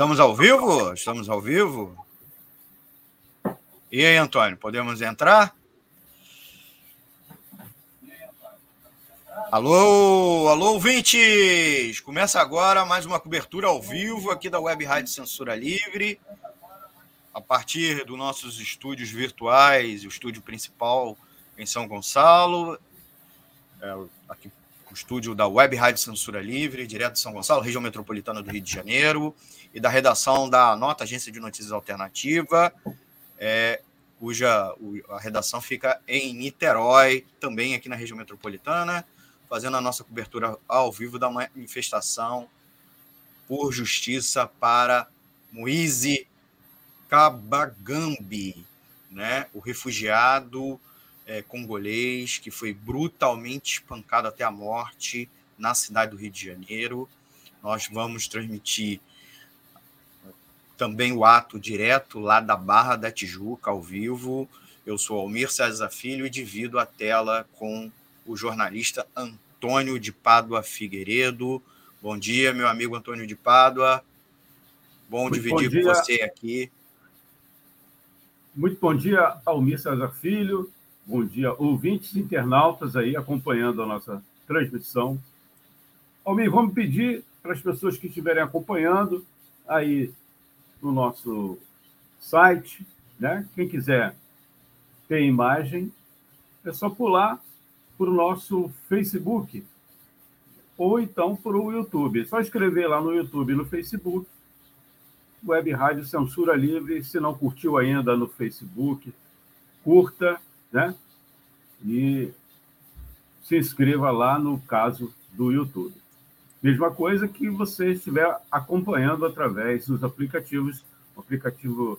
Estamos ao vivo? Estamos ao vivo? E aí, Antônio, podemos entrar? Alô, alô, ouvintes! Começa agora mais uma cobertura ao vivo aqui da Web Rádio Censura Livre, a partir dos nossos estúdios virtuais, o estúdio principal em São Gonçalo, é, aqui o estúdio da Web Rádio Censura Livre, direto de São Gonçalo, região metropolitana do Rio de Janeiro, e da redação da Nota, Agência de Notícias Alternativa, é, cuja a redação fica em Niterói, também aqui na região metropolitana, fazendo a nossa cobertura ao vivo da manifestação por justiça para Moise Kabagambi, né, o refugiado é, congolês que foi brutalmente espancado até a morte na cidade do Rio de Janeiro. Nós vamos transmitir também o ato direto lá da Barra da Tijuca, ao vivo. Eu sou Almir César Filho e divido a tela com o jornalista Antônio de Pádua Figueiredo. Bom dia, meu amigo Antônio de Pádua. Bom Muito dividir bom com você aqui. Muito bom dia, Almir César Filho. Bom dia, ouvintes internautas aí acompanhando a nossa transmissão. Almir, vamos pedir para as pessoas que estiverem acompanhando aí no nosso site, né? Quem quiser ter imagem, é só pular para o nosso Facebook ou então para o YouTube. É só escrever lá no YouTube e no Facebook, Web Rádio Censura Livre. Se não curtiu ainda no Facebook, curta né? E se inscreva lá no caso do YouTube. Mesma coisa que você estiver acompanhando através dos aplicativos, o aplicativo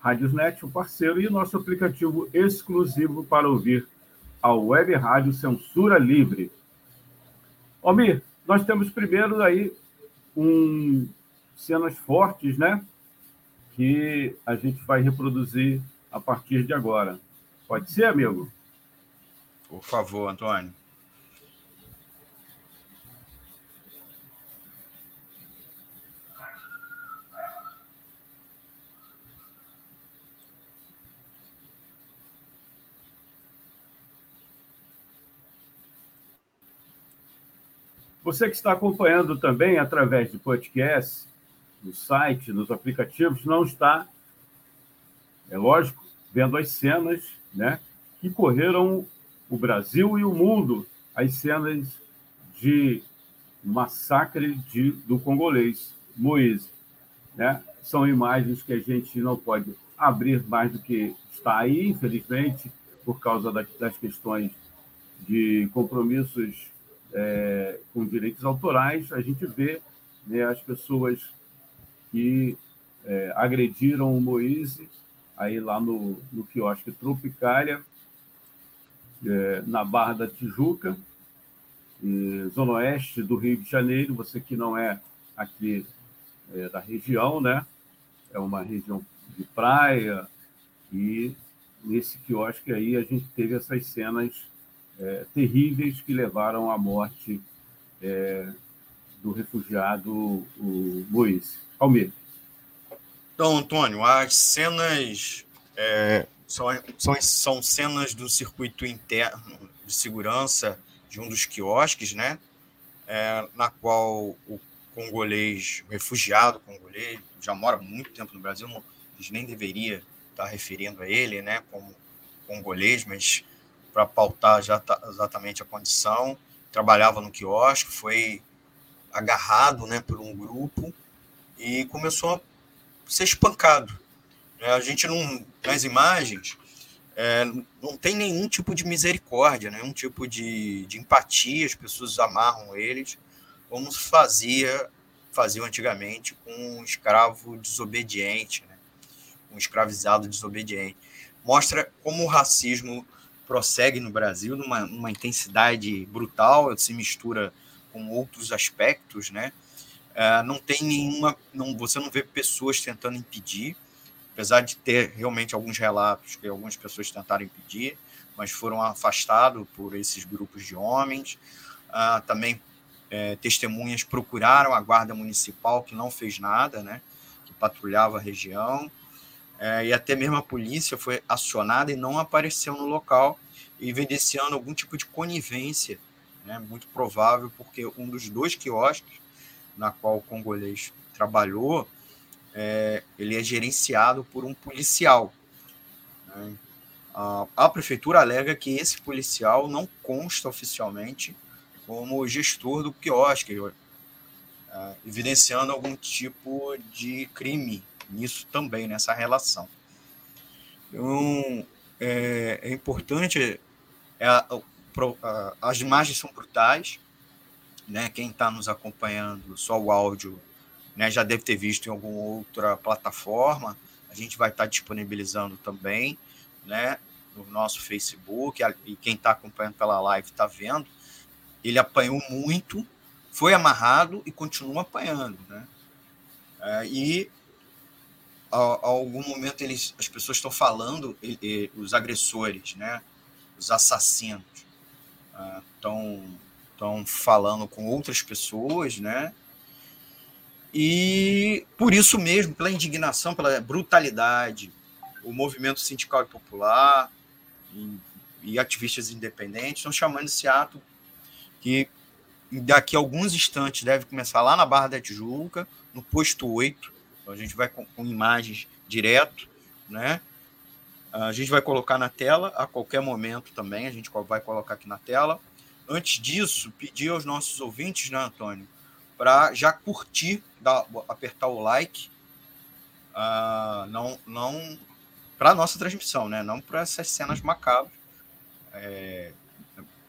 Radiosnet, o parceiro, e o nosso aplicativo exclusivo para ouvir a Web Rádio Censura Livre. Almir, nós temos primeiro aí um cenas fortes, né? Que a gente vai reproduzir a partir de agora. Pode ser, amigo? Por favor, Antônio. Você que está acompanhando também através de podcast, no site, nos aplicativos, não está, é lógico, vendo as cenas né, que correram o Brasil e o mundo, as cenas de massacre de, do congolês, Moise. Né? São imagens que a gente não pode abrir mais do que está aí, infelizmente, por causa das questões de compromissos é, com direitos autorais, a gente vê né, as pessoas que é, agrediram o Moise aí lá no, no quiosque Tropicália, é, na Barra da Tijuca, zona oeste do Rio de Janeiro. Você que não é aqui é, da região, né? É uma região de praia e nesse quiosque aí a gente teve essas cenas é, terríveis que levaram à morte é, do refugiado Moisés. Almeida. Então, Antônio, as cenas é, são, são, são cenas do circuito interno de segurança de um dos quiosques, né? É, na qual o congolês, o refugiado congolês, já mora muito tempo no Brasil, não, a gente nem deveria estar referindo a ele, né, como congolês, mas para pautar já exatamente a condição, trabalhava no quiosque, foi agarrado, né, por um grupo e começou a ser espancado. É, a gente não, nas imagens, é, não tem nenhum tipo de misericórdia, nenhum tipo de, de empatia, as pessoas amarram eles, como fazia, faziam antigamente com um escravo desobediente, né? um escravizado desobediente. Mostra como o racismo prossegue no Brasil numa, numa intensidade brutal, se mistura com outros aspectos, né? É, não tem nenhuma, não, você não vê pessoas tentando impedir, apesar de ter realmente alguns relatos que algumas pessoas tentaram impedir, mas foram afastados por esses grupos de homens. Uh, também é, testemunhas procuraram a guarda municipal que não fez nada, né? patrulhava a região, é, e até mesmo a polícia foi acionada e não apareceu no local, evidenciando algum tipo de conivência, né, muito provável, porque um dos dois quiosques na qual o congolês trabalhou, é, ele é gerenciado por um policial. Né? A, a prefeitura alega que esse policial não consta oficialmente como gestor do quiosque, é, evidenciando algum tipo de crime nisso também, nessa relação. Então, é, é importante, é, as imagens são brutais, né? quem está nos acompanhando, só o áudio, né, já deve ter visto em alguma outra plataforma, a gente vai estar tá disponibilizando também, né, no nosso Facebook, e quem está acompanhando pela live está vendo, ele apanhou muito, foi amarrado e continua apanhando, né? É, e a, a, algum momento eles, as pessoas estão falando, e, e, os agressores, né? Os assassinos estão é, estão falando com outras pessoas, né? E por isso mesmo, pela indignação, pela brutalidade, o movimento sindical e popular e, e ativistas independentes estão chamando esse ato que daqui a alguns instantes deve começar lá na Barra da Tijuca, no posto 8. Então a gente vai com, com imagens direto, né? A gente vai colocar na tela a qualquer momento também, a gente vai colocar aqui na tela. Antes disso, pedir aos nossos ouvintes, né, Antônio, para já curtir, dar, apertar o like, uh, não, não para nossa transmissão, né? não para essas cenas macabras, é,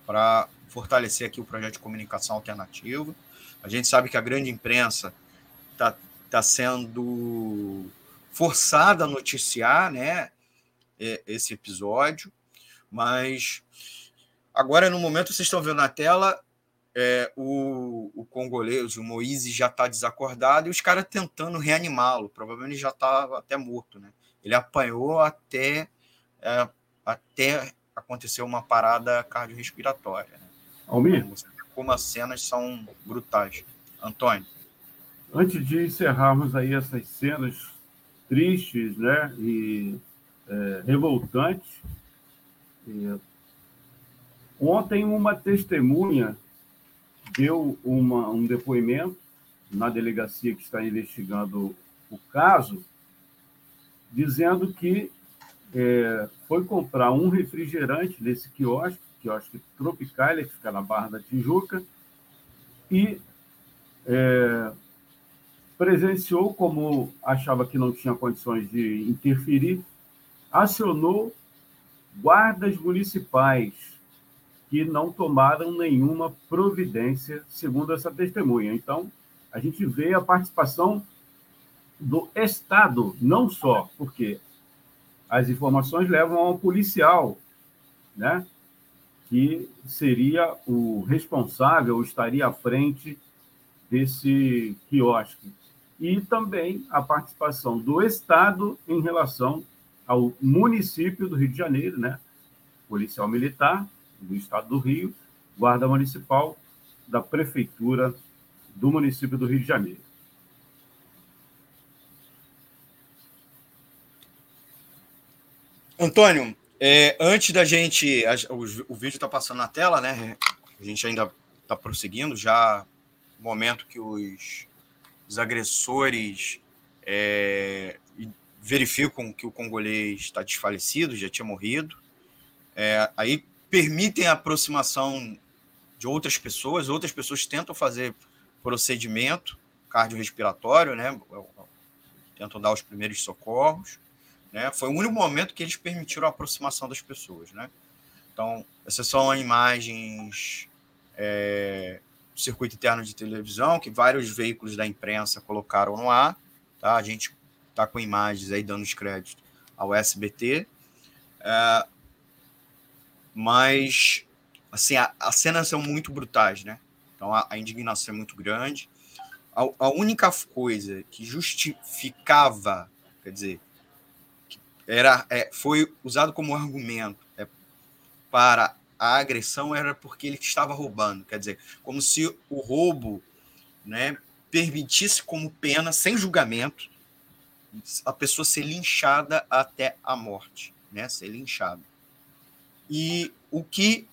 para fortalecer aqui o projeto de comunicação alternativa. A gente sabe que a grande imprensa está tá sendo forçada a noticiar né, esse episódio, mas Agora, no momento, vocês estão vendo na tela, é, o, o congolês, o Moise, já está desacordado e os caras tentando reanimá-lo. Provavelmente já estava até morto. Né? Ele apanhou até, é, até acontecer uma parada cardiorrespiratória. Né? Almir? Como as cenas são brutais. Antônio. Antes de encerrarmos aí essas cenas tristes né, e é, revoltantes, Ontem, uma testemunha deu uma, um depoimento na delegacia que está investigando o caso, dizendo que é, foi comprar um refrigerante nesse quiosque, quiosque Tropicália, que fica na Barra da Tijuca, e é, presenciou, como achava que não tinha condições de interferir, acionou guardas municipais que não tomaram nenhuma providência, segundo essa testemunha. Então, a gente vê a participação do Estado, não só porque as informações levam ao policial, né, que seria o responsável, estaria à frente desse quiosque. E também a participação do Estado em relação ao município do Rio de Janeiro, né, policial militar, do Estado do Rio, Guarda Municipal da Prefeitura do município do Rio de Janeiro. Antônio, é, antes da gente. A, o, o, vídeo está passando na tela, né? A gente ainda está prosseguindo, já momento que os, os agressores é, verificam que o congolês está desfalecido, já tinha morrido. É, aí permitem a aproximação de outras pessoas, outras pessoas tentam fazer procedimento cardiorrespiratório, né? Tentam dar os primeiros socorros, né? Foi o único momento que eles permitiram a aproximação das pessoas, né? Então, essas são imagens é, circuito interno de televisão que vários veículos da imprensa colocaram no ar, tá? A gente tá com imagens aí dando os créditos ao SBT. É, mas assim as cenas são muito brutais, né? Então a, a indignação é muito grande. A, a, única coisa que justificava, quer dizer, era é, foi usado como argumento é, para a agressão era porque ele estava roubando, quer dizer, como se o roubo, né, permitisse como pena sem julgamento, a pessoa ser linchada até a morte, né? Ser linchada. E o que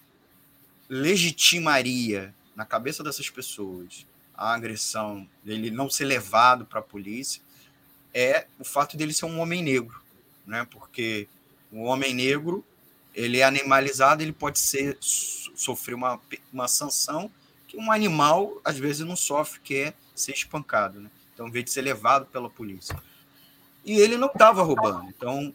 legitimaria na cabeça dessas pessoas a agressão dele não ser levado para a polícia é o fato dele ser um homem negro, né? Porque o homem negro ele é animalizado, ele pode ser sofrer uma, uma sanção que um animal às vezes não sofre, que é ser espancado, né? Então, em vez de ser levado pela polícia. E ele não estava roubando, então,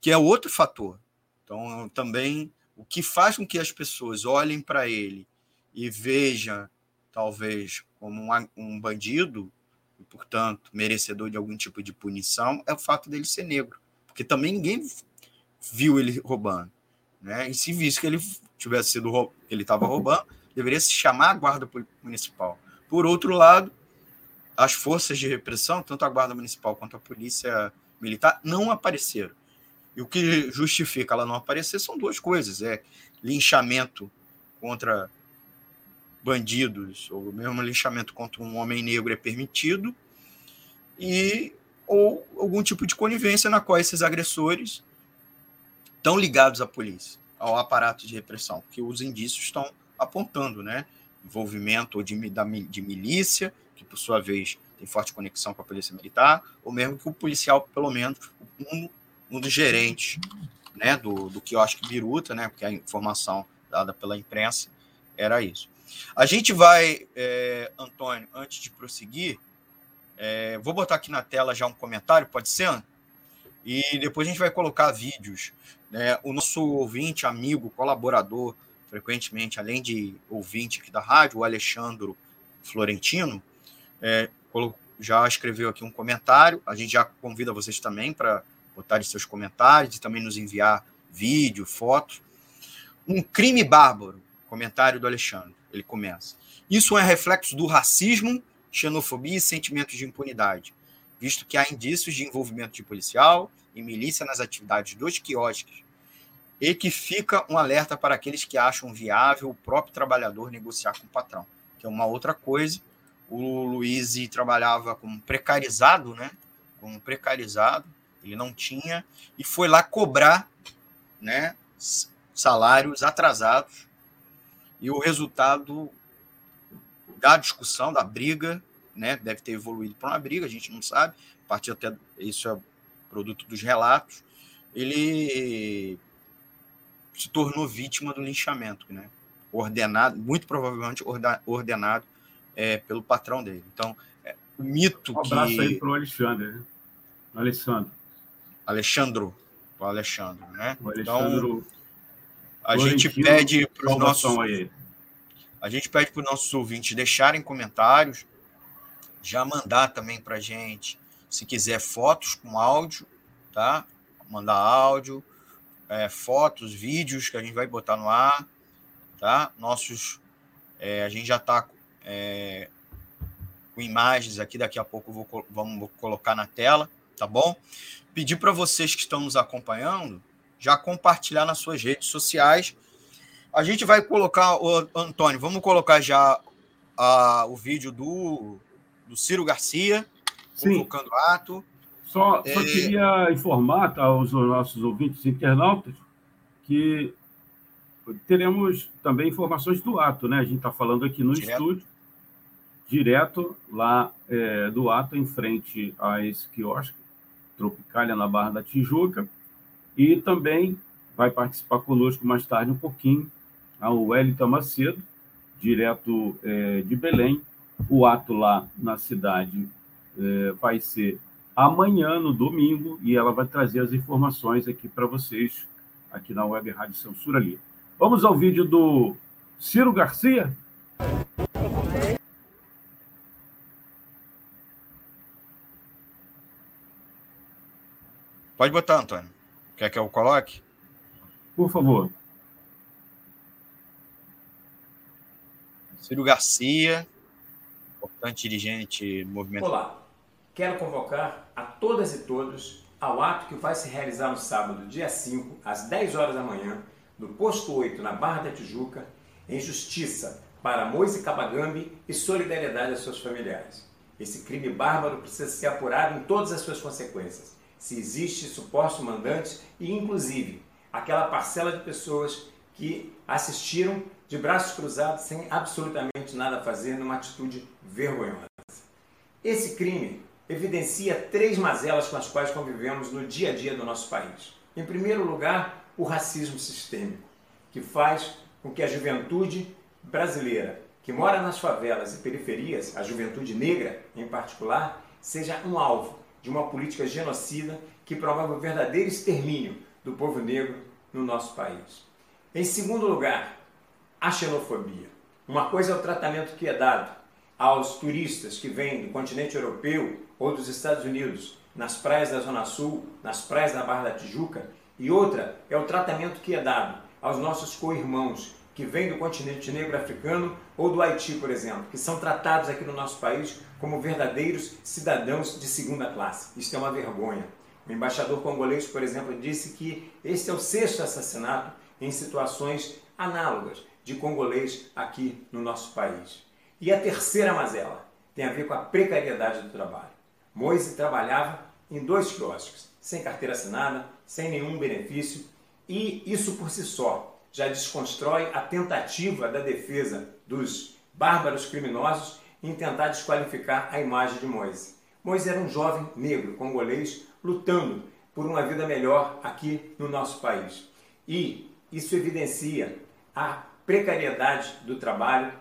que é outro fator. Então, também, o que faz com que as pessoas olhem para ele e vejam, talvez, como um, um bandido, e, portanto, merecedor de algum tipo de punição, é o fato dele ser negro. Porque também ninguém viu ele roubando. Né? E se visse que ele tivesse sido ele estava roubando, deveria se chamar a guarda municipal. Por outro lado, as forças de repressão, tanto a guarda municipal quanto a polícia militar, não apareceram. E o que justifica ela não aparecer são duas coisas: é linchamento contra bandidos, ou mesmo linchamento contra um homem negro é permitido, e ou algum tipo de conivência na qual esses agressores estão ligados à polícia, ao aparato de repressão, que os indícios estão apontando, né? Envolvimento de, de milícia, que por sua vez tem forte conexão com a polícia militar, ou mesmo que o policial, pelo menos, um, um dos gerentes né, do, do quiosque Biruta, né, porque a informação dada pela imprensa era isso. A gente vai, é, Antônio, antes de prosseguir, é, vou botar aqui na tela já um comentário, pode ser? E depois a gente vai colocar vídeos. Né? O nosso ouvinte, amigo, colaborador, frequentemente, além de ouvinte aqui da rádio, o Alexandro Florentino, é, já escreveu aqui um comentário. A gente já convida vocês também para botarem seus comentários e também nos enviar vídeo, fotos. Um crime bárbaro, comentário do Alexandre. Ele começa. Isso é reflexo do racismo, xenofobia e sentimentos de impunidade, visto que há indícios de envolvimento de policial e milícia nas atividades dos quiosques e que fica um alerta para aqueles que acham viável o próprio trabalhador negociar com o patrão, que é uma outra coisa. O Luiz trabalhava como precarizado, né? Como precarizado, ele não tinha e foi lá cobrar, né? Salários atrasados e o resultado da discussão, da briga, né? Deve ter evoluído para uma briga, a gente não sabe. A partir até isso é produto dos relatos. Ele se tornou vítima do linchamento, né? Ordenado, muito provavelmente ordenado é, pelo patrão dele. Então, é, o mito um abraço que... aí para o Alexandre, né? Alessandro. Alexandro, o Alexandre, né? O Alexandro... Então, a gente pede para os nossos... A gente pede para os nossos ouvintes deixarem comentários, já mandar também para gente, se quiser fotos com áudio, tá? Mandar áudio, é, fotos, vídeos que a gente vai botar no ar, tá? Nossos, é, a gente já está é, com imagens aqui, daqui a pouco vou, vamos colocar na tela, tá bom? Pedir para vocês que estão nos acompanhando já compartilhar nas suas redes sociais. A gente vai colocar, o Antônio, vamos colocar já a, o vídeo do, do Ciro Garcia, Sim. convocando ato. Só, só é... queria informar tá, aos nossos ouvintes internautas que teremos também informações do ato, né? A gente está falando aqui no direto. estúdio, direto lá é, do ato, em frente a esse quiosque, Tropicália, na Barra da Tijuca, e também vai participar conosco mais tarde um pouquinho o Wellington Macedo, direto é, de Belém. O ato lá na cidade é, vai ser amanhã, no domingo, e ela vai trazer as informações aqui para vocês, aqui na Web Rádio Censura ali. Vamos ao vídeo do Ciro Garcia? Pode botar, Antônio. Quer que eu coloque? Por favor. Ciro Garcia, dirigente movimento. Olá, quero convocar a todas e todos ao ato que vai se realizar no sábado, dia 5, às 10 horas da manhã, no posto 8, na Barra da Tijuca, em justiça para Moise Cabagambi e solidariedade aos seus familiares. Esse crime bárbaro precisa ser apurado em todas as suas consequências. Se existe suposto mandante e, inclusive, aquela parcela de pessoas que assistiram de braços cruzados sem absolutamente nada a fazer numa atitude vergonhosa. Esse crime evidencia três mazelas com as quais convivemos no dia a dia do nosso país. Em primeiro lugar, o racismo sistêmico, que faz com que a juventude brasileira, que mora nas favelas e periferias, a juventude negra em particular, seja um alvo de uma política genocida que promove o verdadeiro extermínio do povo negro no nosso país. Em segundo lugar, a xenofobia. Uma coisa é o tratamento que é dado aos turistas que vêm do continente europeu ou dos Estados Unidos nas praias da Zona Sul, nas praias da Barra da Tijuca, e outra é o tratamento que é dado aos nossos co-irmãos que vêm do continente negro africano ou do Haiti, por exemplo, que são tratados aqui no nosso país como verdadeiros cidadãos de segunda classe. Isso é uma vergonha. O embaixador congolês, por exemplo, disse que este é o sexto assassinato em situações análogas de congolês aqui no nosso país. E a terceira mazela tem a ver com a precariedade do trabalho. Moise trabalhava em dois quiosques, sem carteira assinada, sem nenhum benefício, e isso por si só já desconstrói a tentativa da defesa dos bárbaros criminosos em tentar desqualificar a imagem de Moise. Moise era um jovem negro congolês lutando por uma vida melhor aqui no nosso país. E isso evidencia a precariedade do trabalho,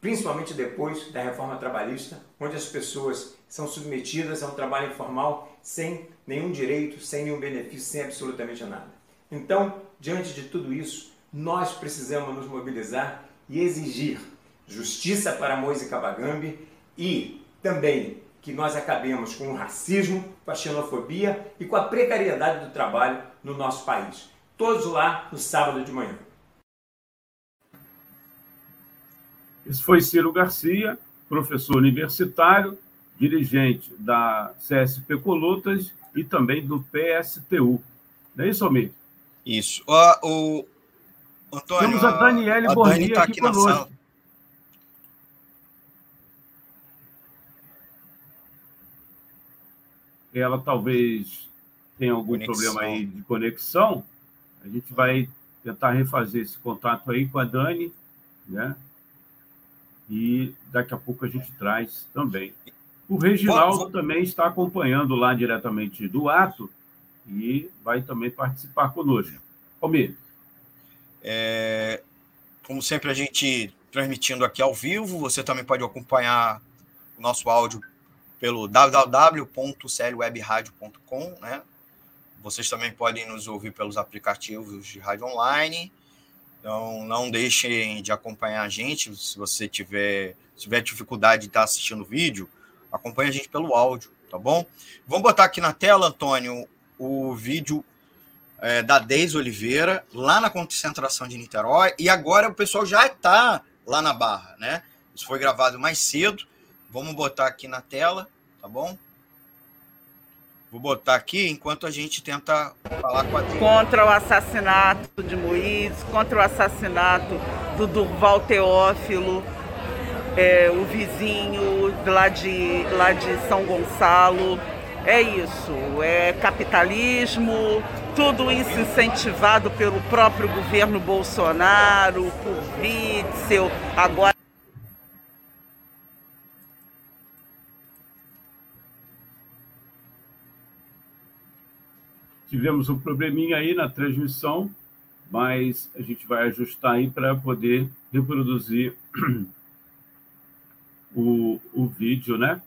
principalmente depois da reforma trabalhista, onde as pessoas são submetidas a um trabalho informal sem nenhum direito, sem nenhum benefício, sem absolutamente nada. Então, diante de tudo isso, nós precisamos nos mobilizar e exigir justiça para Moise Kabagambi e também que nós acabemos com o racismo, com a xenofobia e com a precariedade do trabalho no nosso país. Todos lá no sábado de manhã. Esse foi Ciro Garcia, professor universitário, dirigente da CSP Colutas e também do PSTU. Não é isso, Almir? Isso. O, o Antônio, Temos a Daniele Borghi tá aqui, aqui conosco. Ela talvez tenha algum conexão. problema aí de conexão. A gente vai tentar refazer esse contato aí com a Dani, né? E daqui a pouco a gente traz também. O Reginaldo também está acompanhando lá diretamente do ato e vai também participar conosco. Almir. É, como sempre, a gente transmitindo aqui ao vivo, você também pode acompanhar o nosso áudio pelo www.clwebradio.com, né? Vocês também podem nos ouvir pelos aplicativos de rádio online. Então, não deixem de acompanhar a gente. Se você tiver, tiver dificuldade de estar assistindo o vídeo, Acompanhe a gente pelo áudio, tá bom? Vamos botar aqui na tela, Antônio, o vídeo é, da Deise Oliveira, lá na concentração de Niterói, e agora o pessoal já está lá na Barra, né? Isso foi gravado mais cedo. Vamos botar aqui na tela, tá bom? Vou botar aqui enquanto a gente tenta falar com a Deise. Contra o assassinato de Moisés, contra o assassinato do Durval Teófilo, é, o vizinho lá de, lá de São Gonçalo. É isso, é capitalismo, tudo isso incentivado pelo próprio governo Bolsonaro, por Witzel, agora. Tivemos um probleminha aí na transmissão, mas a gente vai ajustar aí para poder reproduzir o, o vídeo, né?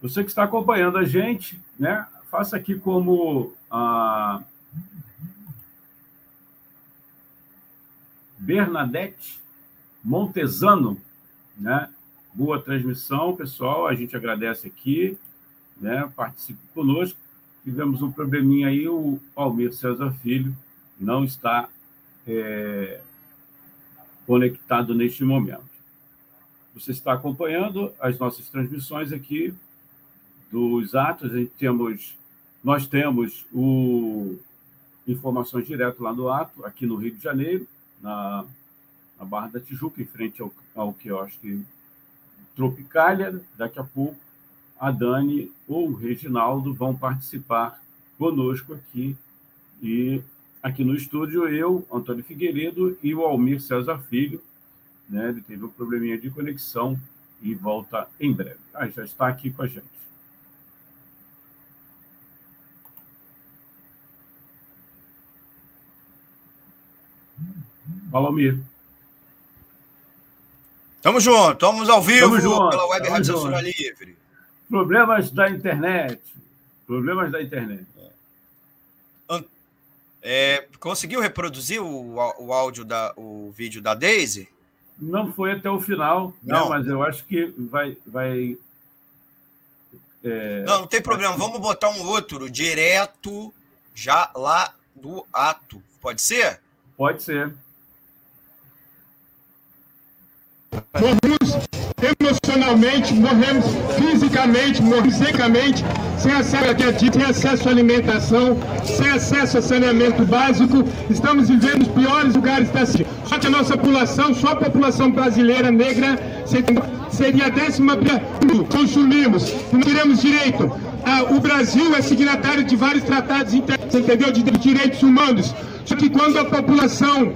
Você que está acompanhando a gente, né? Faça aqui como a Bernadette Montesano, né? Boa transmissão, pessoal. A gente agradece aqui, né? Participe conosco. Tivemos um probleminha aí, o Almir César Filho não está é, conectado neste momento. Você está acompanhando as nossas transmissões aqui dos atos. A gente temos, nós temos o informações direto lá no ato, aqui no Rio de Janeiro, na, na Barra da Tijuca, em frente ao, ao quiosque Tropicália. Daqui a pouco, a Dani ou o Reginaldo vão participar conosco aqui. E aqui no estúdio, eu, Antônio Figueiredo e o Almir César Filho. Né? Ele teve um probleminha de conexão e volta em breve. Ah, já está aqui com a gente. Fala, Almir. Tamo junto, estamos ao vivo junto, pela Web Rádio Censura Livre. Problemas da internet. Problemas da internet. É, conseguiu reproduzir o, o áudio da o vídeo da Daisy? Não foi até o final, né, não. Né, mas eu acho que vai. vai é... Não, não tem problema. Vamos botar um outro direto já lá do ato. Pode ser? Pode ser. Emocionalmente, morremos fisicamente, morremos secamente, sem acesso, sem acesso à alimentação, sem acesso a saneamento básico. Estamos vivendo nos piores lugares da cidade. Só que a nossa população, só a população brasileira negra seria a décima consumimos. Não teremos direito. Ah, o Brasil é signatário de vários tratados entendeu? de direitos humanos. Só que quando a população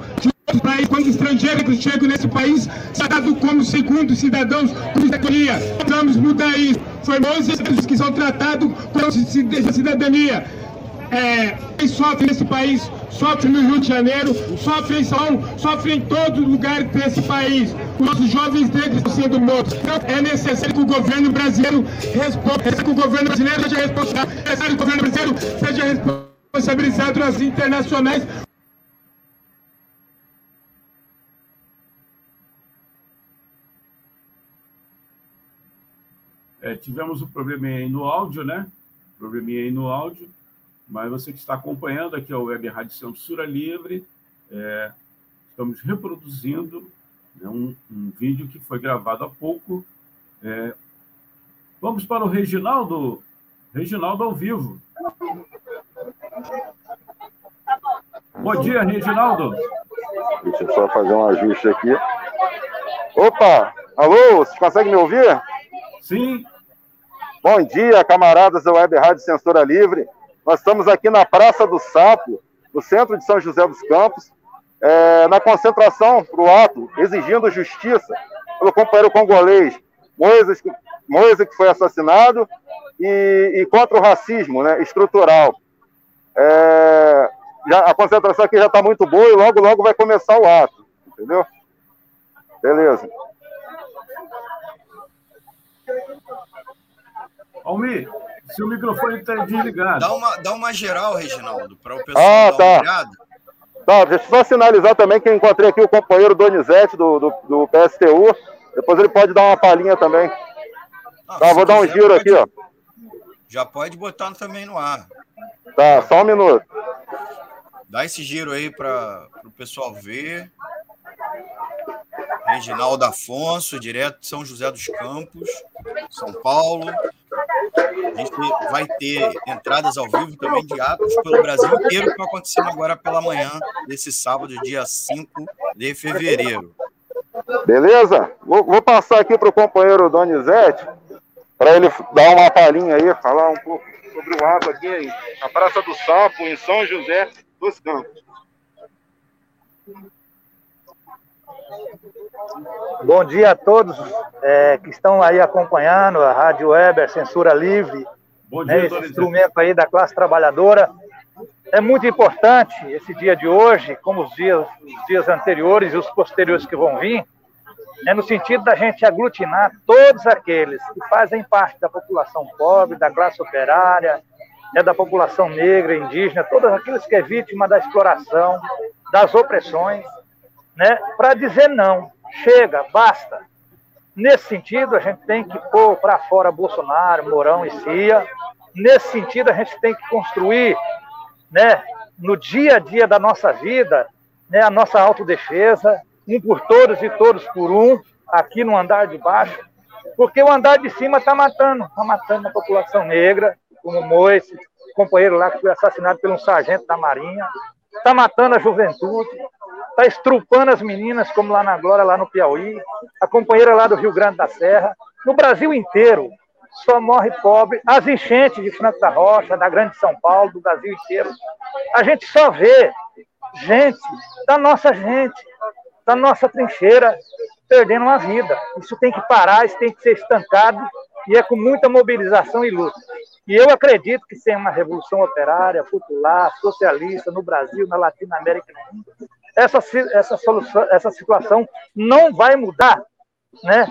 país, quando estrangeiros chegam nesse país, tratado como segundo cidadãos com cidadania. Vamos mudar isso. Formosos que são tratados com cidadania. É, quem sofre nesse país, sofre no Rio de Janeiro, sofre em São sofre em todo lugar desse país. Os nossos jovens negros estão sendo mortos. Então, é necessário que o governo brasileiro responda, que o governo brasileiro seja responsável, é necessário que o governo brasileiro seja responsabilizado nas internacionais É, tivemos um probleminha aí no áudio, né? Probleminha aí no áudio, mas você que está acompanhando aqui a Web Rádio Censura Livre, é, estamos reproduzindo né, um, um, vídeo que foi gravado há pouco. É, vamos para o Reginaldo, Reginaldo ao vivo. Bom dia, Reginaldo. Deixa eu só fazer um ajuste aqui. Opa! Alô, vocês conseguem me ouvir? Sim. Bom dia, camaradas da Web Rádio Censura Livre. Nós estamos aqui na Praça do Sapo, no centro de São José dos Campos, é, na concentração para o ato, exigindo justiça pelo companheiro congolês Moisés, Moisés que foi assassinado, e, e, contra o racismo né, estrutural. É, já, a concentração aqui já está muito boa e logo, logo vai começar o ato, entendeu? Beleza. Almir, seu microfone está desligado. Dá uma, dá uma geral, Reginaldo, para o pessoal ah, dar tá. uma olhada. Tá, deixa eu só sinalizar também que eu encontrei aqui o companheiro Donizete do, do, do PSTU. Depois ele pode dar uma palhinha também. Ah, tá, vou dar um giro pode, aqui, ó. Já pode botar também no ar. Tá, só um minuto. Dá esse giro aí para o pessoal ver. Reginaldo Afonso, direto de São José dos Campos, São Paulo. A gente vai ter entradas ao vivo também de atos pelo Brasil inteiro, que estão acontecendo agora pela manhã, desse sábado, dia 5 de fevereiro. Beleza? Vou, vou passar aqui para o companheiro Donizete, para ele dar uma palhinha aí, falar um pouco sobre o ato aqui na Praça do Sapo, em São José dos Campos. Bom dia a todos é, que estão aí acompanhando a Rádio Weber Censura Livre, Bom né, dia, né, esse instrumento aí da classe trabalhadora. É muito importante esse dia de hoje, como os dias, os dias anteriores e os posteriores que vão vir, é no sentido da gente aglutinar todos aqueles que fazem parte da população pobre, da classe operária, né, da população negra, indígena, todos aqueles que é vítima da exploração, das opressões, né, para dizer não, chega, basta. Nesse sentido, a gente tem que pôr para fora Bolsonaro, Mourão e Cia. Nesse sentido, a gente tem que construir, né, no dia a dia da nossa vida, né, a nossa autodefesa, um por todos e todos por um, aqui no andar de baixo, porque o andar de cima está matando, está matando a população negra, como o Moisés, companheiro lá que foi assassinado por um sargento da Marinha, está matando a juventude, está estrupando as meninas, como lá na Glória, lá no Piauí, a companheira lá do Rio Grande da Serra, No Brasil inteiro, só morre pobre. As enchentes de Franco da Rocha, da Grande São Paulo, do Brasil inteiro. A gente só vê gente, da nossa gente, da nossa trincheira, perdendo uma vida. Isso tem que parar, isso tem que ser estancado, e é com muita mobilização e luta. E eu acredito que sem uma revolução operária, popular, socialista no Brasil, na Latinoamérica, essa, essa, solução, essa situação não vai mudar né,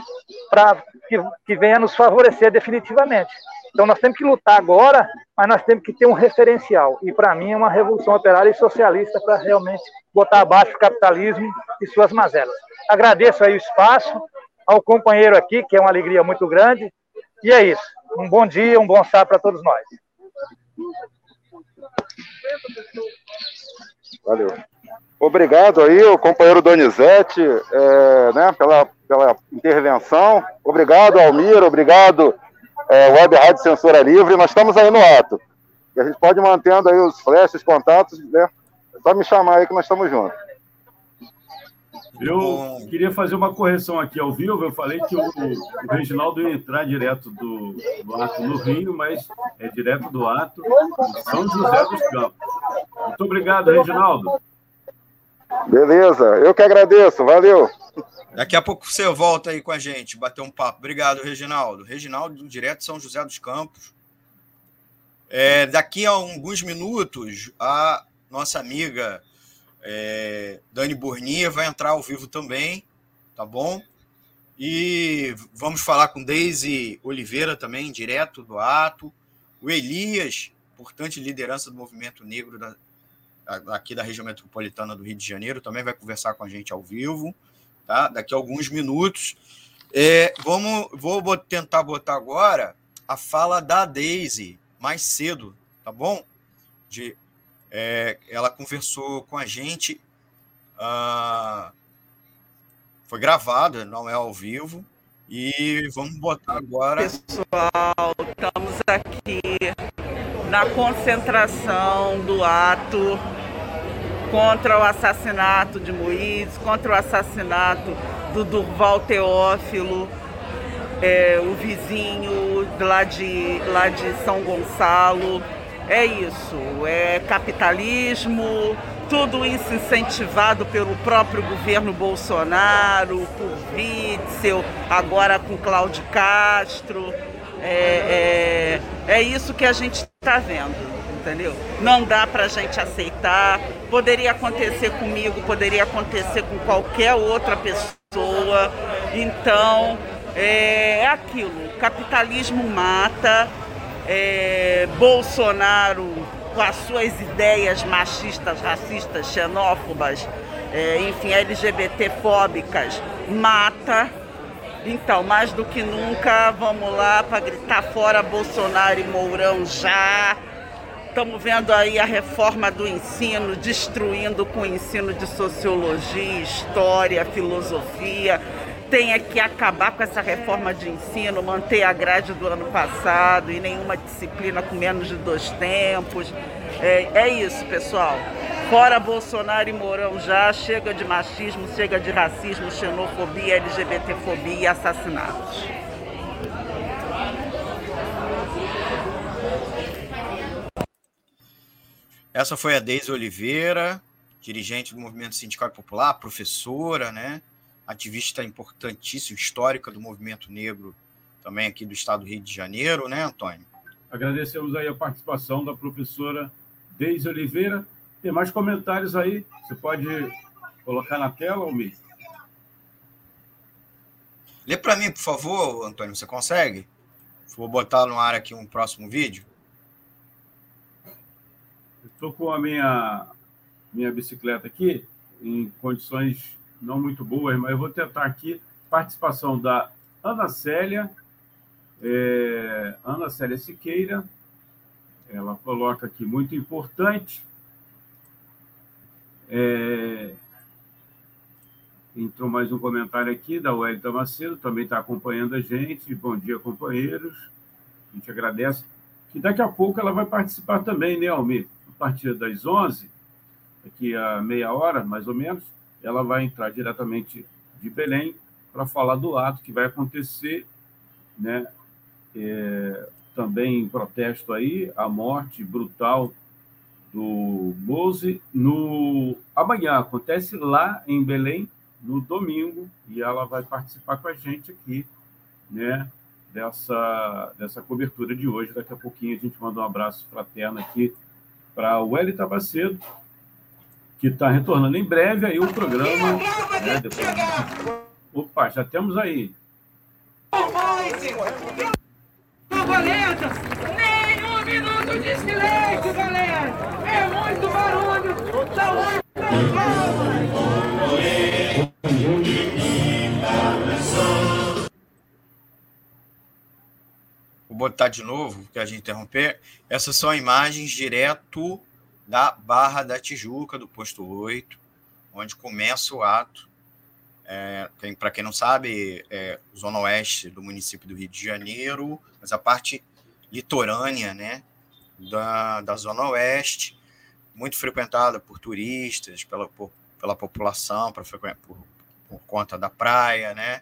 para que, que venha nos favorecer definitivamente. Então nós temos que lutar agora, mas nós temos que ter um referencial. E para mim é uma revolução operária e socialista para realmente botar abaixo o capitalismo e suas mazelas. Agradeço aí o espaço ao companheiro aqui, que é uma alegria muito grande. E é isso. Um bom dia, um bom sábado para todos nós. Valeu. Obrigado aí, o companheiro Donizete, é, né, pela, pela intervenção. Obrigado, Almir, obrigado, é, Web Rádio Censura Livre. Nós estamos aí no ato. E a gente pode mantendo aí os flashes, contatos, né? É só me chamar aí que nós estamos juntos. Eu queria fazer uma correção aqui ao vivo. Eu falei que o, o Reginaldo ia entrar direto do, do, ato no Rio, mas é direto do ato de São José dos Campos. Muito obrigado, Reginaldo. Beleza, eu que agradeço, valeu. Daqui a pouco você volta aí com a gente, bater um papo. Obrigado, Reginaldo. Reginaldo, direto de São José dos Campos. É, daqui a alguns minutos, a nossa amiga é, Dani Burnia vai entrar ao vivo também, tá bom? E vamos falar com Deise Oliveira também, direto do ato. O Elias, importante liderança do movimento negro da, aqui da região metropolitana do Rio de Janeiro, também vai conversar com a gente ao vivo, tá? Daqui a alguns minutos. É, vamos, vou tentar botar agora a fala da Daisy mais cedo, tá bom? De, é, ela conversou com a gente, uh, foi gravada, não é ao vivo, e vamos botar agora. Pessoal, estamos aqui na concentração do ato contra o assassinato de Moisés, contra o assassinato do Durval Teófilo, é, o vizinho lá de, lá de São Gonçalo. É isso, é capitalismo, tudo isso incentivado pelo próprio governo Bolsonaro, por Witzel, agora com Cláudio Castro. É, é, é isso que a gente está vendo, entendeu? Não dá para a gente aceitar. Poderia acontecer comigo, poderia acontecer com qualquer outra pessoa. Então, é, é aquilo: capitalismo mata, é, Bolsonaro com as suas ideias machistas, racistas, xenófobas, é, enfim, LGBT-fóbicas, mata então, mais do que nunca, vamos lá para gritar fora Bolsonaro e Mourão já. Estamos vendo aí a reforma do ensino destruindo com o ensino de sociologia, história, filosofia. Tem que acabar com essa reforma de ensino, manter a grade do ano passado e nenhuma disciplina com menos de dois tempos. É, é isso, pessoal. Fora Bolsonaro e Mourão já, chega de machismo, chega de racismo, xenofobia, LGBTfobia e assassinatos. Essa foi a Deise Oliveira, dirigente do Movimento Sindical Popular, professora, né? ativista importantíssima, histórica do movimento negro também aqui do estado do Rio de Janeiro, né, Antônio? Agradecemos aí a participação da professora Deise Oliveira, tem mais comentários aí? Você pode colocar na tela, Almir? Lê para mim, por favor, Antônio, você consegue? Vou botar no ar aqui um próximo vídeo. Estou com a minha, minha bicicleta aqui, em condições não muito boas, mas eu vou tentar aqui. Participação da Ana Célia, é, Ana Célia Siqueira, ela coloca aqui muito importante é... Entrou mais um comentário aqui da Wellington Macedo, também está acompanhando a gente. Bom dia, companheiros. A gente agradece. Que daqui a pouco ela vai participar também, né, Almir? Partir das 11, daqui a meia hora, mais ou menos, ela vai entrar diretamente de Belém para falar do ato que vai acontecer né? É, também em protesto aí a morte brutal do Bose no amanhã acontece lá em Belém no domingo e ela vai participar com a gente aqui, né? Dessa dessa cobertura de hoje. Daqui a pouquinho a gente manda um abraço fraterno aqui para o Eli Tabacedo, que está retornando em breve aí o programa. Né, depois... Opa, já temos aí. Borboleta, nem um minuto de silêncio, galera. É muito barulho. Saúde, Vou botar de novo, porque a gente interromper. Essas são imagens direto da Barra da Tijuca, do posto 8, onde começa o ato. É, Para quem não sabe, é zona oeste do município do Rio de Janeiro, mas a parte litorânea né, da, da zona oeste, muito frequentada por turistas, pela, por, pela população, por, por conta da praia, né,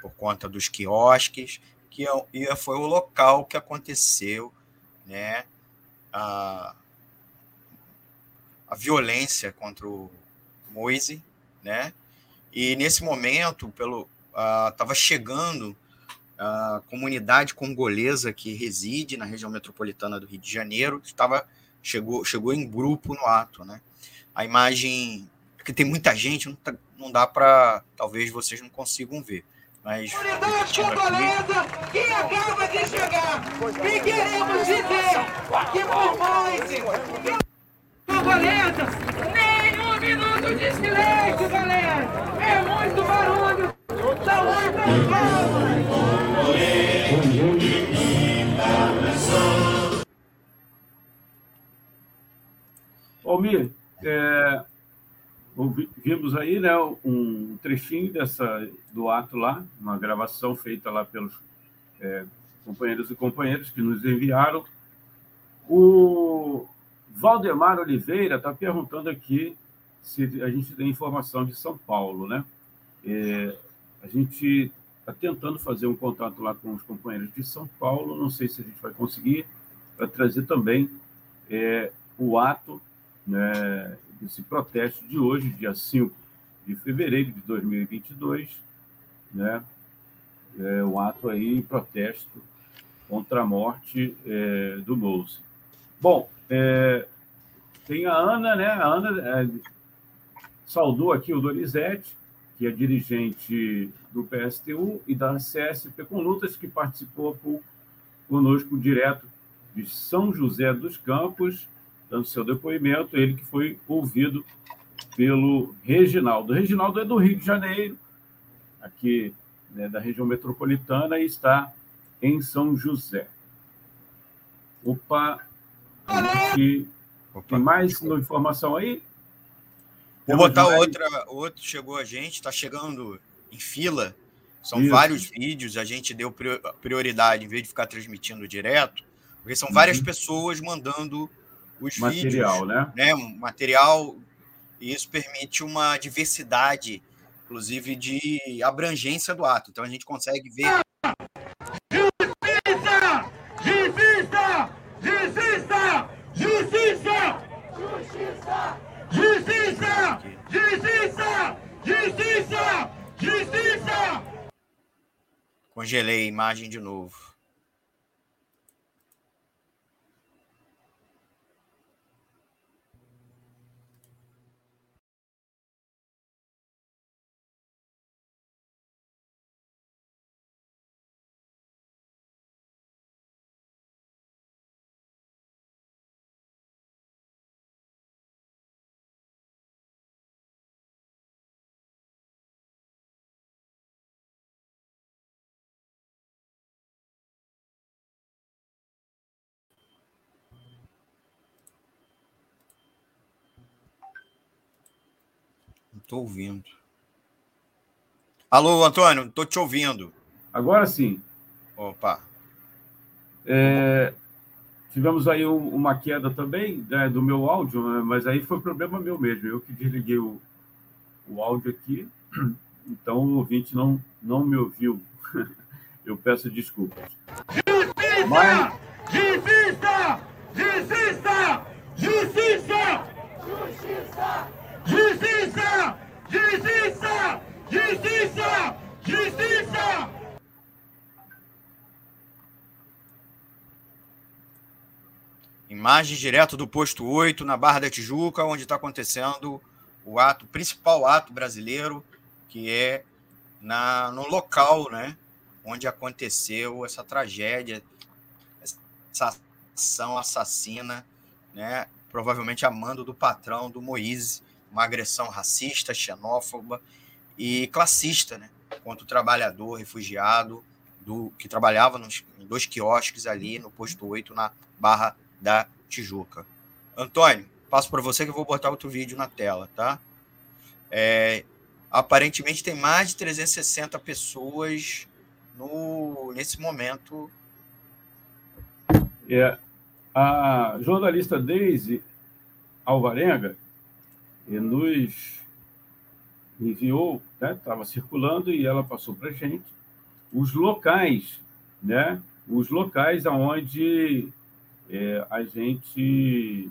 por conta dos quiosques, que é, foi o local que aconteceu né, a, a violência contra o Moise, né? E nesse momento, pelo estava chegando a comunidade congolesa que reside na região metropolitana do Rio de Janeiro, estava chegou chegou em grupo no ato, né? A imagem porque tem muita gente, não, tá, não dá para talvez vocês não consigam ver. Mas. Unidade congolesa que acaba de chegar! E queremos dizer que por Moise borboletas! Nem um minuto de silêncio, galera! É muito barulho! Saúde Almir, é, vimos aí né, um trechinho dessa, do ato lá, uma gravação feita lá pelos é, companheiros e companheiras que nos enviaram. O, Valdemar Oliveira está perguntando aqui se a gente tem informação de São Paulo, né? É, a gente está tentando fazer um contato lá com os companheiros de São Paulo, não sei se a gente vai conseguir, para trazer também é, o ato né, desse protesto de hoje, dia 5 de fevereiro de 2022, né? É, ato aí em protesto contra a morte é, do Mouse. Bom, é, tem a Ana, né? A Ana é, saudou aqui o Donizete, que é dirigente do PSTU e da CSP com Lutas, que participou por, conosco direto de São José dos Campos, dando seu depoimento, ele que foi ouvido pelo Reginaldo. O Reginaldo é do Rio de Janeiro, aqui né, da região metropolitana, e está em São José. Opa, que Opa, tem mais desculpa. informação aí? Vou botar outra, outro chegou a gente, está chegando em fila. São Isso. vários vídeos, a gente deu prioridade em vez de ficar transmitindo direto, porque são várias uhum. pessoas mandando os material, vídeos, né? né? Material, e isso permite uma diversidade, inclusive de abrangência do ato. Então a gente consegue ver Justiça! Justiça! Justiça! Justiça! Congelei a imagem de novo. Estou ouvindo. Alô, Antônio, estou te ouvindo. Agora sim. Opa. É, tivemos aí uma queda também né, do meu áudio, né, mas aí foi problema meu mesmo. Eu que desliguei o, o áudio aqui, então o ouvinte não, não me ouviu. eu peço desculpas. Justiça! Mas... Justiça! Justiça! Justiça! Justiça! Justiça! Justiça! Justiça! Justiça! Imagem direto do posto 8, na Barra da Tijuca, onde está acontecendo o ato, principal ato brasileiro, que é na, no local, né, onde aconteceu essa tragédia, essa ação assassina, né, provavelmente a mando do patrão do Moise, uma agressão racista, xenófoba e classista, né, contra o trabalhador refugiado do que trabalhava nos em dois quiosques ali no posto 8 na Barra da Tijuca. Antônio, passo para você que eu vou botar outro vídeo na tela, tá? É, aparentemente tem mais de 360 pessoas no, nesse momento. É, a jornalista Deise Alvarenga nos enviou, estava né, circulando e ela passou para a gente os locais, né? Os locais aonde é, a gente,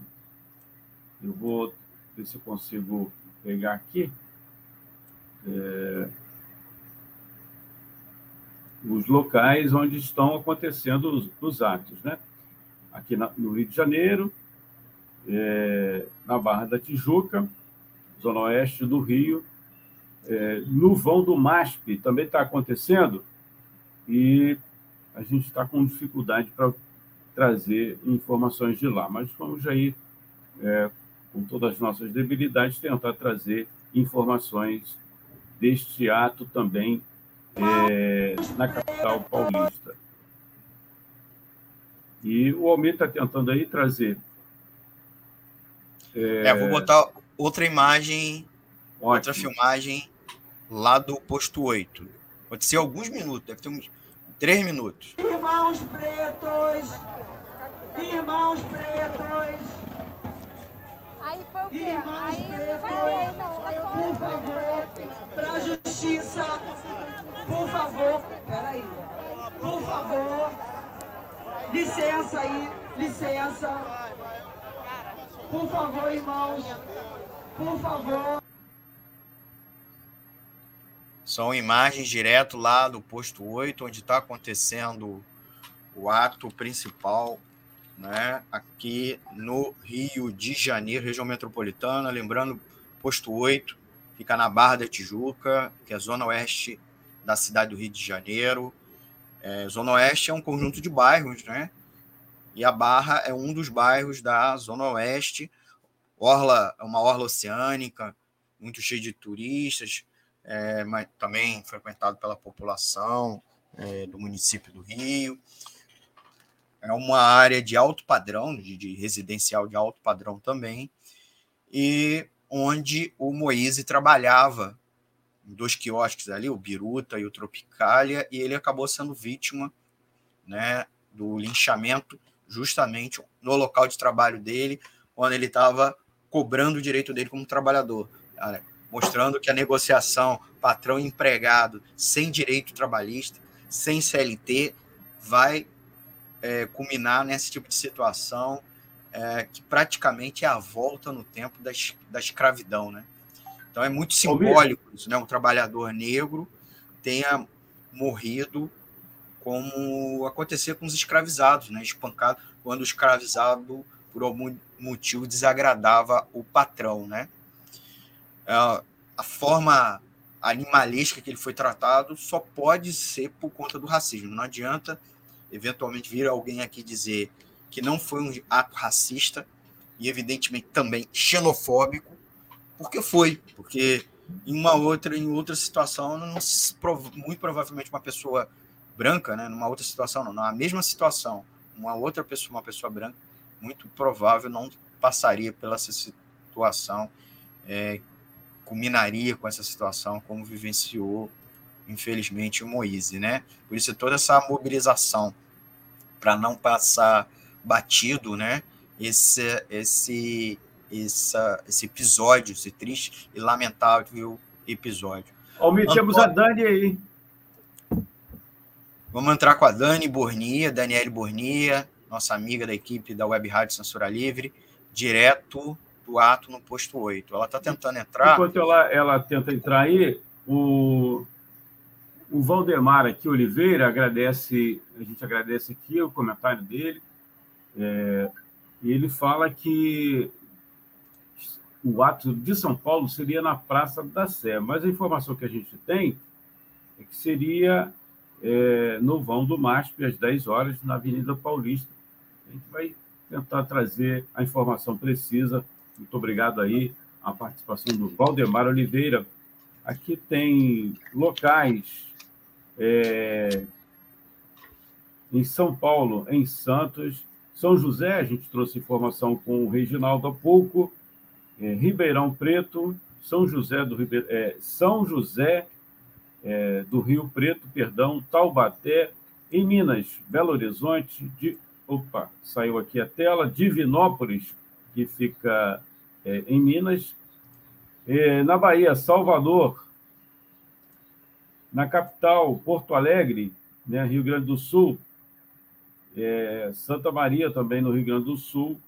eu vou ver se eu consigo pegar aqui. É, os locais onde estão acontecendo os, os atos, né? Aqui na, no Rio de Janeiro, é, na Barra da Tijuca, zona oeste do Rio, é, no vão do MASP também está acontecendo e a gente está com dificuldade para trazer informações de lá, mas vamos aí, é, com todas as nossas debilidades, tentar trazer informações deste ato também é, na capital paulista. E o Almir está tentando aí trazer. É... vou botar outra imagem, Ótimo. outra filmagem lá do posto 8. Pode ser alguns minutos, deve ter uns três minutos. Irmãos pretos, irmãos pretos. Aí foi o quê? Irmãos Aí pretos, por favor, para a justiça, por favor, peraí, por favor, licença aí, licença, por favor, irmãos, por favor. São imagens direto lá do posto 8, onde está acontecendo o ato principal, né, aqui no Rio de Janeiro, região metropolitana. Lembrando, posto 8 fica na Barra da Tijuca, que é a zona oeste da cidade do Rio de Janeiro. É, zona oeste é um conjunto de bairros, né? E a Barra é um dos bairros da zona oeste. Orla é uma orla oceânica, muito cheia de turistas, é, mas também frequentado pela população é, do município do Rio. É uma área de alto padrão, de, de residencial de alto padrão também, e onde o Moise trabalhava em dois quiosques ali, o Biruta e o Tropicália, e ele acabou sendo vítima né, do linchamento justamente no local de trabalho dele, onde ele estava cobrando o direito dele como trabalhador, cara, mostrando que a negociação patrão empregado sem direito trabalhista, sem CLT, vai é, culminar nesse tipo de situação é, que praticamente é a volta no tempo da, da escravidão, né? Então é muito simbólico isso, né? Um trabalhador negro tenha morrido como acontecia com os escravizados, né? Espancado quando o escravizado por algum motivo desagradava o patrão, né? É, a forma animalesca que ele foi tratado só pode ser por conta do racismo. Não adianta eventualmente vir alguém aqui dizer que não foi um ato racista e evidentemente também xenofóbico, porque foi, porque em uma outra em outra situação muito provavelmente uma pessoa branca, né, numa outra situação não, na mesma situação, uma outra pessoa, uma pessoa branca, muito provável não passaria pela situação, é, culminaria com essa situação como vivenciou infelizmente o Moise, né? Por isso toda essa mobilização para não passar batido, né? Esse, esse, essa, esse episódio, esse triste e lamentável episódio. Almir, temos a Dani aí. Vamos entrar com a Dani Bornia, Daniele Bornia, nossa amiga da equipe da Web Rádio Censura Livre, direto do ato no posto 8. Ela está tentando entrar. Enquanto ela, ela tenta entrar aí, o, o Valdemar aqui, Oliveira, agradece, a gente agradece aqui o comentário dele. É, ele fala que o ato de São Paulo seria na Praça da Sé, mas a informação que a gente tem é que seria é, no vão do MASP, às 10 horas, na Avenida Paulista. A gente vai tentar trazer a informação precisa. Muito obrigado aí a participação do Valdemar Oliveira. Aqui tem locais é, em São Paulo, em Santos, São José, a gente trouxe informação com o Reginaldo há pouco, é, Ribeirão Preto, São José do Ribe... é, São José é, do Rio Preto, perdão, Taubaté, em Minas, Belo Horizonte, de opa, saiu aqui a tela, Divinópolis, que fica é, em Minas, é, na Bahia, Salvador, na capital, Porto Alegre, né, Rio Grande do Sul, é, Santa Maria também no Rio Grande do Sul,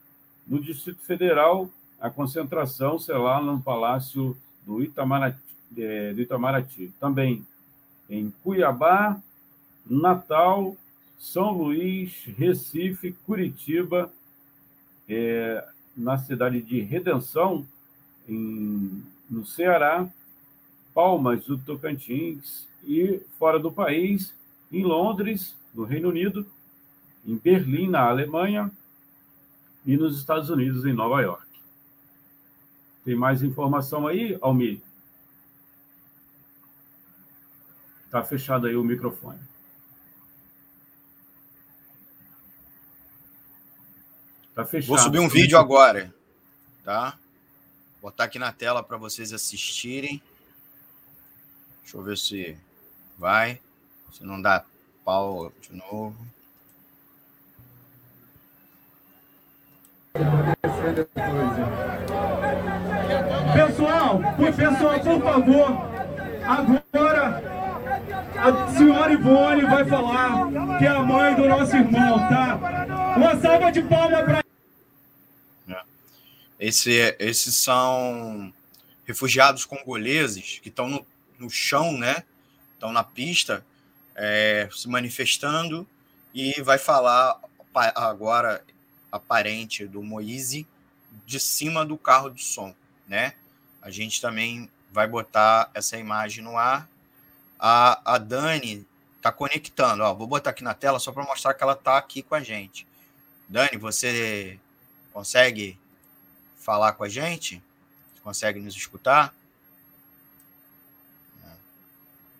no Distrito Federal, a concentração será lá no Palácio do Itamaraty, é, do Itamaraty. Também em Cuiabá, Natal, São Luís, Recife, Curitiba, é, na cidade de Redenção, em, no Ceará, Palmas do Tocantins e fora do país, em Londres, no Reino Unido, em Berlim, na Alemanha e nos Estados Unidos, em Nova York. Tem mais informação aí, Almir? Está fechado aí o microfone. Tá fechado. Vou subir um vídeo agora, tá? Vou botar aqui na tela para vocês assistirem. Deixa eu ver se vai. Se não dá pau de novo. Pessoal, pessoal, por favor, agora a senhora Ivone vai falar que é a mãe do nosso irmão, tá? Uma salva de palmas para. É. Esse, esses são refugiados congoleses que estão no, no chão, né? Estão na pista, é, se manifestando e vai falar agora a parente do Moise de cima do carro de som, né? A gente também vai botar essa imagem no ar. A, a Dani está conectando. Ó, vou botar aqui na tela só para mostrar que ela está aqui com a gente. Dani, você consegue falar com a gente? Consegue nos escutar?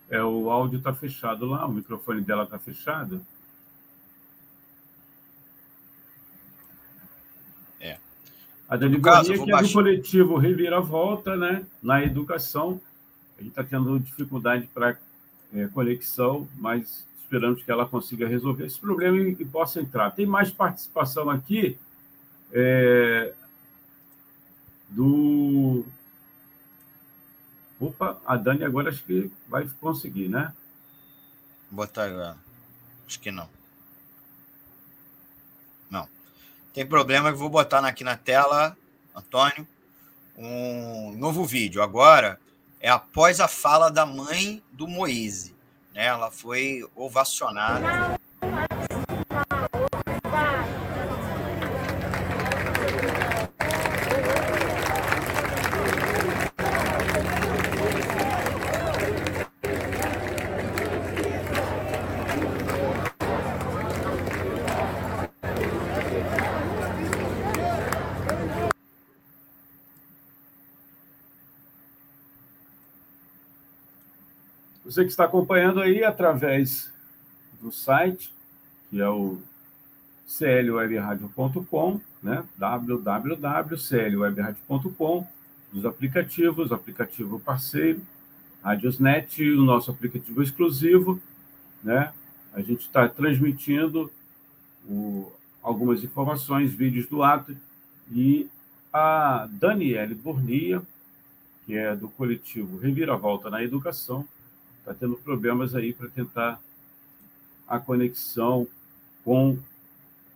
É, o áudio está fechado lá, o microfone dela está fechado. A Dani Boninha, que é do coletivo Reviravolta, né? Na educação. A gente está tendo dificuldade para é, conexão, mas esperamos que ela consiga resolver esse problema e, e possa entrar. Tem mais participação aqui é, do. Opa, a Dani agora acho que vai conseguir, né? Botar agora. Acho que não. Tem problema, eu vou botar aqui na tela, Antônio, um novo vídeo. Agora é após a fala da mãe do Moise. Né? Ela foi ovacionada. Você que está acompanhando aí através do site, que é o clwebradio.com, né? www.clwebradio.com, os aplicativos, aplicativo parceiro, Radiosnet, o nosso aplicativo exclusivo, né? A gente está transmitindo o, algumas informações, vídeos do ato, e a Daniele Bornia, que é do coletivo Reviravolta na Educação, está tendo problemas aí para tentar a conexão com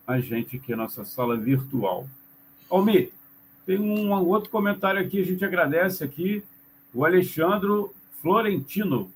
a gente aqui na nossa sala virtual. Almir, tem um outro comentário aqui, a gente agradece aqui, o Alexandro Florentino.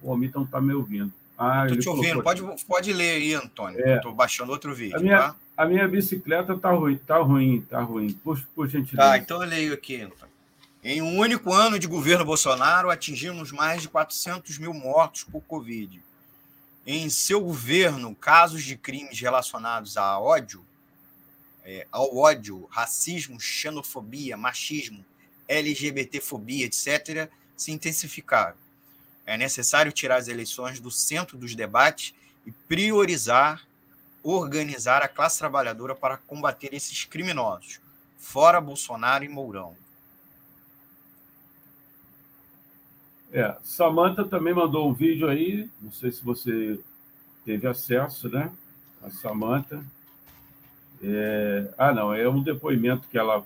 O Almir não está me ouvindo. Ah, Estou te ouvindo, pode, pode ler aí, Antônio. É. Estou baixando outro vídeo. A minha, tá? a minha bicicleta está ruim, está ruim, está ruim. Por, por gentileza. Tá, então eu leio aqui, Antônio. Em um único ano de governo Bolsonaro, atingimos mais de 400 mil mortos por Covid. Em seu governo, casos de crimes relacionados a ódio, é, ao ódio, racismo, xenofobia, machismo, LGBTfobia, etc., se intensificaram. É necessário tirar as eleições do centro dos debates e priorizar, organizar a classe trabalhadora para combater esses criminosos, fora Bolsonaro e Mourão. É, Samantha também mandou um vídeo aí, não sei se você teve acesso, né? A Samantha. É... Ah, não, é um depoimento que ela.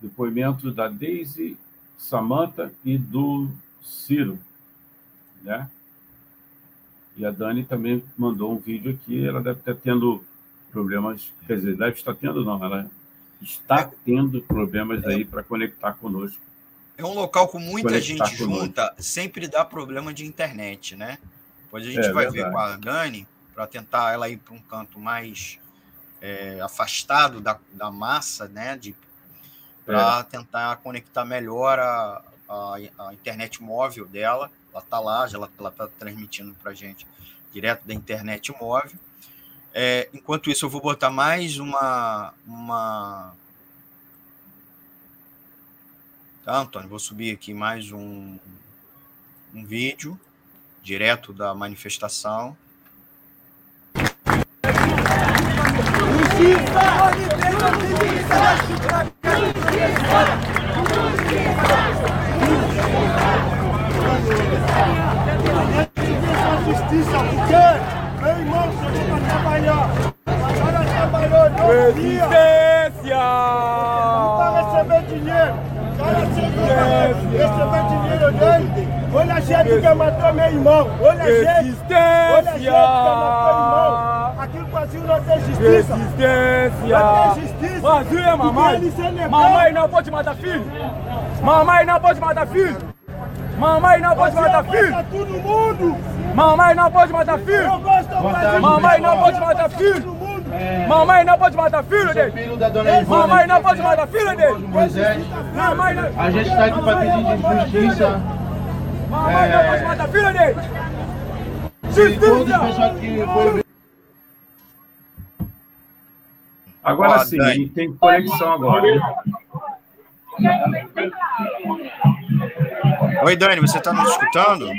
Depoimento da Daisy, Samantha e do Ciro, né? E a Dani também mandou um vídeo aqui, ela deve estar tendo problemas, quer dizer, deve estar tendo, não, ela está tendo problemas aí para conectar conosco. É um local com muita gente junta, sempre dá problema de internet, né? Depois a gente é, vai verdade. ver com a Dani, para tentar ela ir para um canto mais é, afastado da, da massa, né? Para é. tentar conectar melhor a, a, a, internet móvel dela. Ela está lá, ela está transmitindo para gente direto da internet móvel. É, enquanto isso, eu vou botar mais uma, uma Tá, Antônio? Vou subir aqui mais um, um vídeo direto da manifestação. Justiça, porque, meu irmão, chegou para trabalhar. Agora trabalhou dois dias. Resistência! Para receber dinheiro. Receber dinheiro dele. Olha a gente que matou meu irmão. Olha a gente. Olha a gente que matou irmão. Aqui no Brasil não tem justiça. Resistência. Não tem justiça. Brasil é mamãe. Mamãe não pode matar filho. Mamãe não pode matar filho. Mamãe não pode matar filho. todo mundo. Mamãe não pode matar filho. Mamãe não pode matar filho. Mamãe não pode matar filho dele. Filho da dona Mamãe não pode matar filho dele. Moisés. Mamãe não... A gente está aqui para pedir justiça. Mamãe não pode matar filho dele. Justiça. Agora sim, a gente tem conexão agora. Oi, Dani, você está nos escutando?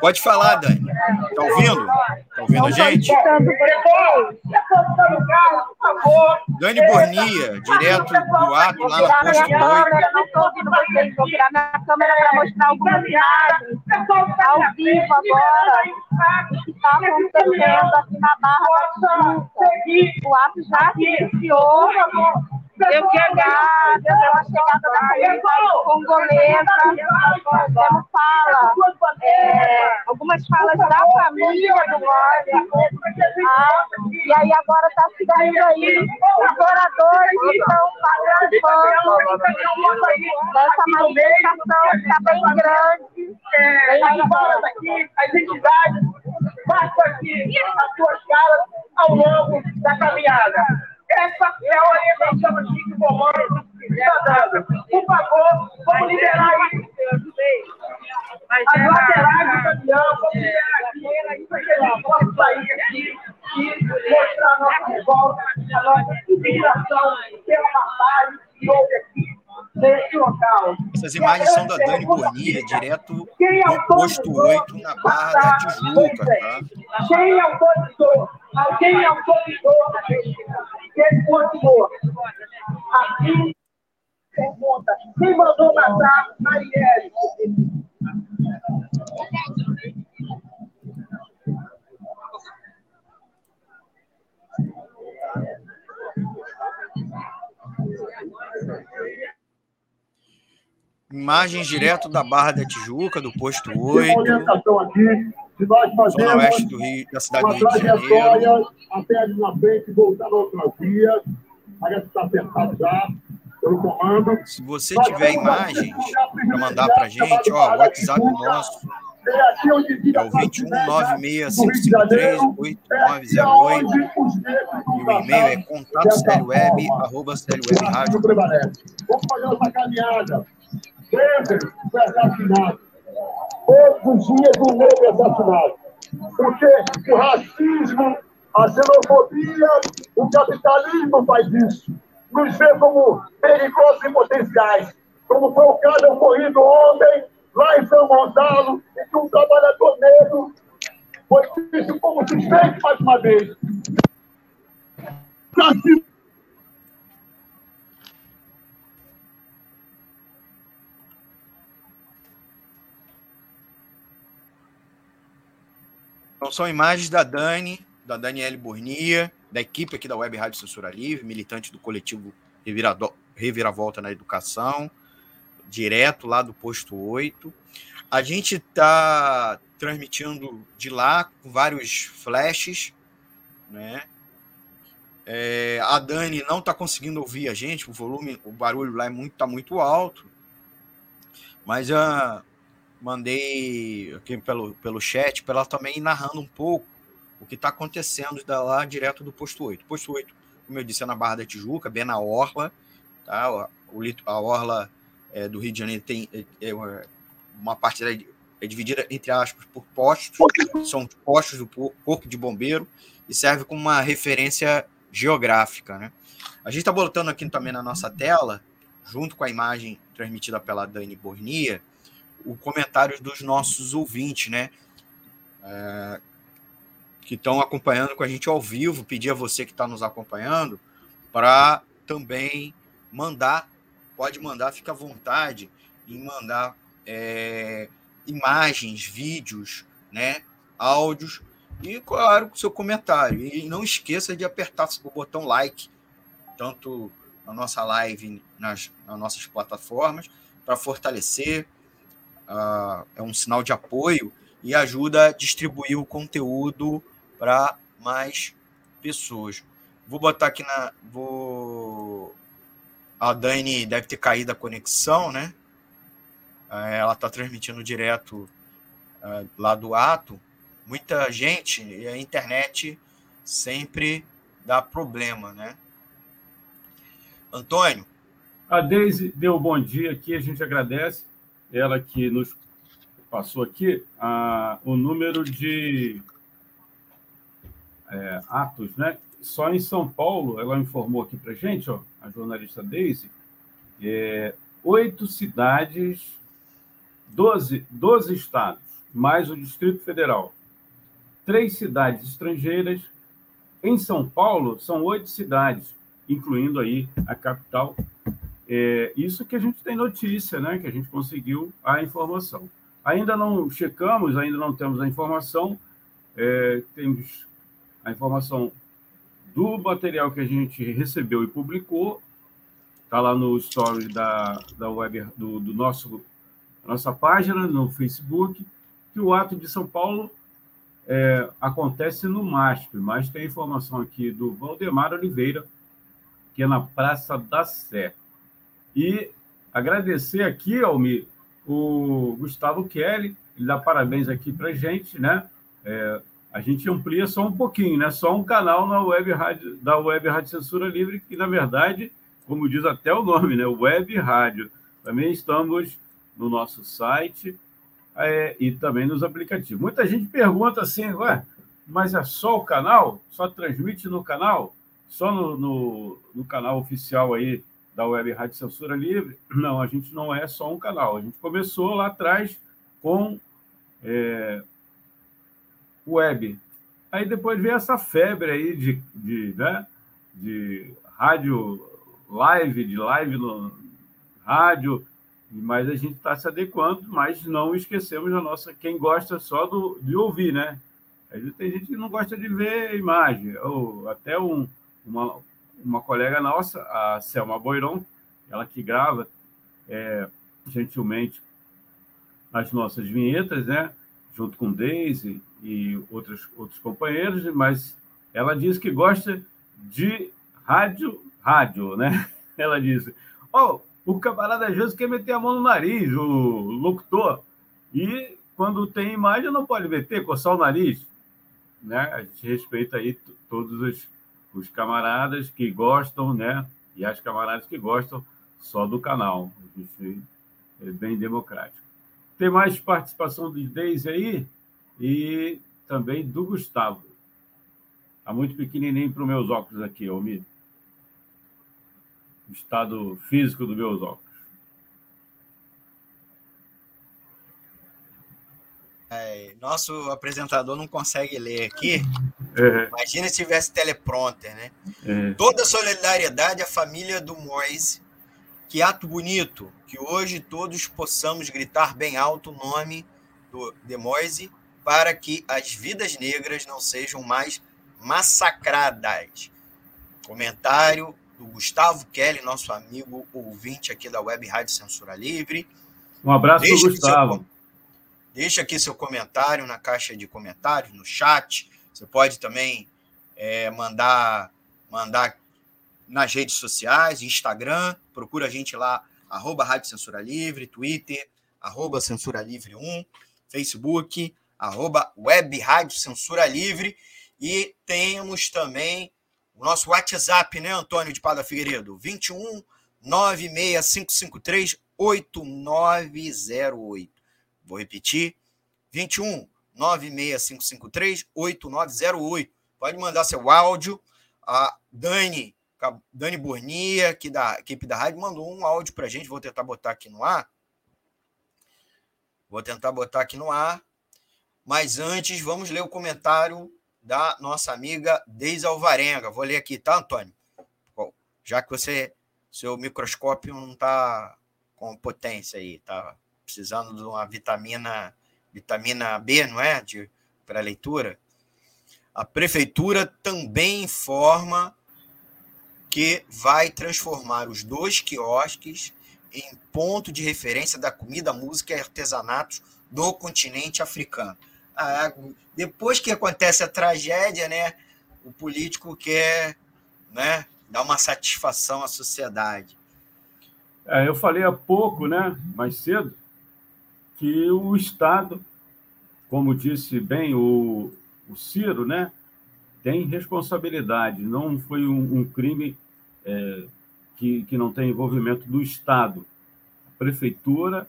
Pode falar, Dani. Tá ouvindo? Tá ouvindo a gente? Dani Bornia, direto do ato lá na Posto 8. Eu estou ouvindo vocês. Vou virar minha câmera para mostrar algumas imagens ao vivo agora que está acontecendo aqui na Barra da Tijuca. O ato já se iniciou eu chegada, pela chegada da comunidade congolesa, temos fala, é, algumas falas da família do Mori, tá? e aí agora está se dando aí os moradores que estão participando dessa manifestação que está bem grande. Bem as entidades, façam aqui as suas caras ao longo da caminhada. Essa é a orientação aqui que o comando está dando. Por favor, vamos liberar isso. As laterais do caminhão, vamos liberar aqui, para que nós possamos sair aqui e mostrar a nossa revolta, a nossa indignação pela batalha que houve aqui nesse local. Essas imagens são da Dani Bornia, direto do posto 8, na Barra da Tijuca. Tá? Quem autorizou? Alguém autorizou a Quem continuou? Assim pergunta: quem mandou matar Marielle? Imagens direto da Barra da Tijuca, do posto 8. orientação aqui, se nós Zona oeste fazemos do Rio, da cidade uma de Janeiro. trajetória até ali na frente, voltar na outra via, parece que está apertado já. Se você tiver imagens para mandar para a gente, ó, o WhatsApp nosso é o 21965538908 e o e-mail é contatosterioweb.com. Vamos fazer essa caminhada. Sempre. Todos os dias um negro é assassinado. Porque o racismo, a xenofobia, o capitalismo faz isso. Nos vê como perigosos e potenciais. Como foi o caso ocorrido ontem, lá em São Gonçalo, em que um trabalhador negro foi visto como suspeito mais uma vez. Racismo Então são imagens da Dani, da Daniele Burnia, da equipe aqui da Web Rádio Censura Livre, militante do coletivo Reviravolta na Educação, direto lá do posto 8. A gente está transmitindo de lá com vários flashes, né? É, a Dani não está conseguindo ouvir a gente, o volume, o barulho lá é muito, tá muito alto. Mas já mandei aqui pelo, pelo chat para ela também narrando um pouco o que está acontecendo da lá direto do posto 8. Posto 8, como eu disse, é na Barra da Tijuca, bem na Orla. Tá? O, a Orla é, do Rio de Janeiro tem é, é uma- parte dela é dividida, entre aspas, por postos. São postos do po- Corpo de Bombeiro e serve como uma referência geográfica. Né? A gente está botando aqui também na nossa tela, junto com a imagem transmitida pela Dani Bornia, o comentário dos nossos ouvintes, né? É, que estão acompanhando com a gente ao vivo. Pedir a você que está nos acompanhando para também mandar, pode mandar, fica à vontade em mandar é, imagens, vídeos, né? Áudios e, claro, seu comentário. E não esqueça de apertar o botão like, tanto na nossa live, nas, nas nossas plataformas, para fortalecer ah, é um sinal de apoio e ajuda a distribuir o conteúdo para mais pessoas. Vou botar aqui na. Vou... A Dani deve ter caído a conexão, né? Ah, Ela está transmitindo direto ah, lá do ato. Muita gente, e a internet sempre dá problema, né? Antônio, A Deise deu bom dia aqui, a gente agradece. Ela que nos passou aqui a, o número de é, atos, né? Só em São Paulo, ela informou aqui para gente, ó, a jornalista Deise, é, oito cidades, 12, 12 estados, mais o Distrito Federal, três cidades estrangeiras. Em São Paulo, são oito cidades, incluindo aí a capital. É, isso que a gente tem notícia, né? Que a gente conseguiu a informação. Ainda não checamos, ainda não temos a informação. É, temos a informação do material que a gente recebeu e publicou. Está lá no story da, da web, do, do nosso nossa página no Facebook, que o ato de São Paulo é, acontece no MASP, mas tem informação aqui do Valdemar Oliveira, que é na Praça da Sé. E agradecer aqui, Almir, o Gustavo Kelly, ele dá parabéns aqui para gente, né? É, a gente amplia só um pouquinho, né? Só um canal na web rádio, da Web Rádio Censura Livre, que, na verdade, como diz até o nome, né? Web Rádio. Também estamos no nosso site é, e também nos aplicativos. Muita gente pergunta assim, ué, mas é só o canal? Só transmite no canal? Só no, no, no canal oficial aí da Web Rádio Censura Livre? Não, a gente não é só um canal. A gente começou lá atrás com é, web. Aí depois veio essa febre aí de, de, né, de rádio live, de live no rádio, mas a gente está se adequando, mas não esquecemos a nossa, quem gosta só do, de ouvir, né? Tem gente que não gosta de ver imagem, ou até um, uma, uma colega nossa, a Selma Boiron, ela que grava é, gentilmente as nossas vinhetas, né? junto com Daisy e outros, outros companheiros, mas ela diz que gosta de rádio, rádio, né? Ela diz, oh, o camarada Jesus quer meter a mão no nariz, o locutor, e quando tem imagem não pode meter, coçar o nariz, né? A gente respeita aí todos os, os camaradas que gostam, né? E as camaradas que gostam só do canal. A gente é bem democrático. Tem mais participação de Deise aí e também do Gustavo. Está muito pequenininho para os meus óculos aqui, Almir. O estado físico dos meus óculos. É, nosso apresentador não consegue ler aqui. É. Imagina se tivesse teleprompter, né? É. Toda solidariedade à família do Moise que ato bonito, que hoje todos possamos gritar bem alto o nome do Demoise para que as vidas negras não sejam mais massacradas. Comentário do Gustavo Kelly, nosso amigo ouvinte aqui da Web Rádio Censura Livre. Um abraço para Gustavo. Seu, deixa aqui seu comentário na caixa de comentários, no chat. Você pode também é, mandar, mandar nas redes sociais, Instagram, procura a gente lá, arroba Rádio Censura Livre, Twitter, arroba Censura Livre 1, Facebook, arroba Web Rádio Censura Livre, e temos também o nosso WhatsApp, né, Antônio de Pada Figueiredo? 21 96553 8908. Vou repetir, 21 96553 8908. Pode mandar seu áudio. A Dani Dani Burnia, que da equipe da rádio, mandou um áudio para a gente. Vou tentar botar aqui no ar. Vou tentar botar aqui no ar. Mas antes, vamos ler o comentário da nossa amiga Deise Alvarenga. Vou ler aqui, tá, Antônio? Já que você, seu microscópio não está com potência aí, tá precisando de uma vitamina, vitamina B, não é? Para leitura. A prefeitura também informa que vai transformar os dois quiosques em ponto de referência da comida, música e artesanatos do continente africano. Ah, depois que acontece a tragédia, né, o político quer né, dar uma satisfação à sociedade. É, eu falei há pouco, né, mais cedo, que o Estado, como disse bem o, o Ciro, né, tem responsabilidade, não foi um, um crime é, que, que não tem envolvimento do Estado. A prefeitura,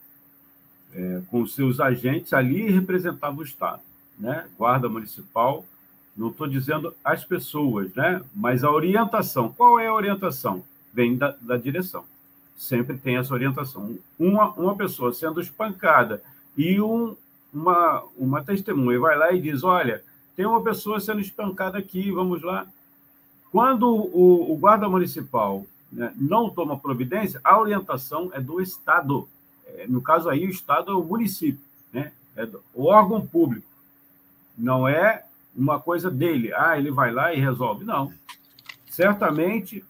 é, com seus agentes, ali representava o Estado, né? Guarda Municipal, não estou dizendo as pessoas, né? mas a orientação. Qual é a orientação? Vem da, da direção. Sempre tem essa orientação. Uma, uma pessoa sendo espancada e um, uma, uma testemunha vai lá e diz: Olha, tem uma pessoa sendo espancada aqui, vamos lá. Quando o, o guarda municipal né, não toma providência, a orientação é do Estado. É, no caso aí, o Estado é o município, né? é o órgão público. Não é uma coisa dele. Ah, ele vai lá e resolve. Não. Certamente,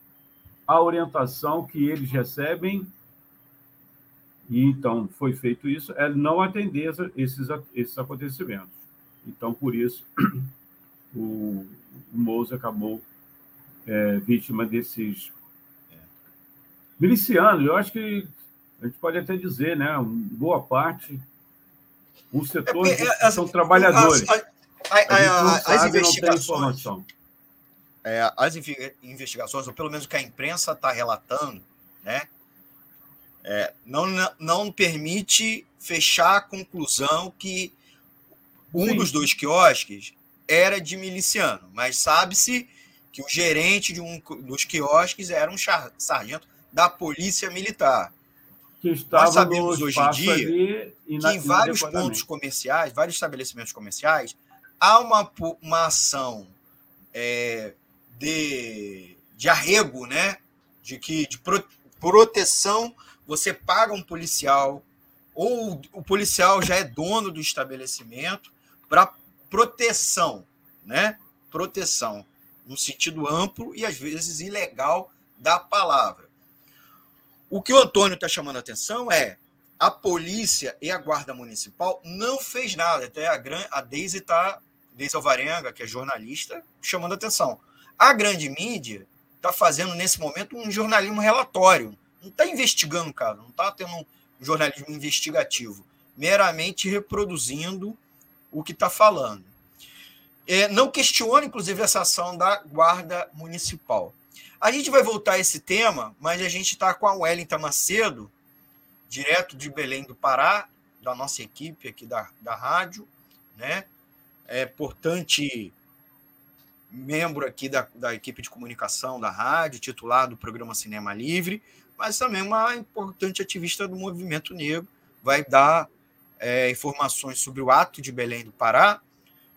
a orientação que eles recebem, e então foi feito isso, é não atender esses, esses acontecimentos. Então, por isso, o, o Moço acabou é, vítima desses milicianos. Eu acho que a gente pode até dizer, né? Boa parte, um setor é, é, são trabalhadores. As, as, as investigações. É, as investigações, ou pelo menos o que a imprensa está relatando, né? É, não, não permite fechar a conclusão que um Sim. dos dois quiosques era de miliciano, mas sabe-se que o gerente de um dos quiosques era um sargento da Polícia Militar. Nós sabemos hoje em dia que em vários pontos comerciais, vários estabelecimentos comerciais, há uma, uma ação é, de, de arrego, né? de, que, de pro, proteção você paga um policial, ou o policial já é dono do estabelecimento, para proteção, né? Proteção, no sentido amplo e às vezes ilegal da palavra. O que o Antônio está chamando a atenção é a polícia e a guarda municipal não fez nada. Até a, a Deise está, Deise Alvarenga, que é jornalista, chamando a atenção. A grande mídia está fazendo, nesse momento, um jornalismo relatório. Não está investigando, cara. Não está tendo um jornalismo investigativo. Meramente reproduzindo o que está falando. É, não questiona, inclusive, essa ação da Guarda Municipal. A gente vai voltar a esse tema, mas a gente está com a Wellington Macedo, direto de Belém do Pará, da nossa equipe aqui da, da rádio, né? É importante membro aqui da, da equipe de comunicação da rádio, titular do programa Cinema Livre, mas também uma importante ativista do movimento negro, vai dar é, informações sobre o ato de Belém do Pará,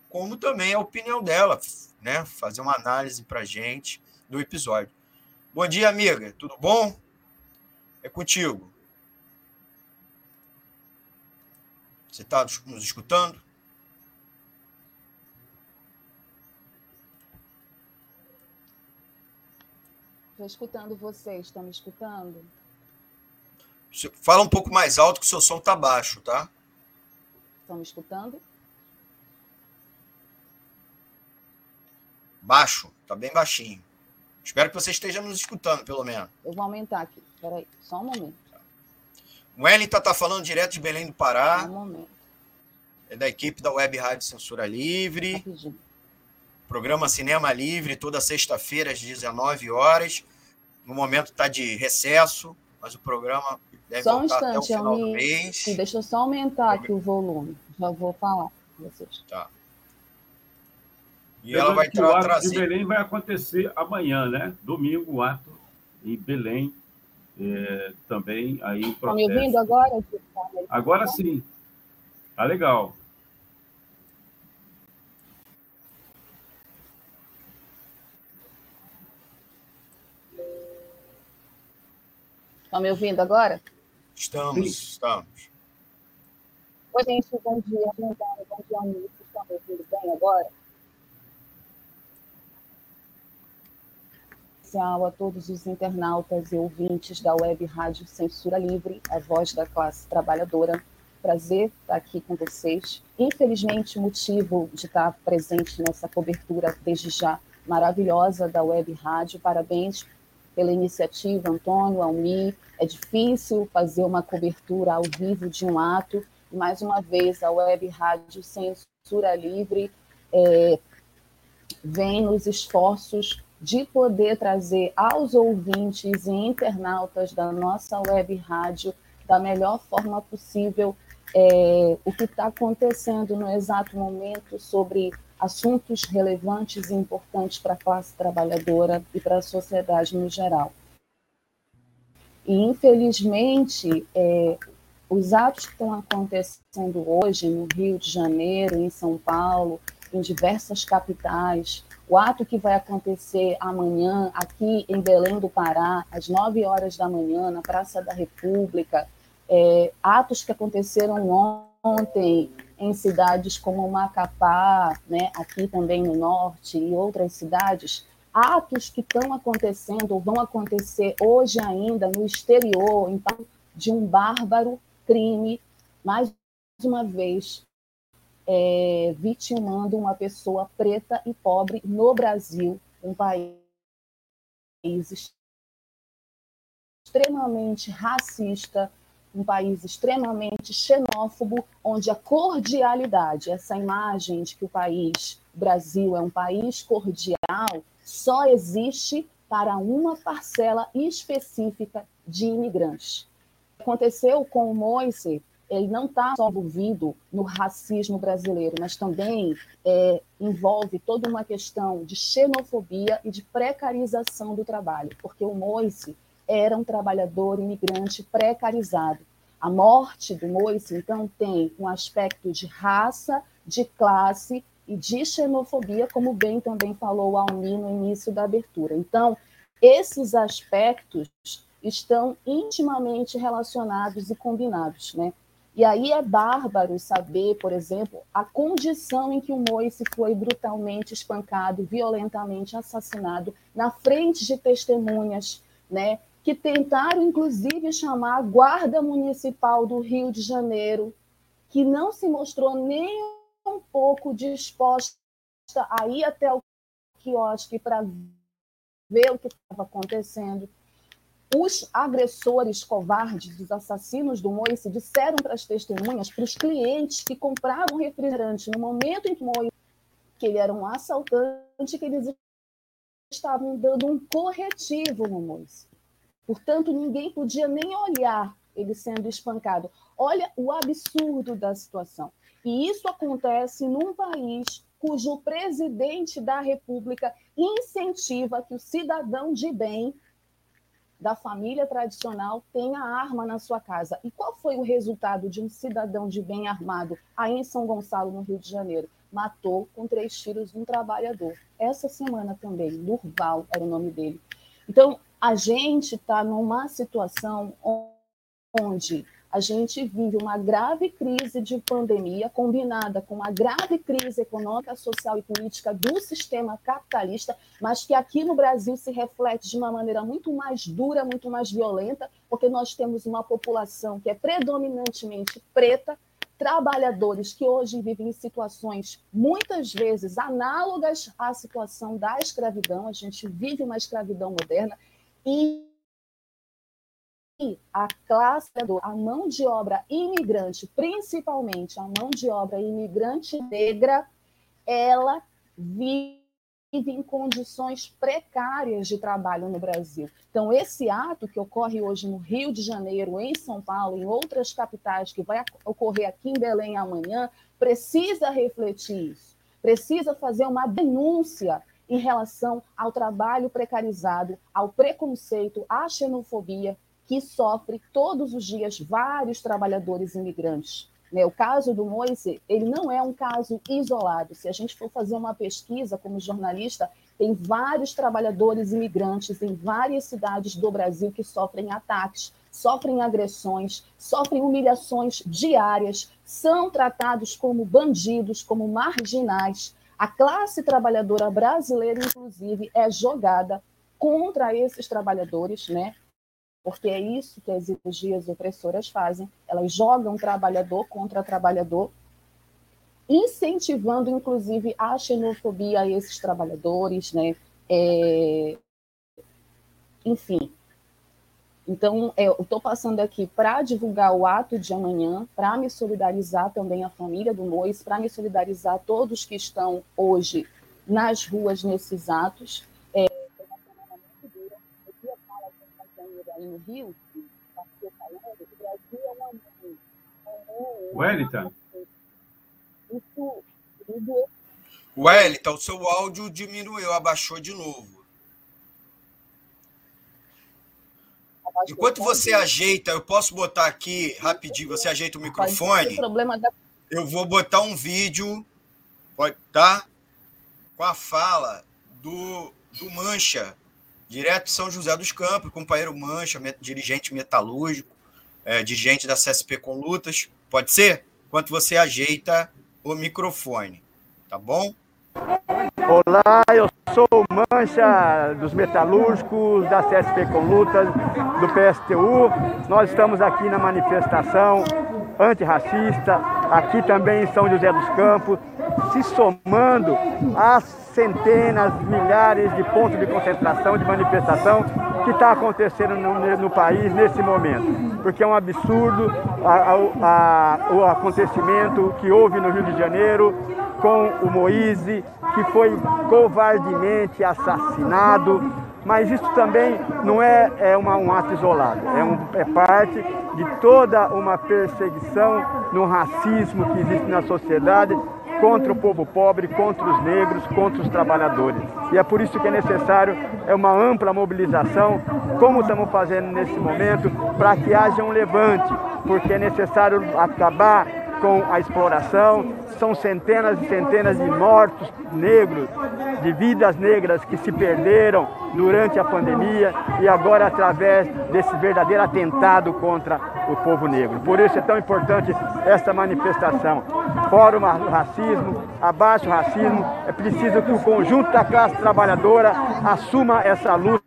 como também a opinião dela, né? Fazer uma análise para gente do episódio. Bom dia, amiga. Tudo bom? É contigo. Você está nos escutando? Estou escutando vocês, estão me escutando? Fala um pouco mais alto que o seu som está baixo, tá? Estão me escutando? Baixo, está bem baixinho. Espero que você esteja nos escutando, pelo menos. Eu vou aumentar aqui. Espera aí, só um momento. O Wellington está falando direto de Belém do Pará. Um momento. É da equipe da Web Rádio Censura Livre. Rapidinho. Programa Cinema Livre, toda sexta-feira, às 19 horas. No momento está de recesso, mas o programa deve só um instante, até o final me... do mês. Deixa eu só aumentar aqui o volume. Já vou falar com vocês. Tá. E ela vai tra o ato trazer. de Belém vai acontecer amanhã, né? Domingo, o ato em Belém é, também aí Está me ouvindo agora? Agora sim. Tá legal. Estão me ouvindo agora? Estamos, sim. estamos. Oi, gente, bom dia. Bom dia, amigo. Estão me ouvindo bem agora? especial a todos os internautas e ouvintes da Web Rádio Censura Livre, a voz da classe trabalhadora. Prazer estar aqui com vocês. Infelizmente, o motivo de estar presente nessa cobertura desde já maravilhosa da Web Rádio. Parabéns pela iniciativa, Antônio, Almi. É difícil fazer uma cobertura ao vivo de um ato. Mais uma vez, a Web Rádio Censura Livre é, vem nos esforços de poder trazer aos ouvintes e internautas da nossa web rádio da melhor forma possível é, o que está acontecendo no exato momento sobre assuntos relevantes e importantes para a classe trabalhadora e para a sociedade no geral. E, infelizmente, é, os atos que estão acontecendo hoje no Rio de Janeiro, em São Paulo, em diversas capitais, o ato que vai acontecer amanhã, aqui em Belém do Pará, às 9 horas da manhã, na Praça da República, é, atos que aconteceram ontem em cidades como Macapá, né, aqui também no norte, e outras cidades, atos que estão acontecendo ou vão acontecer hoje ainda no exterior, então, de um bárbaro crime, mais uma vez, é, vitimando uma pessoa preta e pobre no Brasil, um país extremamente racista, um país extremamente xenófobo, onde a cordialidade, essa imagem de que o país, o Brasil é um país cordial, só existe para uma parcela específica de imigrantes. Aconteceu com o Moise ele não está só envolvido no racismo brasileiro, mas também é, envolve toda uma questão de xenofobia e de precarização do trabalho, porque o Moise era um trabalhador imigrante precarizado. A morte do Moise, então, tem um aspecto de raça, de classe e de xenofobia, como bem também falou Almi no início da abertura. Então, esses aspectos estão intimamente relacionados e combinados, né? E aí é bárbaro saber, por exemplo, a condição em que o Moise foi brutalmente espancado, violentamente assassinado na frente de testemunhas, né? Que tentaram inclusive chamar a Guarda Municipal do Rio de Janeiro, que não se mostrou nem um pouco disposta a ir até o quiosque para ver o que estava acontecendo os agressores covardes, os assassinos do Moise, disseram para as testemunhas, para os clientes que compravam refrigerante no momento em que Moise, que ele era um assaltante, que eles estavam dando um corretivo no Moise. Portanto, ninguém podia nem olhar ele sendo espancado. Olha o absurdo da situação. E isso acontece num país cujo presidente da República incentiva que o cidadão de bem da família tradicional tenha arma na sua casa. E qual foi o resultado de um cidadão de bem armado aí em São Gonçalo, no Rio de Janeiro? Matou com três tiros um trabalhador. Essa semana também, Durval era o nome dele. Então, a gente está numa situação onde a gente vive uma grave crise de pandemia combinada com uma grave crise econômica, social e política do sistema capitalista, mas que aqui no Brasil se reflete de uma maneira muito mais dura, muito mais violenta, porque nós temos uma população que é predominantemente preta, trabalhadores que hoje vivem em situações muitas vezes análogas à situação da escravidão, a gente vive uma escravidão moderna e a classe, a mão de obra imigrante, principalmente a mão de obra imigrante negra, ela vive em condições precárias de trabalho no Brasil. Então, esse ato que ocorre hoje no Rio de Janeiro, em São Paulo, em outras capitais, que vai ocorrer aqui em Belém amanhã, precisa refletir isso, precisa fazer uma denúncia em relação ao trabalho precarizado, ao preconceito, à xenofobia, que sofre todos os dias vários trabalhadores imigrantes. Né? O caso do Moise, ele não é um caso isolado. Se a gente for fazer uma pesquisa como jornalista, tem vários trabalhadores imigrantes em várias cidades do Brasil que sofrem ataques, sofrem agressões, sofrem humilhações diárias, são tratados como bandidos, como marginais. A classe trabalhadora brasileira, inclusive, é jogada contra esses trabalhadores, né? porque é isso que as ideologias opressoras fazem. Elas jogam trabalhador contra trabalhador, incentivando, inclusive, a xenofobia a esses trabalhadores, né? É... Enfim. Então, é, eu estou passando aqui para divulgar o ato de amanhã, para me solidarizar também a família do Mois, para me solidarizar todos que estão hoje nas ruas nesses atos. É, no Rio, é. Wellington? Wellington, o seu áudio diminuiu, abaixou de novo. Enquanto você ajeita, eu posso botar aqui rapidinho, você ajeita o microfone. Eu vou botar um vídeo, pode tá? Com a fala do, do Mancha, direto de São José dos Campos, companheiro Mancha, dirigente metalúrgico, é, dirigente da CSP com lutas. Pode ser? Enquanto você ajeita o microfone, tá bom? Olá, eu sou Mancha dos Metalúrgicos, da CSP com Lutas, do PSTU. Nós estamos aqui na manifestação antirracista, aqui também em São José dos Campos, se somando às centenas, milhares de pontos de concentração, de manifestação que está acontecendo no, no, país nesse momento. Porque é um absurdo a, a, o acontecimento que houve no Rio de Janeiro com o Moise, que foi covardemente assassinado. Mas isso também não é, é uma, um ato isolado, é, um, é parte de toda uma perseguição no racismo que existe na sociedade contra o povo pobre, contra os negros, contra os trabalhadores. E é por isso que é necessário é uma ampla mobilização, como estamos fazendo nesse momento, para que haja um levante, porque é necessário acabar com a exploração, são centenas e centenas de mortos negros, de vidas negras que se perderam durante a pandemia e agora através desse verdadeiro atentado contra o povo negro. Por isso é tão importante esta manifestação. Fora o racismo, abaixo o racismo, é preciso que o conjunto da classe trabalhadora assuma essa luta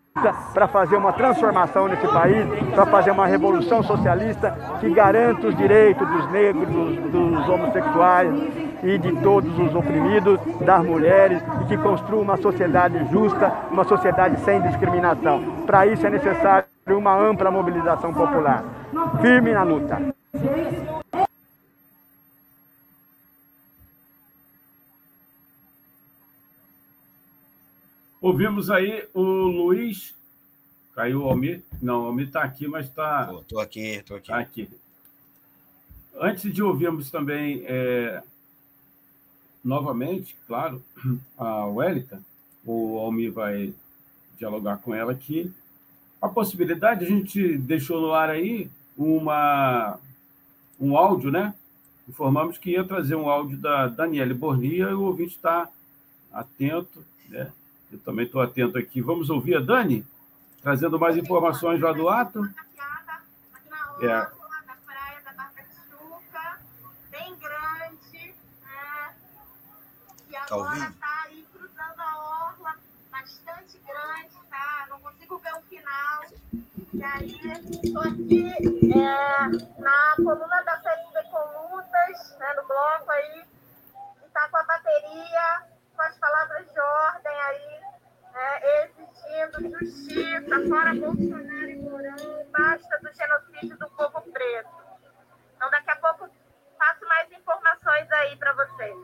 para fazer uma transformação nesse país, para fazer uma revolução socialista que garanta os direitos dos negros, dos, dos, homossexuais e de todos os oprimidos, das mulheres, e que construa uma sociedade justa, uma sociedade sem discriminação. Para isso é necessário uma ampla mobilização popular. Firme na luta. Ouvimos aí o Luiz. Caiu o Almir? Não, o Almir está aqui, mas está. Estou aqui, estou aqui. Tá aqui. Antes de ouvirmos também, é, novamente, claro, a Wellington, o Almir vai dialogar com ela aqui. A possibilidade, a gente deixou no ar aí uma, um áudio, né? Informamos que ia trazer um áudio da Daniele Bornia e o ouvinte está atento, né? Eu também estou atento aqui. Vamos ouvir a Dani, trazendo mais informações lá do ato. É. bem grande, né? E agora está aí cruzando a orla, bastante grande, tá? Não consigo ver o final. E aí, estou aqui é, na coluna da Ferinda com Lutas, né, no bloco aí, está com a bateria com as palavras de ordem aí, é, exigindo justiça, fora Bolsonaro e Mourão, basta do genocídio do povo preto. Então, daqui a pouco, passo mais informações aí para vocês.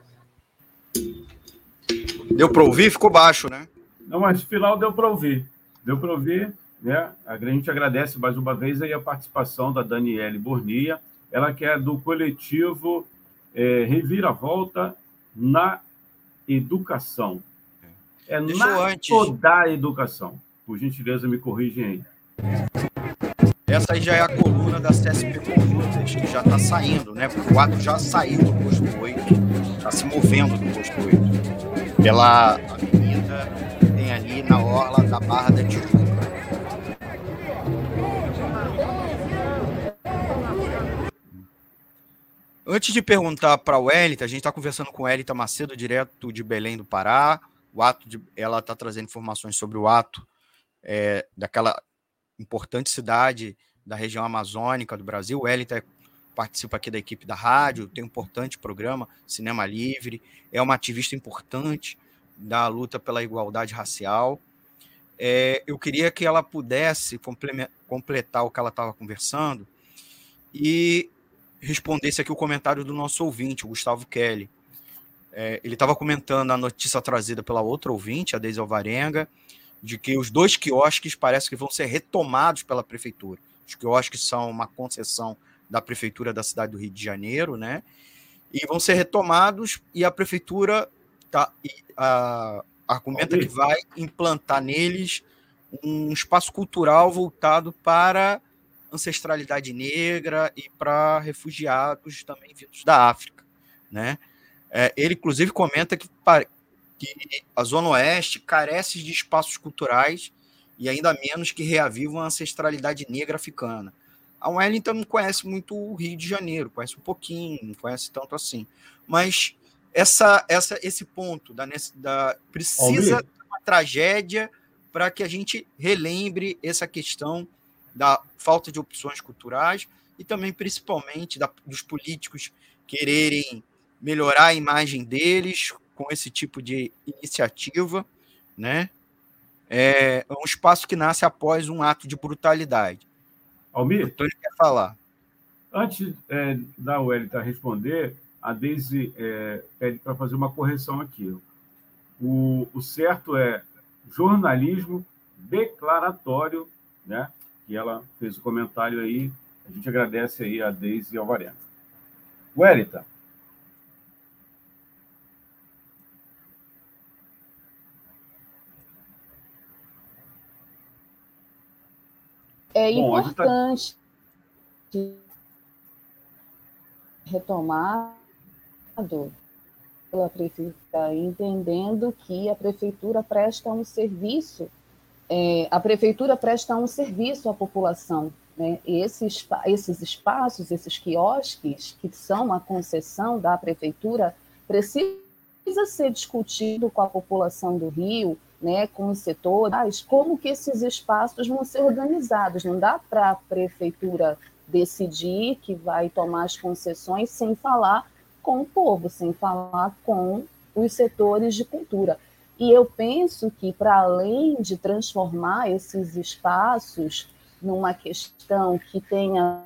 Deu para ouvir? Ficou baixo, né? Não, mas no final deu para ouvir. Deu para ouvir, né? A gente agradece mais uma vez aí a participação da Daniele Bornia, ela que é do coletivo é, Reviravolta na educação. É Deixa na antes... toda educação. Por gentileza, me corrigem aí. Essa aí já é a coluna da CSP Condutas, que já está saindo, né? Porque o ato já saiu do posto 8, está se movendo do posto 8. Pela avenida, tem ali na orla da Barra da Tijuca. Antes de perguntar para o Elita, a gente está conversando com Elita Macedo, direto de Belém do Pará. O ato de, ela está trazendo informações sobre o ato é, daquela importante cidade da região amazônica do Brasil. O Elita participa aqui da equipe da rádio, tem um importante programa, Cinema Livre, é uma ativista importante da luta pela igualdade racial. É, eu queria que ela pudesse completar o que ela estava conversando e respondesse aqui o comentário do nosso ouvinte, o Gustavo Kelly. É, ele estava comentando a notícia trazida pela outra ouvinte, a Deise Alvarenga, de que os dois quiosques parece que vão ser retomados pela prefeitura. Os quiosques são uma concessão da prefeitura da cidade do Rio de Janeiro, né? E vão ser retomados e a prefeitura tá, a, argumenta que vai implantar neles um espaço cultural voltado para ancestralidade negra e para refugiados também vindos da África, né? É, ele inclusive comenta que, que a Zona Oeste carece de espaços culturais e ainda menos que reavivam a ancestralidade negra africana. A Wellington não conhece muito o Rio de Janeiro, conhece um pouquinho, não conhece tanto assim. Mas essa, essa, esse ponto da, da precisa de uma tragédia para que a gente relembre essa questão da falta de opções culturais e também, principalmente, da, dos políticos quererem melhorar a imagem deles com esse tipo de iniciativa, né? É um espaço que nasce após um ato de brutalidade. Almir? O Tony quer falar. Antes é, da Wellington responder, a Deise é, pede para fazer uma correção aqui. O, o certo é jornalismo declaratório, né? Que ela fez o comentário aí. A gente agradece aí a Deise Alvarenga. Wellington. É Bom, tá importante. Tá... retomado pela prefeitura, entendendo que a prefeitura presta um serviço, é, a prefeitura presta um serviço à população. Né? Esses, esses espaços, esses quiosques, que são uma concessão da prefeitura, precisa ser discutido com a população do Rio, né, com os setores, como que esses espaços vão ser organizados. Não dá para a prefeitura decidir que vai tomar as concessões sem falar com o povo, sem falar com os setores de cultura. E eu penso que, para além de transformar esses espaços numa questão que tenha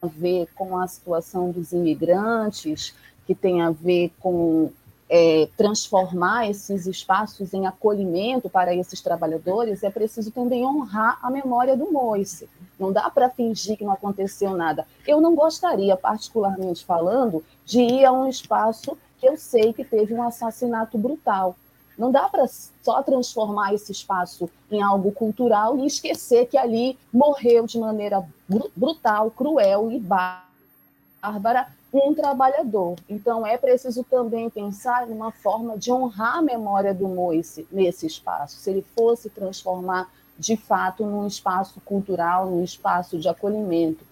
a ver com a situação dos imigrantes, que tenha a ver com é, transformar esses espaços em acolhimento para esses trabalhadores, é preciso também honrar a memória do Moise. Não dá para fingir que não aconteceu nada. Eu não gostaria, particularmente falando, de ir a um espaço que eu sei que teve um assassinato brutal. Não dá para só transformar esse espaço em algo cultural e esquecer que ali morreu de maneira brutal, cruel e bárbara um trabalhador. Então, é preciso também pensar numa forma de honrar a memória do Moise nesse espaço. Se ele fosse transformar, de fato, num espaço cultural, num espaço de acolhimento.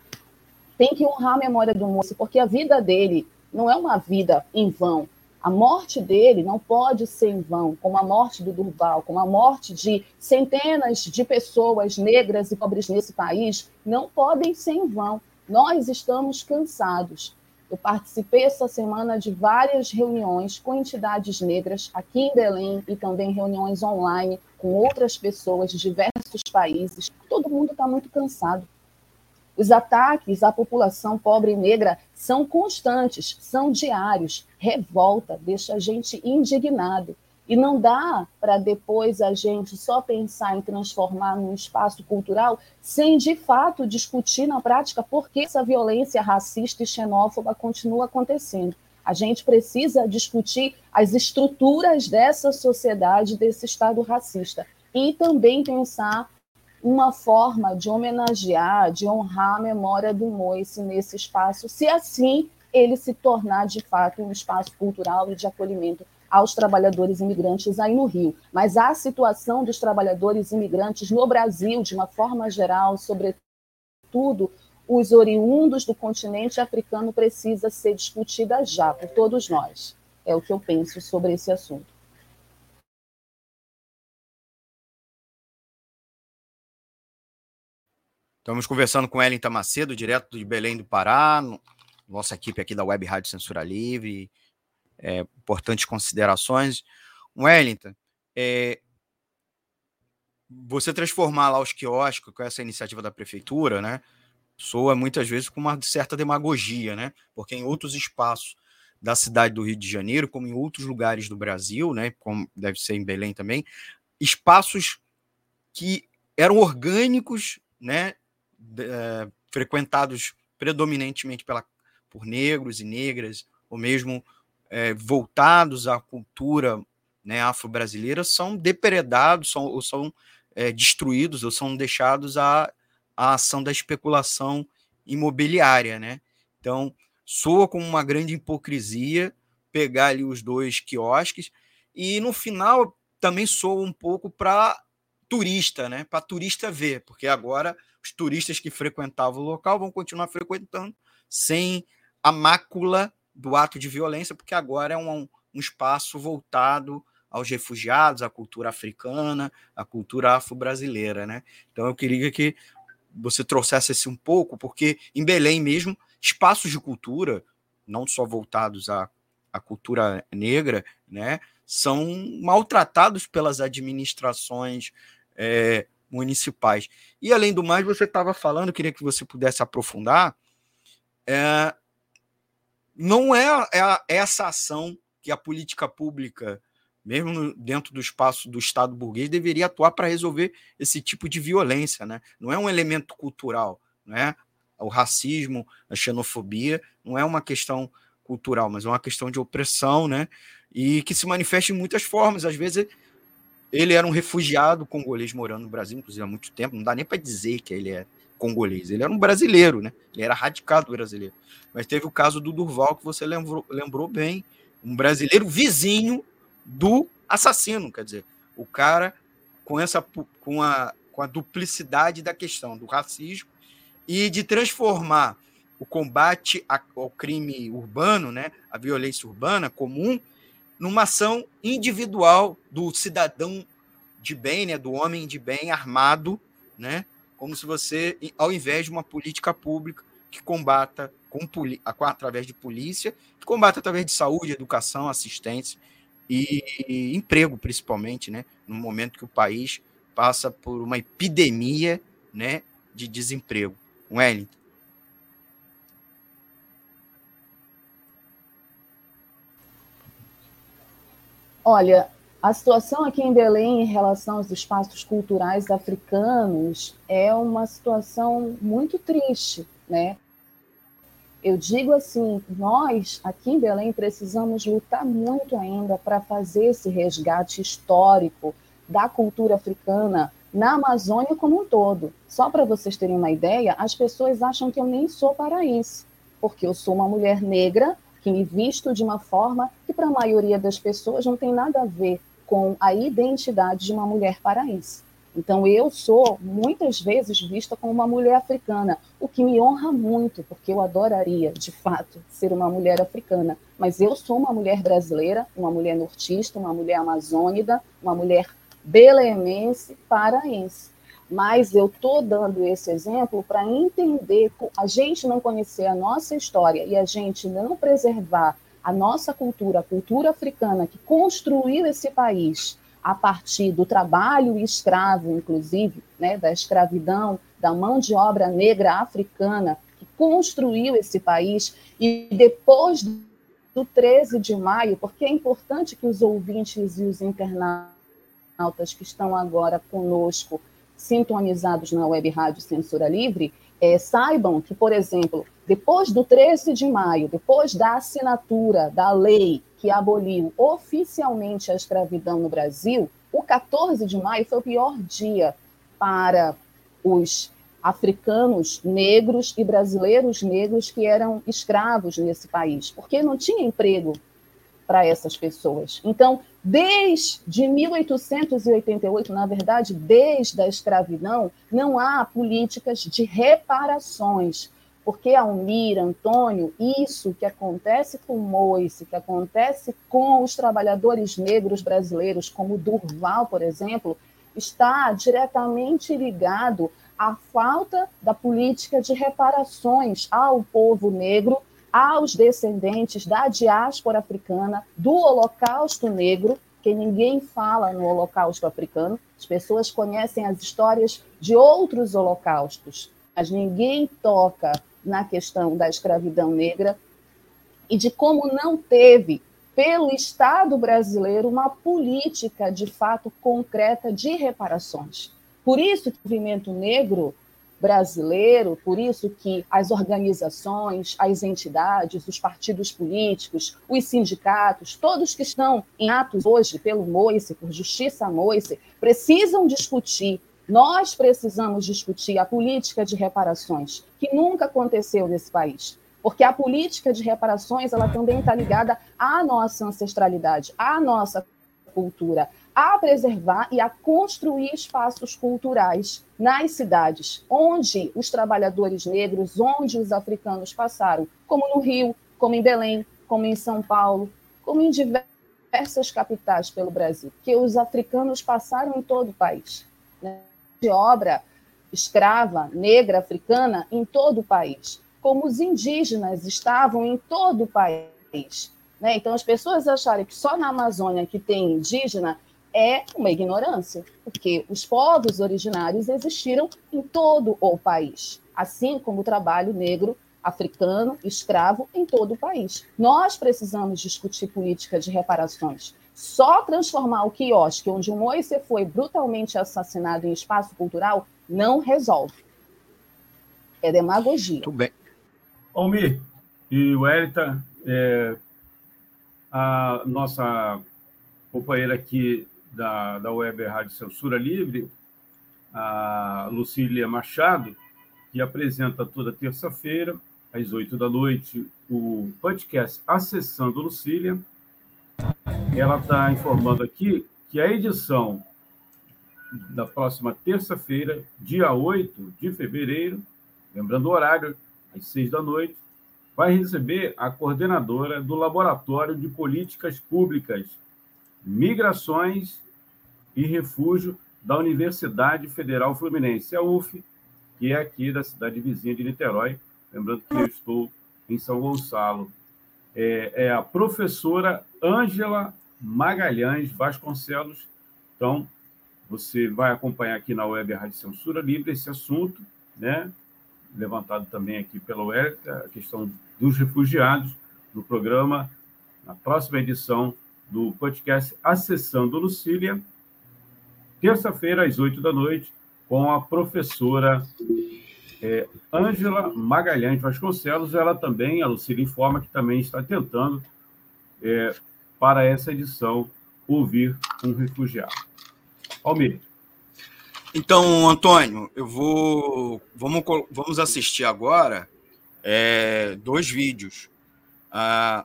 Tem que honrar a memória do Moise, porque a vida dele não é uma vida em vão. A morte dele não pode ser em vão, como a morte do Durval, como a morte de centenas de pessoas negras e pobres nesse país, não podem ser em vão. Nós estamos cansados eu participei essa semana de várias reuniões com entidades negras aqui em Belém e também reuniões online com outras pessoas de diversos países. Todo mundo está muito cansado. Os ataques à população pobre e negra são constantes, são diários. Revolta, deixa a gente indignado. E não dá para depois a gente só pensar em transformar num espaço cultural sem de fato discutir na prática por que essa violência racista e xenófoba continua acontecendo. A gente precisa discutir as estruturas dessa sociedade, desse Estado racista. E também pensar uma forma de homenagear, de honrar a memória do Moise nesse espaço, se assim ele se tornar de fato um espaço cultural e de acolhimento aos trabalhadores imigrantes aí no Rio. Mas a situação dos trabalhadores imigrantes no Brasil, de uma forma geral, sobretudo os oriundos do continente africano, precisa ser discutida já por todos nós. É o que eu penso sobre esse assunto. Estamos conversando com Ellen Macedo, direto de Belém do Pará, nossa equipe aqui da Web Rádio Censura Livre, é, importantes considerações. Wellington, é, você transformar lá os quiosques com essa iniciativa da prefeitura, né, soa muitas vezes com uma certa demagogia, né, porque em outros espaços da cidade do Rio de Janeiro, como em outros lugares do Brasil, né, como deve ser em Belém também, espaços que eram orgânicos, né, é, frequentados predominantemente pela, por negros e negras, ou mesmo é, voltados à cultura né, afro-brasileira são depredados, são, ou são é, destruídos, ou são deixados à, à ação da especulação imobiliária. Né? Então, soa como uma grande hipocrisia pegar ali os dois quiosques, e no final também soa um pouco para turista, né? Para turista ver, porque agora os turistas que frequentavam o local vão continuar frequentando sem a mácula do ato de violência, porque agora é um, um espaço voltado aos refugiados, à cultura africana, à cultura afro-brasileira, né? Então eu queria que você trouxesse esse um pouco, porque em Belém mesmo, espaços de cultura, não só voltados à, à cultura negra, né, são maltratados pelas administrações é, municipais. E além do mais, você estava falando, queria que você pudesse aprofundar, é, não é, é essa ação que a política pública, mesmo dentro do espaço do Estado burguês, deveria atuar para resolver esse tipo de violência. Né? Não é um elemento cultural. Né? O racismo, a xenofobia, não é uma questão cultural, mas é uma questão de opressão, né? E que se manifesta em muitas formas. Às vezes ele era um refugiado congolês morando no Brasil, inclusive há muito tempo, não dá nem para dizer que ele é congolês, ele era um brasileiro, né? Ele era radicado brasileiro. Mas teve o caso do Durval, que você lembrou, lembrou bem, um brasileiro vizinho do assassino, quer dizer, o cara com essa com a, com a duplicidade da questão do racismo e de transformar o combate ao crime urbano, né, a violência urbana comum, numa ação individual do cidadão de bem, né, do homem de bem armado, né, como se você, ao invés de uma política pública que combata com, através de polícia, que combata através de saúde, educação, assistência e, e emprego, principalmente, né, no momento que o país passa por uma epidemia, né, de desemprego. Wellington. Olha, a situação aqui em Belém em relação aos espaços culturais africanos é uma situação muito triste, né? Eu digo assim, nós aqui em Belém precisamos lutar muito ainda para fazer esse resgate histórico da cultura africana na Amazônia como um todo. Só para vocês terem uma ideia, as pessoas acham que eu nem sou paraense, porque eu sou uma mulher negra que me visto de uma forma que para a maioria das pessoas não tem nada a ver com a identidade de uma mulher paraense. Então eu sou muitas vezes vista como uma mulher africana, o que me honra muito, porque eu adoraria, de fato, ser uma mulher africana. Mas eu sou uma mulher brasileira, uma mulher nortista, uma mulher amazônida, uma mulher belemense, paraense. Mas eu estou dando esse exemplo para entender a gente não conhecer a nossa história e a gente não preservar a nossa cultura, a cultura africana que construiu esse país a partir do trabalho escravo, inclusive, né, da escravidão, da mão de obra negra africana que construiu esse país. E depois do 13 de maio, porque é importante que os ouvintes e os internautas que estão agora conosco sintonizados na Web Rádio Censura Livre, é, saibam que, por exemplo, depois do 13 de maio, depois da assinatura da lei que aboliu oficialmente a escravidão no Brasil, o 14 de maio foi o pior dia para os africanos negros e brasileiros negros que eram escravos nesse país, porque não tinha emprego para essas pessoas. Então, desde 1888, na verdade, desde a escravidão, não há políticas de reparações. Porque, Almir, Antônio, isso que acontece com Moise, que acontece com os trabalhadores negros brasileiros, como Durval, por exemplo, está diretamente ligado à falta da política de reparações ao povo negro aos descendentes da diáspora africana, do Holocausto Negro, que ninguém fala no Holocausto africano. As pessoas conhecem as histórias de outros holocaustos, mas ninguém toca na questão da escravidão negra e de como não teve, pelo Estado brasileiro, uma política de fato concreta de reparações. Por isso o movimento negro brasileiro, por isso que as organizações, as entidades, os partidos políticos, os sindicatos, todos que estão em atos hoje pelo Moise, por Justiça Moise, precisam discutir nós precisamos discutir a política de reparações, que nunca aconteceu nesse país. Porque a política de reparações ela também está ligada à nossa ancestralidade, à nossa cultura, a preservar e a construir espaços culturais nas cidades, onde os trabalhadores negros, onde os africanos passaram, como no Rio, como em Belém, como em São Paulo, como em diversas capitais pelo Brasil, que os africanos passaram em todo o país. Né? De obra escrava, negra, africana, em todo o país, como os indígenas estavam em todo o país. Né? Então, as pessoas acharem que só na Amazônia que tem indígena é uma ignorância, porque os povos originários existiram em todo o país, assim como o trabalho negro, africano, escravo em todo o país. Nós precisamos discutir política de reparações. Só transformar o quiosque onde o Moise foi brutalmente assassinado em espaço cultural não resolve. É demagogia. Tudo bem. Almir e Wellington, é, a nossa companheira aqui da, da Web Rádio Censura Livre, a Lucília Machado, que apresenta toda terça-feira, às oito da noite, o podcast Acessando Lucília. Ela está informando aqui que a edição da próxima terça-feira, dia 8 de fevereiro, lembrando o horário, às seis da noite, vai receber a coordenadora do Laboratório de Políticas Públicas, Migrações e Refúgio da Universidade Federal Fluminense, a UF, que é aqui da cidade vizinha de Niterói. Lembrando que eu estou em São Gonçalo. É, é a professora Ângela Magalhães Vasconcelos. Então, você vai acompanhar aqui na web Rádio Censura Livre esse assunto, né? levantado também aqui pela web, a questão dos refugiados, no programa, na próxima edição do podcast Acessando Lucília, terça-feira, às oito da noite, com a professora é, Ângela Magalhães Vasconcelos. Ela também, a Lucília informa que também está tentando, é, para essa edição, ouvir um refugiado. Almir. Então, Antônio, eu vou. Vamos, vamos assistir agora é, dois vídeos. Ah,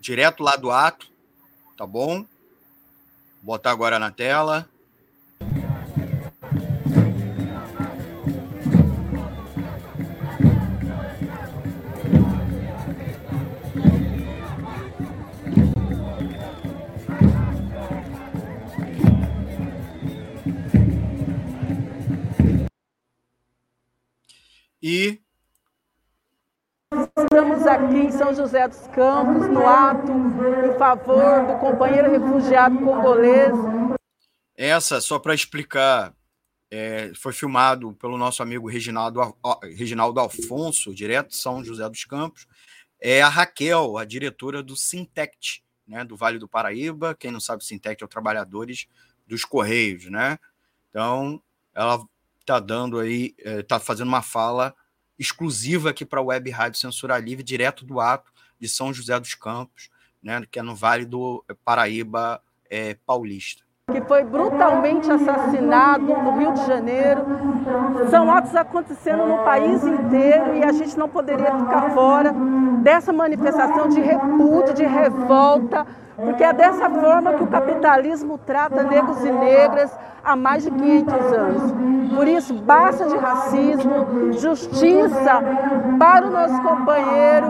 direto lá do ato, tá bom? Vou botar agora na tela. E Estamos aqui em São José dos Campos, no ato em favor do companheiro refugiado congolês. Essa, só para explicar, é, foi filmado pelo nosso amigo Reginaldo, Reginaldo Alfonso, direto de São José dos Campos. É a Raquel, a diretora do Sintect, né, do Vale do Paraíba. Quem não sabe, Sintect é o Trabalhadores dos Correios, né? Então, ela está dando aí, está é, fazendo uma fala exclusiva aqui para a Web Rádio Censura Livre, direto do ato de São José dos Campos, né, que é no Vale do Paraíba é, Paulista. Que foi brutalmente assassinado no Rio de Janeiro. São atos acontecendo no país inteiro e a gente não poderia ficar fora dessa manifestação de repúdio, de revolta, porque é dessa forma que o capitalismo trata negros e negras há mais de 500 anos. Por isso, basta de racismo, justiça para o nosso companheiro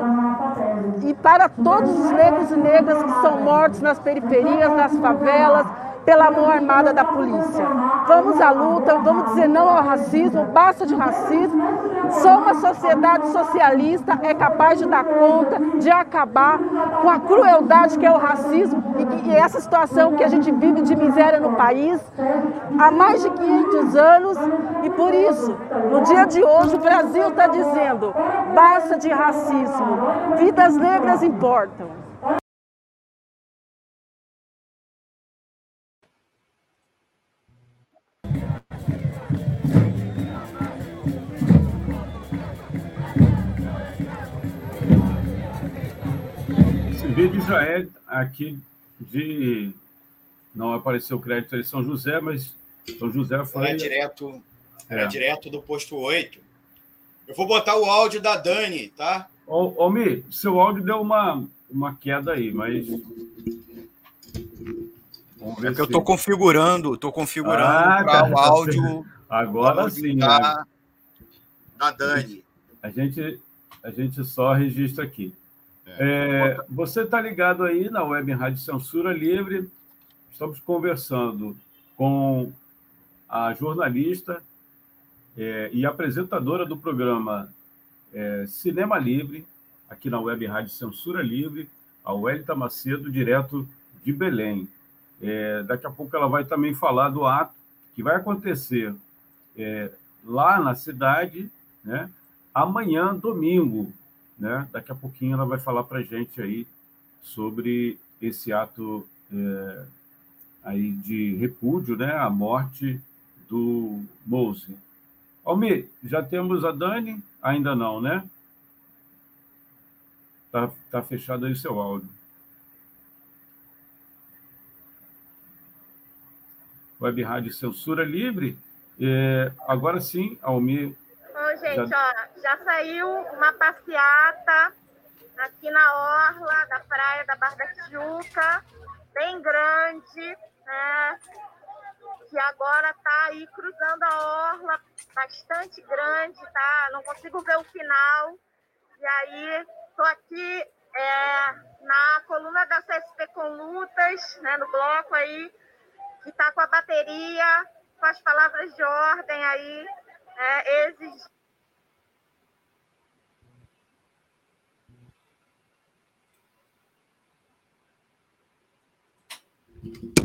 e para todos os negros e negras que são mortos nas periferias, nas favelas, pela mão armada da polícia. Vamos à luta, vamos dizer não ao racismo, basta de racismo. Só uma sociedade socialista é capaz de dar conta, de acabar com a crueldade que é o racismo e, e essa situação que a gente vive de miséria no país há mais de 500 anos. E por isso, no dia de hoje, o Brasil está dizendo: basta de racismo, vidas negras importam. Já é aqui de. Não apareceu o crédito de São José, mas São José foi. Era direto, era é. direto do posto 8. Eu vou botar o áudio da Dani, tá? Ô, ô Mi, seu áudio deu uma, uma queda aí, mas. É que eu estou configurando, estou configurando ah, para tá, o áudio. Agora sim. Da, né? da Dani. A gente, a gente só registra aqui. É, você está ligado aí na Web Rádio Censura Livre. Estamos conversando com a jornalista é, e apresentadora do programa é, Cinema Livre, aqui na Web Rádio Censura Livre, a Welita Macedo, direto de Belém. É, daqui a pouco ela vai também falar do ato que vai acontecer é, lá na cidade, né? amanhã, domingo, né? Daqui a pouquinho ela vai falar para gente aí sobre esse ato é, aí de repúdio, né? A morte do Mose. Almir, já temos a Dani? Ainda não, né? Tá, tá fechado aí o seu áudio. Web Rádio Censura Livre. É, agora sim, Almir. Gente, já... ó, já saiu uma passeata aqui na orla da praia da Barra da Tijuca, bem grande, né? Que agora tá aí cruzando a orla, bastante grande, tá? Não consigo ver o final. E aí, tô aqui é, na coluna da CSP com lutas, né? No bloco aí, que tá com a bateria, com as palavras de ordem aí, é, exig...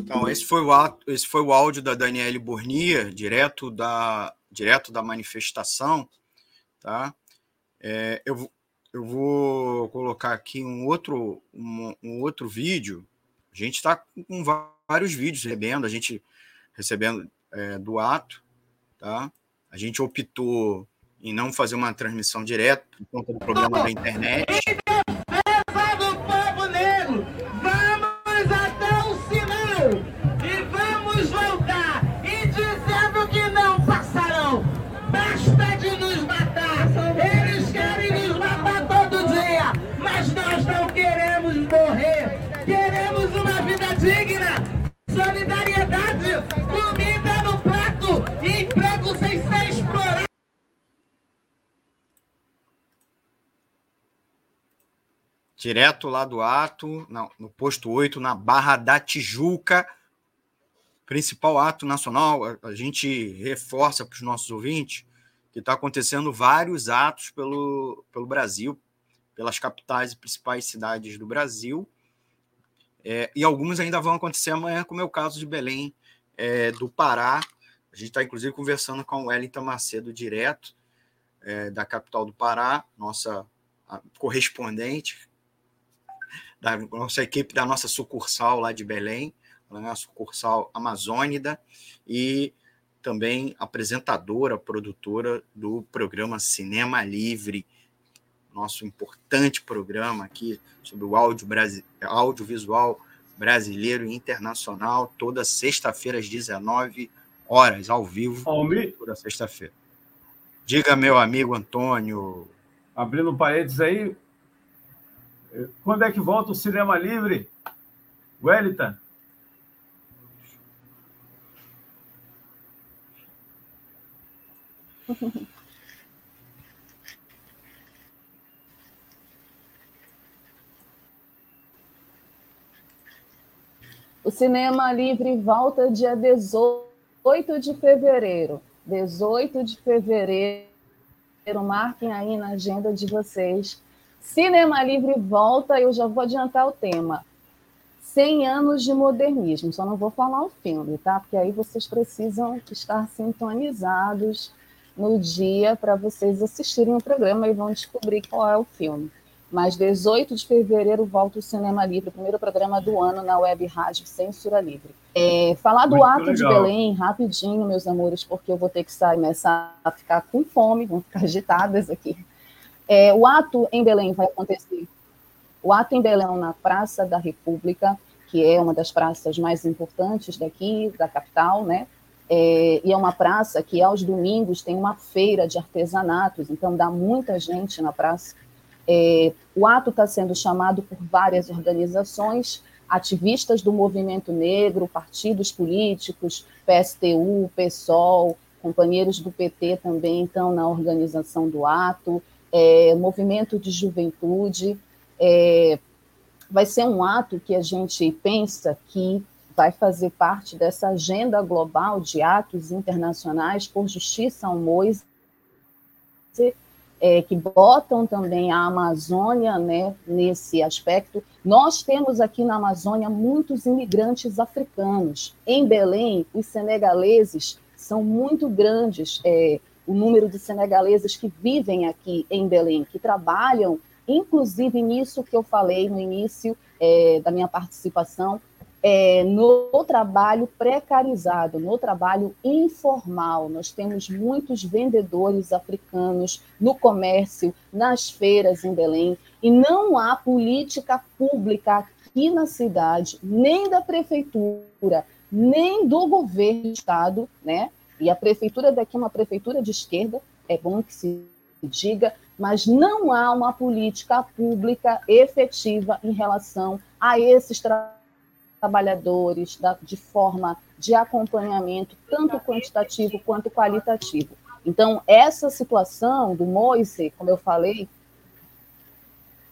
Então, esse foi o, ato, esse foi o áudio da Daniele Burnia, direto da, direto da manifestação. Tá? É, eu, eu vou colocar aqui um outro, um, um outro vídeo. A gente está com vários vídeos recebendo, a gente recebendo é, do ato. Tá? A gente optou em não fazer uma transmissão direta por conta do problema da internet. Direto lá do ato, não, no posto 8, na Barra da Tijuca, principal ato nacional. A, a gente reforça para os nossos ouvintes que está acontecendo vários atos pelo, pelo Brasil, pelas capitais e principais cidades do Brasil, é, e alguns ainda vão acontecer amanhã, como é o caso de Belém é, do Pará. A gente está, inclusive, conversando com o Wellington Macedo, direto é, da capital do Pará, nossa correspondente, da nossa equipe da nossa sucursal lá de Belém, a nossa sucursal Amazônida, e também apresentadora, produtora do programa Cinema Livre, nosso importante programa aqui sobre o áudio audiovisual brasileiro e internacional, toda sexta-feira às 19 horas, ao vivo, toda sexta-feira. Diga, meu amigo Antônio. Abrindo paredes aí, quando é que volta o cinema livre? Wellington? O Cinema Livre volta dia 18 de fevereiro. 18 de fevereiro. Marquem aí na agenda de vocês Cinema Livre volta, eu já vou adiantar o tema. 100 anos de modernismo, só não vou falar o filme, tá? Porque aí vocês precisam estar sintonizados no dia para vocês assistirem o programa e vão descobrir qual é o filme. Mas 18 de fevereiro volta o Cinema Livre, o primeiro programa do ano na Web Rádio Censura Livre. É, falar do Muito ato legal. de Belém, rapidinho, meus amores, porque eu vou ter que sair, começar a ficar com fome, vão ficar agitadas aqui. É, o ato em Belém vai acontecer. O ato em Belém na Praça da República, que é uma das praças mais importantes daqui, da capital, né? É, e é uma praça que aos domingos tem uma feira de artesanatos, então dá muita gente na praça. É, o ato está sendo chamado por várias organizações, ativistas do movimento negro, partidos políticos, PSTU, PSOL, companheiros do PT também estão na organização do ato é, movimento de juventude. É, vai ser um ato que a gente pensa que vai fazer parte dessa agenda global de atos internacionais por justiça ao Moise, é, que botam também a Amazônia né, nesse aspecto. Nós temos aqui na Amazônia muitos imigrantes africanos. Em Belém, os senegaleses são muito grandes. É, o número de senegaleses que vivem aqui em Belém, que trabalham, inclusive nisso que eu falei no início é, da minha participação, é, no trabalho precarizado, no trabalho informal. Nós temos muitos vendedores africanos no comércio, nas feiras em Belém, e não há política pública aqui na cidade, nem da prefeitura, nem do governo do estado, né, e a prefeitura daqui é uma prefeitura de esquerda, é bom que se diga, mas não há uma política pública efetiva em relação a esses tra trabalhadores da, de forma de acompanhamento, tanto quantitativo quanto qualitativo. Então, essa situação do Moise, como eu falei,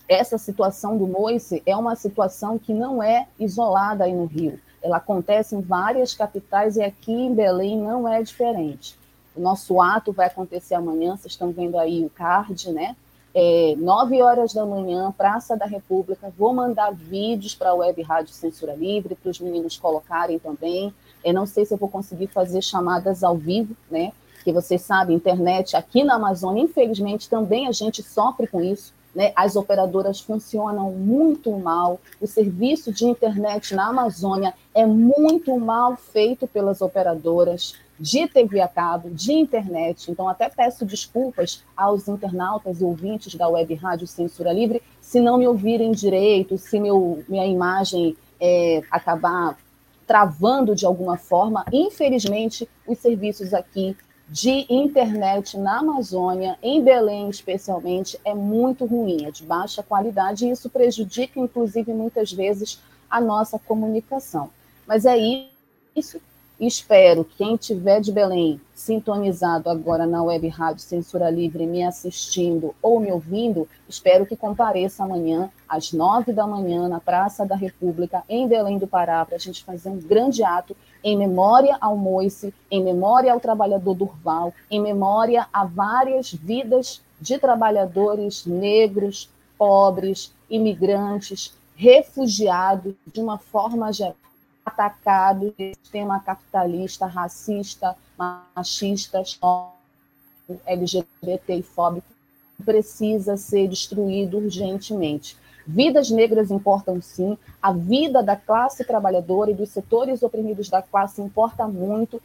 essa situação do Moise é uma situação que não é isolada aí no Rio. Ela acontece em várias capitais e aqui em Belém não é diferente. O nosso ato vai acontecer amanhã, vocês estão vendo aí o card, né? É, 9 horas da manhã, Praça da República. Vou mandar vídeos para a Web Rádio Censura Livre, para os meninos colocarem também. Eu não sei se eu vou conseguir fazer chamadas ao vivo, né? Porque vocês sabem, internet aqui na Amazônia, infelizmente, também a gente sofre com isso. Né? As operadoras funcionam muito mal, o serviço de internet na Amazônia é muito mal feito pelas operadoras de TV a cabo, de internet. Então, até peço desculpas aos internautas e ouvintes da Web Rádio Censura Livre se não me ouvirem direito, se meu, minha imagem é, acabar travando de alguma forma. Infelizmente, os serviços aqui de internet na Amazônia, em Belém especialmente, é muito ruim, é de baixa qualidade, e isso prejudica, inclusive, muitas vezes, a nossa comunicação. Mas é isso Espero que quem estiver de Belém sintonizado agora na Web Rádio Censura Livre, me assistindo ou me ouvindo, espero que compareça amanhã, às nove da manhã, na Praça da República, em Belém do Pará, para a gente fazer um grande ato em memória ao Moise, em memória ao trabalhador Durval, em memória a várias vidas de trabalhadores negros, pobres, imigrantes, refugiados, de uma forma geral atacado pelo sistema capitalista, racista, machista, LGBT e fóbico, precisa ser destruído urgentemente. Vidas negras importam sim, a vida da classe trabalhadora e dos setores oprimidos da classe importa muito,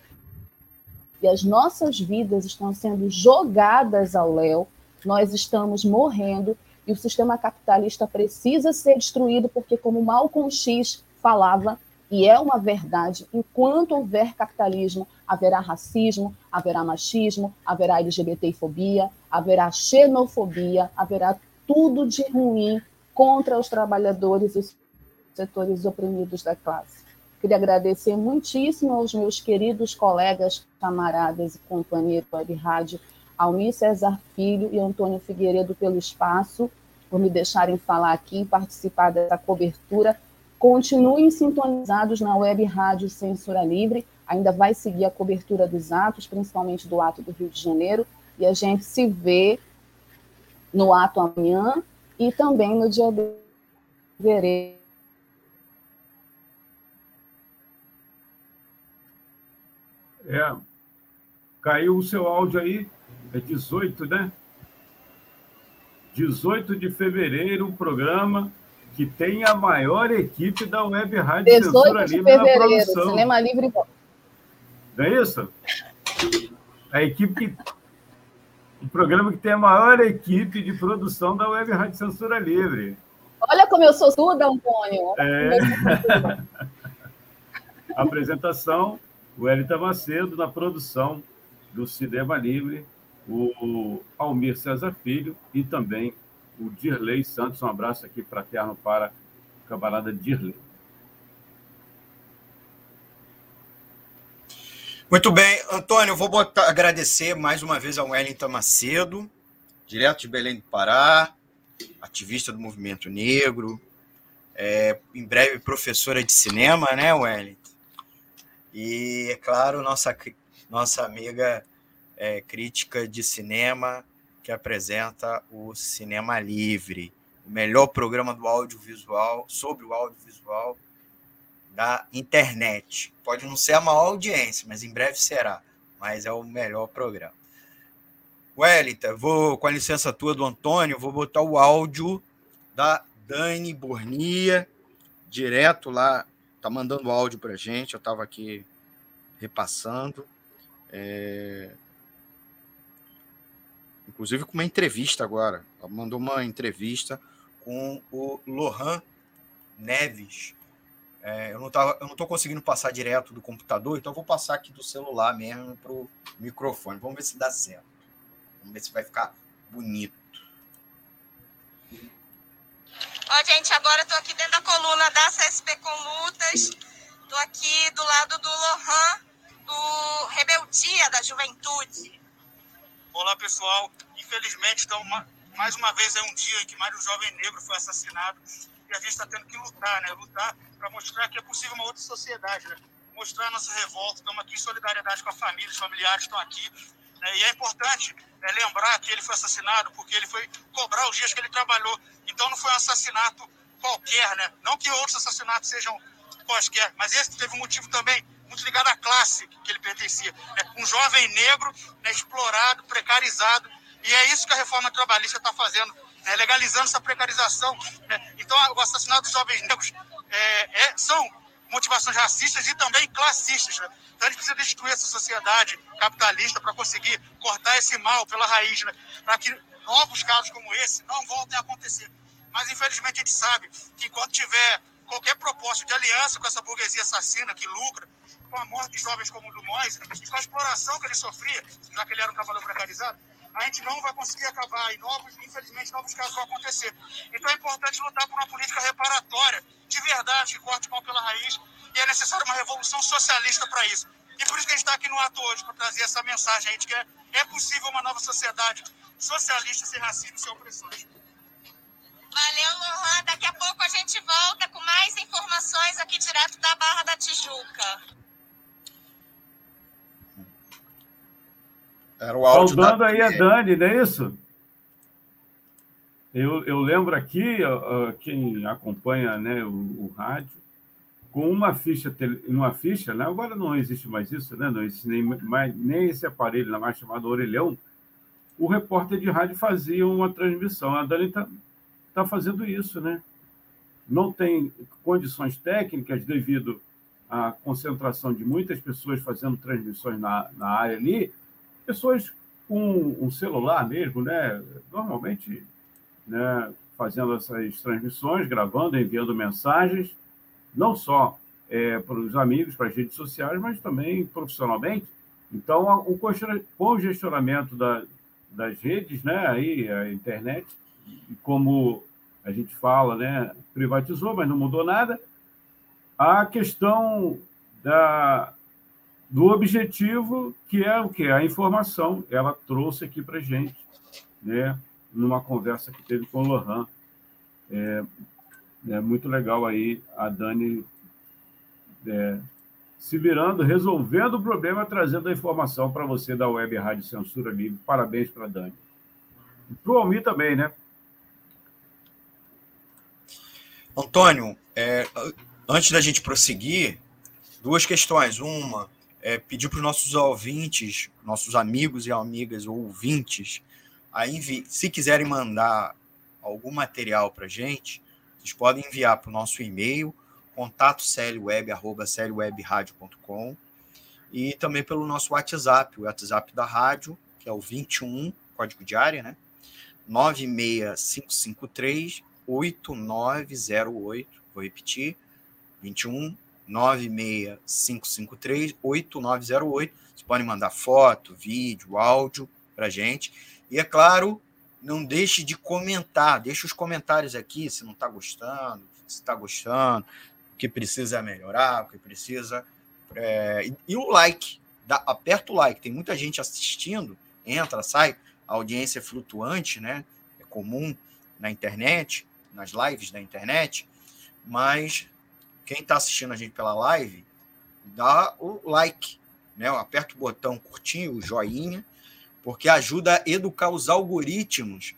e as nossas vidas estão sendo jogadas ao léu, nós estamos morrendo, e o sistema capitalista precisa ser destruído, porque, como Malcolm X falava, e é uma verdade, enquanto houver capitalismo, haverá racismo, haverá machismo, haverá LGBTfobia, haverá xenofobia, haverá tudo de ruim contra os trabalhadores e os setores oprimidos da classe. Queria agradecer muitíssimo aos meus queridos colegas, camaradas e companheiros de rádio, Almir César Filho e Antônio Figueiredo, pelo espaço, por me deixarem falar aqui e participar dessa cobertura Continuem sintonizados na web Rádio Censura Livre, ainda vai seguir a cobertura dos atos, principalmente do ato do Rio de Janeiro, e a gente se vê no ato amanhã e também no dia de fevereiro. É, caiu o seu áudio aí, é 18, né? 18 de fevereiro, o programa que tem a maior equipe da Web Rádio Censura Livre na produção. Cinema Livre. Não é isso? A equipe que. O programa que tem a maior equipe de produção da Web Rádio Censura Livre. Olha como eu sou surda, Antônio. É. Apresentação, o Elita Macedo na produção do Cinema Livre, o Almir César Filho e também o Dirley Santos. Um abraço aqui fraterno para o camarada Dirley. Muito bem, Antônio, eu vou botar, agradecer mais uma vez ao Wellington Macedo, direto de Belém do Pará, ativista do movimento negro, é, em breve professora de cinema, né, Wellington? E, é claro, nossa, nossa amiga é, crítica de cinema, que apresenta o Cinema Livre, o melhor programa do audiovisual, sobre o audiovisual da internet. Pode não ser a maior audiência, mas em breve será. Mas é o melhor programa. Wellington, vou, com a licença tua do Antônio, vou botar o áudio da Dani Bornia, direto lá, tá mandando áudio para gente, eu estava aqui repassando. É, inclusive com uma entrevista agora. Ela mandou uma entrevista com o Lohan Neves. É, eu não estou conseguindo passar direto do computador, então eu vou passar aqui do celular mesmo para o microfone. Vamos ver se dá certo. Vamos ver se vai ficar bonito. Ó, gente, agora eu tô aqui dentro da coluna da CSP com Lutas. Tô aqui do lado do Lohan, do Rebeldia da Juventude. Olá, pessoal. Infelizmente, então, mais uma vez é um dia em que mais um jovem negro foi assassinado e a gente está tendo que lutar, né? Lutar para mostrar que é possível uma outra sociedade, né? Mostrar nossa revolta. Estamos aqui em solidariedade com a família, os familiares estão aqui. Né? E é importante é, lembrar que ele foi assassinado porque ele foi cobrar os dias que ele trabalhou. Então não foi um assassinato qualquer, né? Não que outros assassinatos sejam quaisquer, mas esse teve um motivo também muito ligado à classe que ele pertencia. Né? Um jovem negro né, explorado, precarizado. E é isso que a reforma trabalhista está fazendo, né? legalizando essa precarização. Né? Então, o assassinato dos jovens negros é, é, são motivações racistas e também classistas. Né? Então, a gente precisa destruir essa sociedade capitalista para conseguir cortar esse mal pela raiz, né? para que novos casos como esse não voltem a acontecer. Mas, infelizmente, a gente sabe que enquanto tiver qualquer propósito de aliança com essa burguesia assassina que lucra com a morte de jovens como o do Mois e com a exploração que ele sofria, já que ele era um trabalhador precarizado, a gente não vai conseguir acabar e novos, infelizmente, novos casos vão acontecer. Então é importante lutar por uma política reparatória, de verdade, que corte mal pela raiz, e é necessária uma revolução socialista para isso. E por isso que a gente está aqui no ato hoje, para trazer essa mensagem aí de que é, é possível uma nova sociedade socialista sem racismo sem opressões. Valeu, Lohan. Daqui a pouco a gente volta com mais informações aqui direto da Barra da Tijuca. Era o áudio Saudando da... aí a Dani, não é isso? Eu, eu lembro aqui, uh, quem acompanha né, o, o, rádio, com uma ficha, uma ficha, né? agora não existe mais isso, né? não existe nem, mais, nem esse aparelho mais chamado orelhão, o repórter de rádio fazia uma transmissão. A Dani está tá fazendo isso, né? Não tem condições técnicas devido à concentração de muitas pessoas fazendo transmissões na, na área ali, pessoas com um celular mesmo, né? Normalmente, né? Fazendo essas transmissões, gravando, enviando mensagens, não só é, para os amigos, para as redes sociais, mas também profissionalmente. Então, o congestionamento da, das redes, né? Aí a internet, como a gente fala, né? Privatizou, mas não mudou nada. A questão da do objetivo que é o que a informação ela trouxe aqui para gente, né? Numa conversa que teve com o Lohan, é, é muito legal aí a Dani é, se virando, resolvendo o problema, trazendo a informação para você da Web Rádio Censura Livre. Parabéns para a Dani. Para o Almir também, né? Antônio, é, antes da gente prosseguir, duas questões. Uma, é, pedir para os nossos ouvintes, nossos amigos e amigas ou ouvintes, a envi se quiserem mandar algum material para a gente, vocês podem enviar para o nosso e-mail, contato clweb.com e também pelo nosso WhatsApp, o WhatsApp da rádio, que é o 21, código de área, né? 96553 8908, vou repetir, 21 96553-8908. Vocês podem mandar foto, vídeo, áudio para gente. E é claro, não deixe de comentar, deixe os comentários aqui se não está gostando, se está gostando, o que precisa melhorar, o que precisa. É... E, e, o like, dá, aperta o like, tem muita gente assistindo, entra, sai, a audiência é flutuante, né? É comum na internet, nas lives da internet, mas quem está assistindo a gente pela live, dá o like, né? Aperta o botão curtinho, o joinha, porque ajuda a educar os algoritmos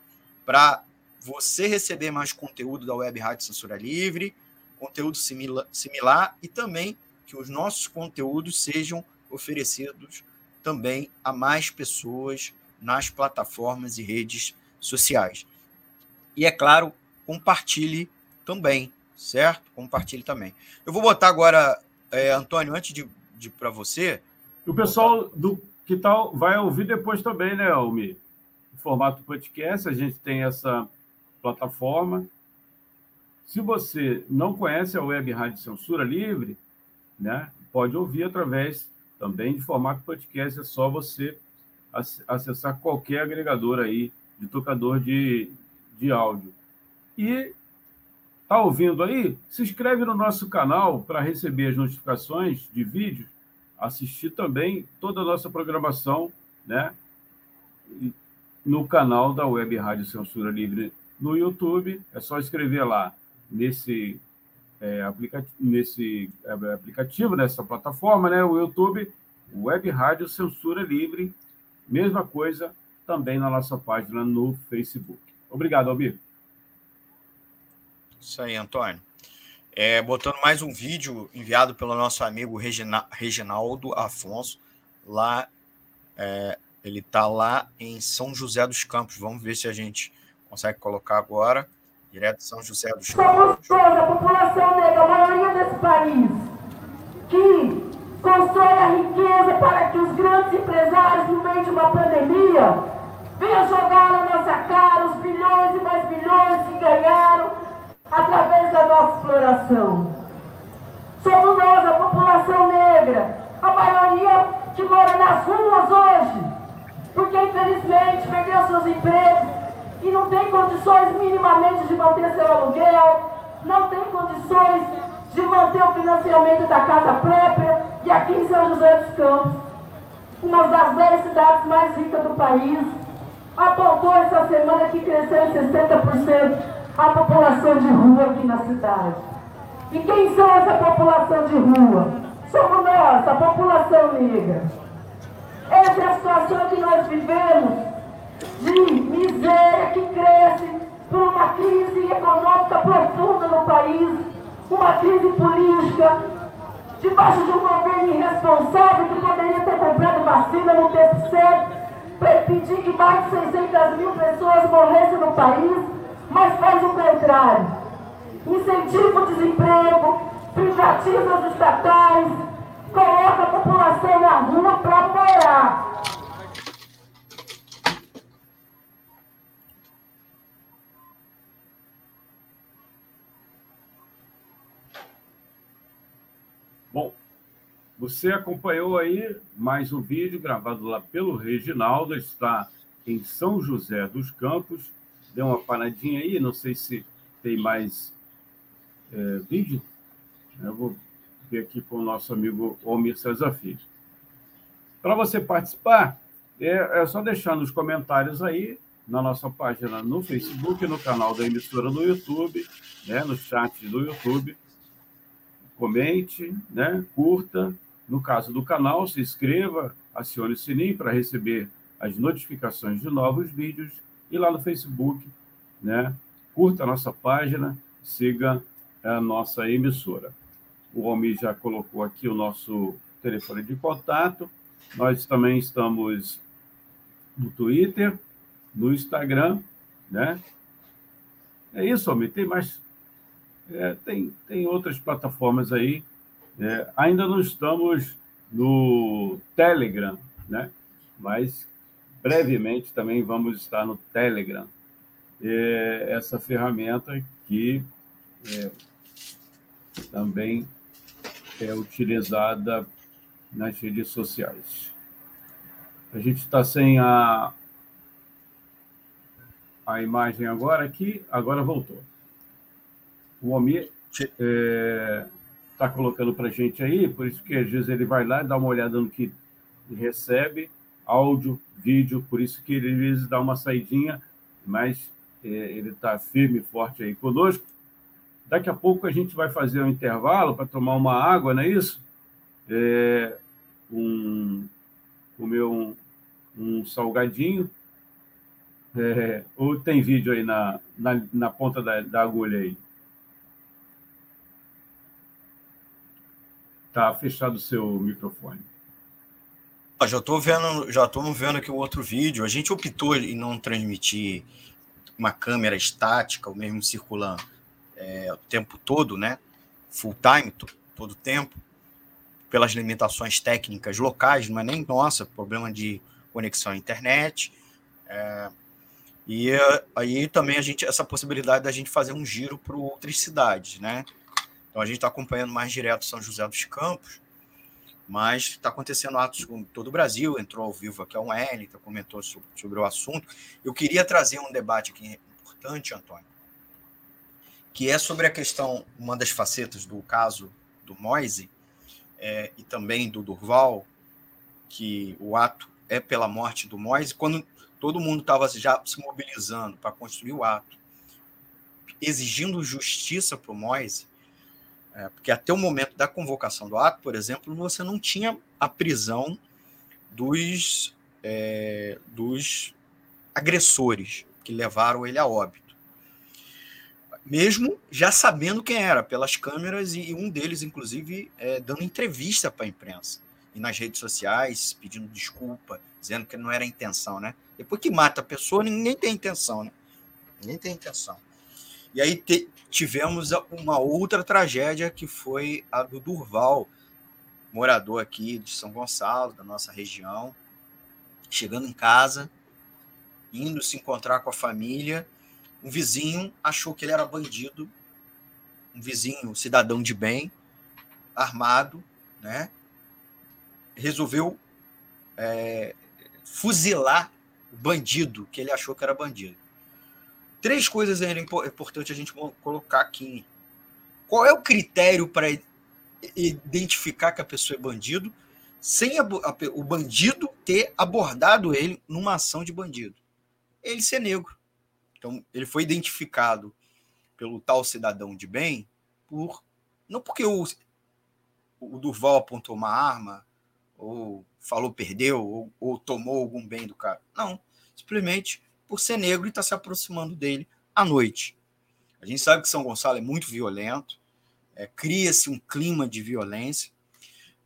para você receber mais conteúdo da Web Rádio Censura Livre, conteúdo simila, similar e também que os nossos conteúdos sejam oferecidos também a mais pessoas nas plataformas e redes sociais. E é claro, compartilhe também certo? Compartilhe também. Eu vou botar agora, é, Antônio, antes de, de para você. O pessoal do que tal vai ouvir depois também, né, Almi? Em formato podcast, a gente tem essa plataforma. Se você não conhece a Web Rádio Censura Livre, né, pode ouvir através também de formato podcast. É só você acessar qualquer agregador aí de tocador de, de áudio. E tá ouvindo aí? Se inscreve no nosso canal para receber as notificações de vídeos, assistir também toda a nossa programação, né? No canal da Web Rádio Censura Livre no YouTube. É só escrever lá nesse, é, aplicativo, nesse é, aplicativo, nessa plataforma, né? O YouTube, Web Rádio Censura Livre. Mesma coisa também na nossa página no Facebook. Obrigado, Almir. Isso aí, Antônio. É, botando mais um vídeo enviado pelo nosso amigo Regina, Reginaldo Afonso, lá é, ele está lá em São José dos Campos. Vamos ver se a gente consegue colocar agora, direto de São José dos Campos. Somos a população negra, a maioria desse país, que constrói a riqueza para que os grandes empresários, no meio de uma pandemia, venham jogar na nossa cara os bilhões e mais bilhões que ganharam através da nossa exploração. Somos nós, a população negra, a maioria que mora nas ruas hoje, porque infelizmente perdeu seus empregos e não tem condições minimamente de manter seu aluguel, não tem condições de manter o financiamento da casa própria, e aqui em São José dos Campos, uma das dez cidades mais ricas do país, apontou essa semana que cresceu em 60% a população de rua aqui na cidade. E quem são essa população de rua? Somos nós, a população negra. Essa é a situação que nós vivemos de miséria que cresce por uma crise econômica profunda no país, uma crise política, debaixo de um governo irresponsável que poderia ter comprado vacina no tempo certo, para impedir que mais de 600 mil pessoas morressem no país, mas faz o contrário. Incentiva o desemprego, privatiza os estatais, coloca a população na rua para morar. Bom, você acompanhou aí mais um vídeo gravado lá pelo Reginaldo, está em São José dos Campos. Deu uma paradinha aí, não sei se tem mais é, vídeo. Eu vou ver aqui com o nosso amigo Omir César Filho. Para você participar, é, é só deixar nos comentários aí, na nossa página no Facebook, no canal da emissora no YouTube, né, no chat do YouTube comente, né, curta. No caso do canal, se inscreva, acione o sininho para receber as notificações de novos vídeos. E lá no Facebook, né, curta a nossa página, siga a nossa emissora. O Romi já colocou aqui o nosso telefone de contato. Nós também estamos no Twitter, no Instagram, né? É isso, Romi. Tem mais é, tem, tem outras plataformas aí. É, ainda não estamos no Telegram, né? mas brevemente também vamos estar no Telegram. É, essa ferramenta que é, também é utilizada nas redes sociais. A gente está sem a, a imagem agora aqui, agora voltou. O Almir está é, tá colocando para a gente aí, por isso que às vezes ele vai lá e dá uma olhada no que recebe, áudio, vídeo, por isso que ele às vezes dá uma saidinha, mas é, ele está firme e forte aí conosco. Daqui a pouco a gente vai fazer um intervalo para tomar uma água, não é isso? É, um, comer um, um salgadinho. É, ou tem vídeo aí na, na, na ponta da, da agulha aí? Está fechado o seu microfone. Já estou vendo, já estou vendo aqui o outro vídeo. A gente optou em não transmitir uma câmera estática, o mesmo circulando é, o tempo todo, né? Full time, todo o tempo, pelas limitações técnicas locais, não é nem nossa, problema de conexão à internet. É, e aí também a gente essa possibilidade da gente fazer um giro para outras cidades, né? Então a gente está acompanhando mais direto São José dos Campos, mas está acontecendo atos com todo o Brasil, entrou ao vivo aqui a Wellington, comentou sobre, sobre o assunto. Eu queria trazer um debate aqui importante, Antônio, que é sobre a questão, uma das facetas do caso do Moise é, e também do Durval, que o ato é pela morte do Moise, quando todo mundo estava já se mobilizando para construir o ato, exigindo justiça para o Moise, é, porque até o momento da convocação do ato, por exemplo, você não tinha a prisão dos, é, dos agressores que levaram ele a óbito. Mesmo já sabendo quem era, pelas câmeras, e um deles, inclusive, é, dando entrevista para a imprensa e nas redes sociais, pedindo desculpa, dizendo que não era a intenção, né? Depois que mata a pessoa, ninguém tem intenção, né? Ninguém tem intenção. E aí te, tivemos uma outra tragédia que foi a do Durval, morador aqui de São Gonçalo, da nossa região, chegando em casa, indo se encontrar com a família, um vizinho achou que ele era bandido, um vizinho, cidadão de bem, armado, né? Resolveu é, fuzilar o bandido que ele achou que era bandido. Três coisas é importante a gente colocar aqui. Qual é o critério para identificar que a pessoa é bandido sem a, a, o bandido ter abordado ele numa ação de bandido? Ele ser negro. Então, ele foi identificado pelo tal cidadão de bem por não porque o, o apontou uma arma ou falou perdeu ou, ou tomou algum bem do cara. Não, simplesmente por ser negro e está se aproximando dele à noite. A gente sabe que São Gonçalo é muito violento, é, cria-se um clima de violência,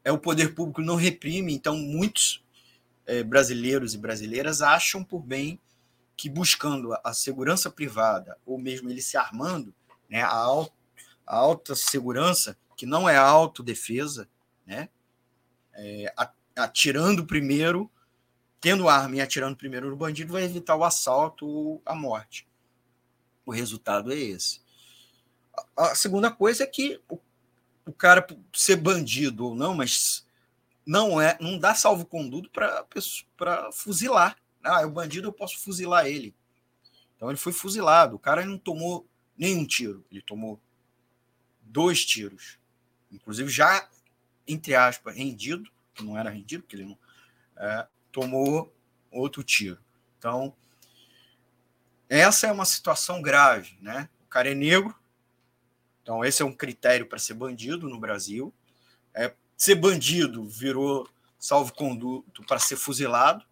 é o poder público não reprime, então muitos é, brasileiros e brasileiras acham por bem que buscando a segurança privada ou mesmo ele se armando, né, a, a alta segurança que não é autodefesa, né, é, atirando primeiro tendo arma e atirando primeiro no bandido, vai evitar o assalto ou a morte. O resultado é esse. A segunda coisa é que o, o cara ser bandido ou não, mas não é, não dá salvo-conduto para fuzilar. Ah, é o bandido, eu posso fuzilar ele. Então ele foi fuzilado. O cara não tomou nenhum tiro, ele tomou dois tiros. Inclusive já, entre aspas, rendido, que não era rendido, porque ele não. É, tomou outro tiro. Então, essa é uma situação grave, né? O cara é negro, então esse é um critério para ser bandido no Brasil. É, ser bandido virou salvo-conduto para ser fuzilado.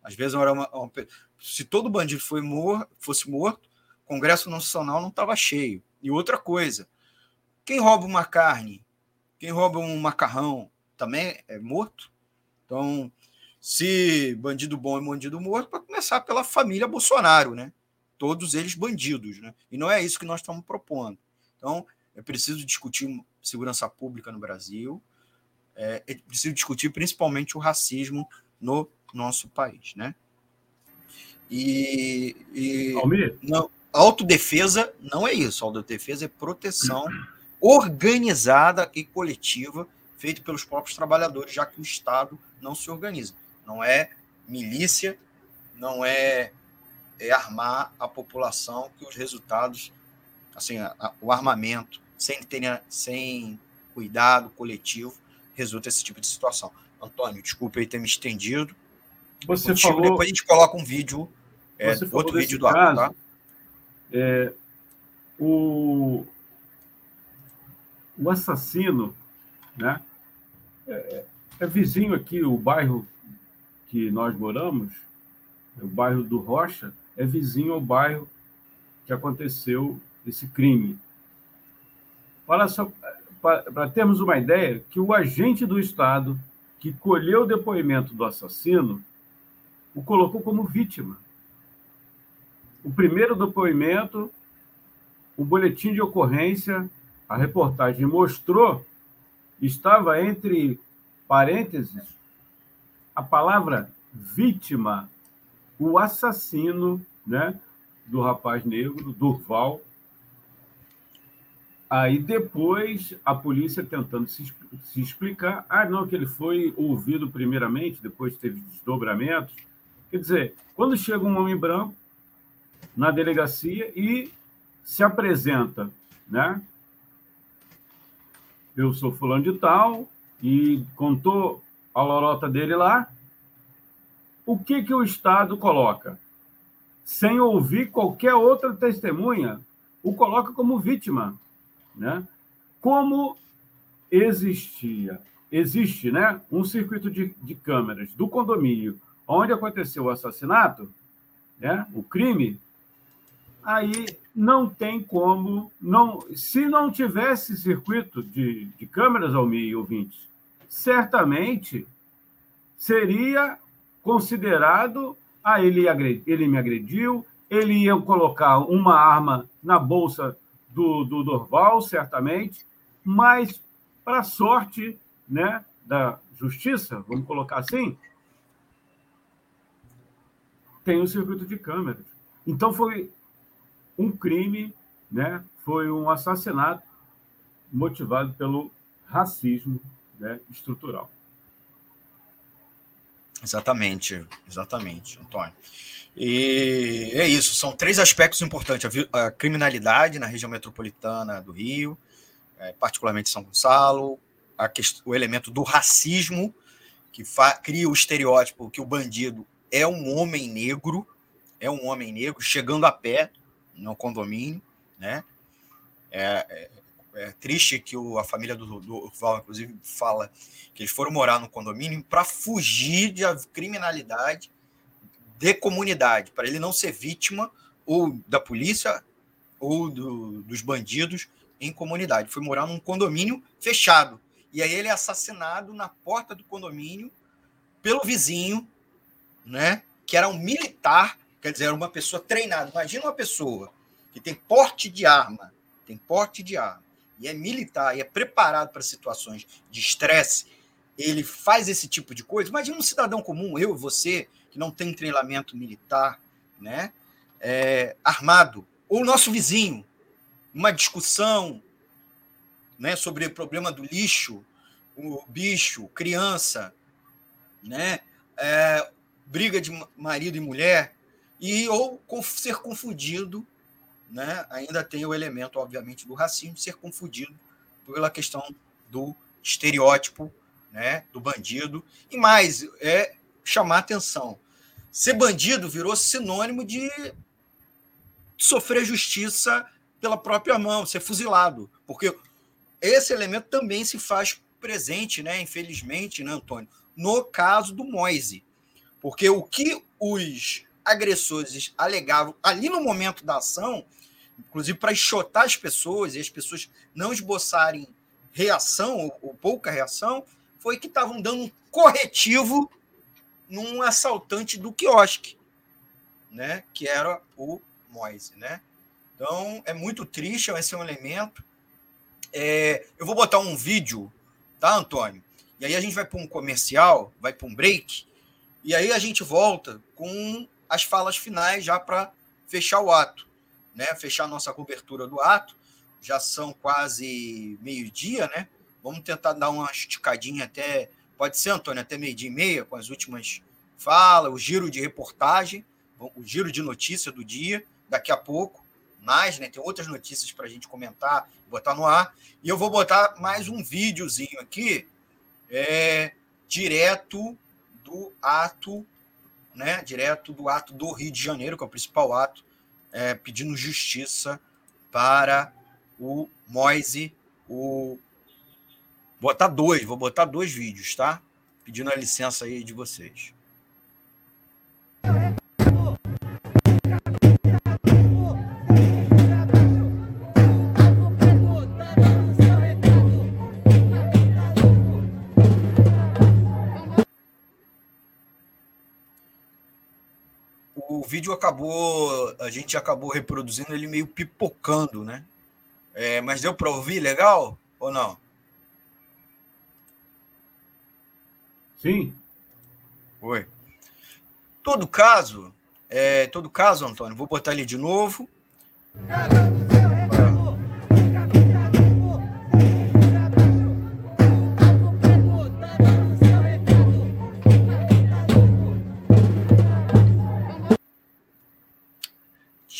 Às vezes, era uma, uma, se todo bandido foi mor, fosse morto, o Congresso Nacional não estava cheio. E outra coisa, quem rouba uma carne, quem rouba um macarrão, também é morto. Então, se bandido bom é bandido morto, para começar pela família Bolsonaro, né? Todos eles bandidos, né? E não é isso que nós estamos propondo. Então, é preciso discutir segurança pública no Brasil, é, é preciso discutir principalmente o racismo no nosso país, né? E, e não, autodefesa não é isso. Autodefesa é proteção organizada e coletiva feita pelos próprios trabalhadores, já que o Estado não se organiza não é milícia, não é, é armar a população que os resultados, assim, a, a, o armamento, sem, ter, sem cuidado coletivo, resulta esse tipo de situação. Antônio, desculpe aí ter me estendido. Você falou... Depois a gente coloca um vídeo, é, outro vídeo do caso, tá? É, o, o assassino, né? É, é, vizinho aqui, o bairro que nós moramos, o bairro do Rocha, é vizinho ao bairro que aconteceu esse crime. Para, só, para, para termos uma ideia, que o agente do Estado que colheu o depoimento do assassino o colocou como vítima. O primeiro depoimento, o boletim de ocorrência, a reportagem mostrou, estava entre parênteses a palavra vítima, o assassino né, do rapaz negro, Durval. Aí depois a polícia tentando se, se explicar, ah, não, que ele foi ouvido primeiramente, depois teve desdobramentos. Quer dizer, quando chega um homem branco na delegacia e se apresenta, né? Eu sou fulano de tal e contou a lorota dele lá. O que que o Estado coloca? Sem ouvir qualquer outra testemunha, o coloca como vítima né? Como existia, existe né, um circuito de, de câmeras do condomínio onde aconteceu o assassinato, né, o crime, aí não tem como. não Se não tivesse circuito de, de câmeras ao meio ouvintes, certamente seria considerado ah, ele, ele me agrediu, ele ia colocar uma arma na bolsa do, do Dorval, certamente, mas, para sorte né, da justiça, vamos colocar assim, tem o um circuito de câmeras. Então, foi um crime, né, foi um assassinato motivado pelo racismo né, estrutural. Exatamente, exatamente, Antônio. E é isso, são três aspectos importantes: a, criminalidade na região metropolitana do Rio, é, particularmente São Gonçalo, o elemento do racismo, que cria o estereótipo que o bandido é um homem negro, é um homem negro chegando a pé no condomínio, né? É, é, triste que o, a família do, do Val, inclusive, fala que eles foram morar no condomínio para fugir de criminalidade de comunidade, para ele não ser vítima ou da polícia ou do, dos bandidos em comunidade. Foi morar num condomínio fechado. E aí ele é assassinado na porta do condomínio pelo vizinho, né? Que era um militar, quer dizer, era uma pessoa treinada. Imagina uma pessoa que tem porte de arma, tem porte de arma, e é militar, e é preparado para situações de estresse, ele faz esse tipo de coisa. Imagina um cidadão comum, eu, você, que não tem treinamento militar, né? É, armado, ou o nosso vizinho, uma discussão né, sobre o problema do lixo, o bicho, criança, né? É, briga de marido e mulher, e ou ser confundido, né? ainda tem o elemento, obviamente, do racismo, ser confundido pela questão do estereótipo né, do bandido. E mais, é chamar atenção ser bandido virou sinônimo de sofrer justiça pela própria mão, ser fuzilado. Porque esse elemento também se faz presente, né, infelizmente, né, Antônio, no caso do Moise. Porque o que os agressores alegavam ali no momento da ação, inclusive para enxotar as pessoas e as pessoas não esboçarem reação ou, ou pouca reação, foi que estavam dando um corretivo num assaltante do quiosque, né? Que era o Moise, né? Então é muito triste, esse é um elemento. É, eu vou botar um vídeo, tá, Antônio? E aí a gente vai para um comercial, vai para um break, e aí a gente volta com as falas finais já para fechar o ato, né? Fechar nossa cobertura do ato. Já são quase meio-dia, né? Vamos tentar dar uma esticadinha até Pode ser, Antônio, até meio-dia e meia, com as últimas falas, o giro de reportagem, o giro de notícia do dia, daqui a pouco. Mais, né? Tem outras notícias para a gente comentar, botar no ar. E eu vou botar mais um videozinho aqui, é, direto do ato, né? Direto do ato do Rio de Janeiro, que é o principal ato, é, pedindo justiça para o Moise, o botar dois, vou botar dois vídeos, tá? Pedindo a licença aí de vocês. O vídeo acabou, a gente acabou reproduzindo ele meio pipocando, né? É, mas deu para ouvir legal ou não? Sim. Oi. Todo caso, é, todo caso, Antônio, vou botar ele de novo.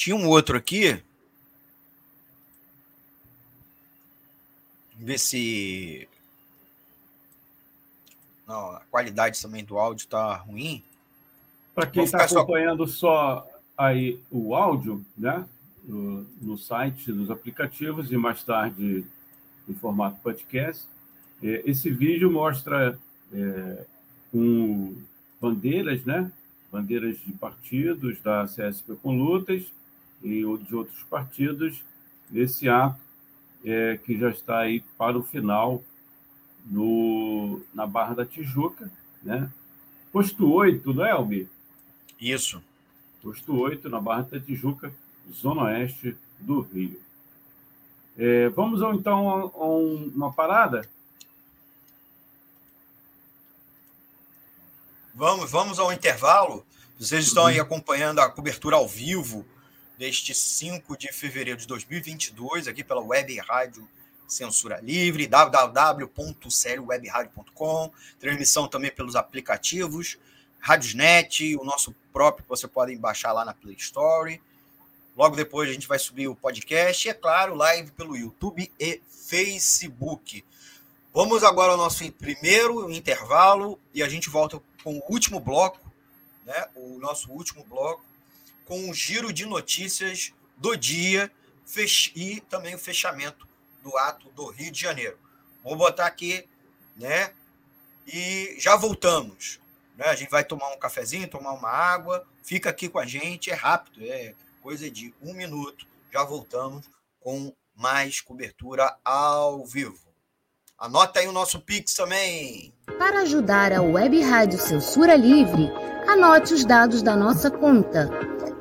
Tinha um outro aqui. Ver se. Não, a qualidade também do áudio está ruim. Para quem está acompanhando só... só aí o áudio, né? No, no site, nos aplicativos e mais tarde em formato podcast. É, esse vídeo mostra é, um, bandeiras, né? Bandeiras de partidos da CSP com lutas e de outros partidos nesse ato é, que já está aí para o final no, na Barra da Tijuca, né? Posto 8, não é, Albi? Isso. Posto 8, na Barra da Tijuca, Zona Oeste do Rio. É, vamos então a, a uma parada? Vamos, vamos ao intervalo. Vocês estão aí acompanhando a cobertura ao vivo deste 5 de fevereiro de 2022, aqui pela Web Rádio Censura Livre, www.seriowebradio.com, transmissão também pelos aplicativos, Radiosnet, o nosso próprio que você pode baixar lá na Play Store. Logo depois a gente vai subir o podcast e, é claro, live pelo YouTube e Facebook. Vamos agora ao nosso primeiro intervalo e a gente volta com o último bloco, né? O nosso último bloco, com um giro de notícias do dia e também o fechamento do ato do Rio de Janeiro. Vou botar aqui, né? E já voltamos. Né? A gente vai tomar um cafezinho, tomar uma água. Fica aqui com a gente, é rápido, é coisa de um minuto. Já voltamos com mais cobertura ao vivo. Anota aí o nosso Pix também. Para ajudar a Web Rádio Censura Livre, anote os dados da nossa conta.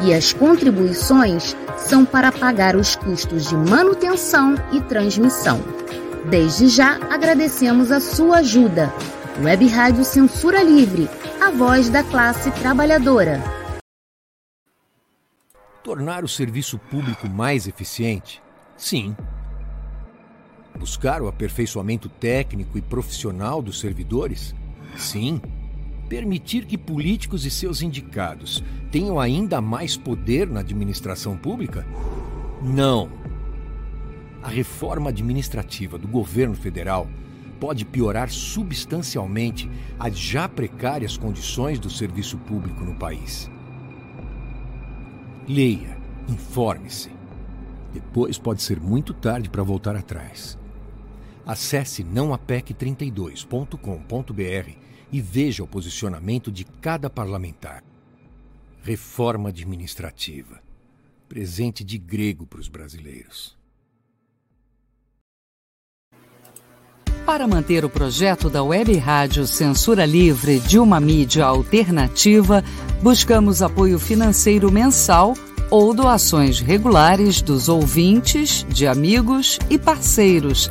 e as contribuições são para pagar os custos de manutenção e transmissão. Desde já agradecemos a sua ajuda. Web Rádio Censura Livre, a voz da classe trabalhadora. Tornar o serviço público mais eficiente? Sim. Buscar o aperfeiçoamento técnico e profissional dos servidores? Sim permitir que políticos e seus indicados tenham ainda mais poder na administração pública? Não. A reforma administrativa do governo federal pode piorar substancialmente as já precárias condições do serviço público no país. Leia, informe-se. Depois pode ser muito tarde para voltar atrás. Acesse nãoapec32.com.br e veja o posicionamento de cada parlamentar. Reforma administrativa. Presente de grego para os brasileiros. Para manter o projeto da Web Rádio Censura Livre de uma mídia alternativa, buscamos apoio financeiro mensal ou doações regulares dos ouvintes, de amigos e parceiros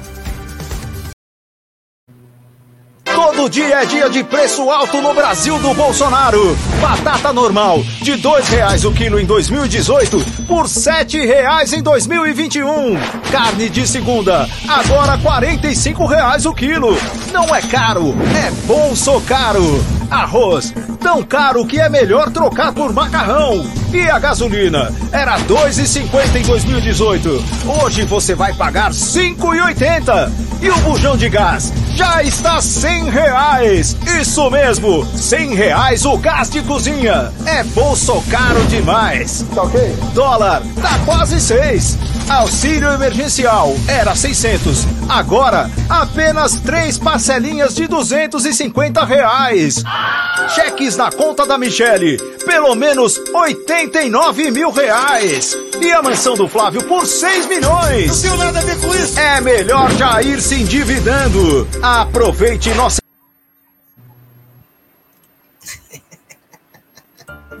Todo dia é dia de preço alto no Brasil do Bolsonaro. Batata normal, de dois reais o quilo em 2018, por sete reais em 2021. Carne de segunda, agora quarenta e cinco reais o quilo. Não é caro, é bolso caro. Arroz, tão caro que é melhor trocar por macarrão. E a gasolina era 2,50 em 2018. Hoje você vai pagar 5,80. E o bujão de gás já está 100 reais. Isso mesmo, 100 reais o gás de cozinha. É bolso caro demais. Tá ok? Dólar tá quase 6. Auxílio emergencial era 600. Agora, apenas três parcelinhas de 250 reais. Cheques na conta da Michele, pelo menos 89 mil reais. E a mansão do Flávio por 6 milhões. Não tenho nada a ver com isso. É melhor já ir se endividando. Aproveite nossa.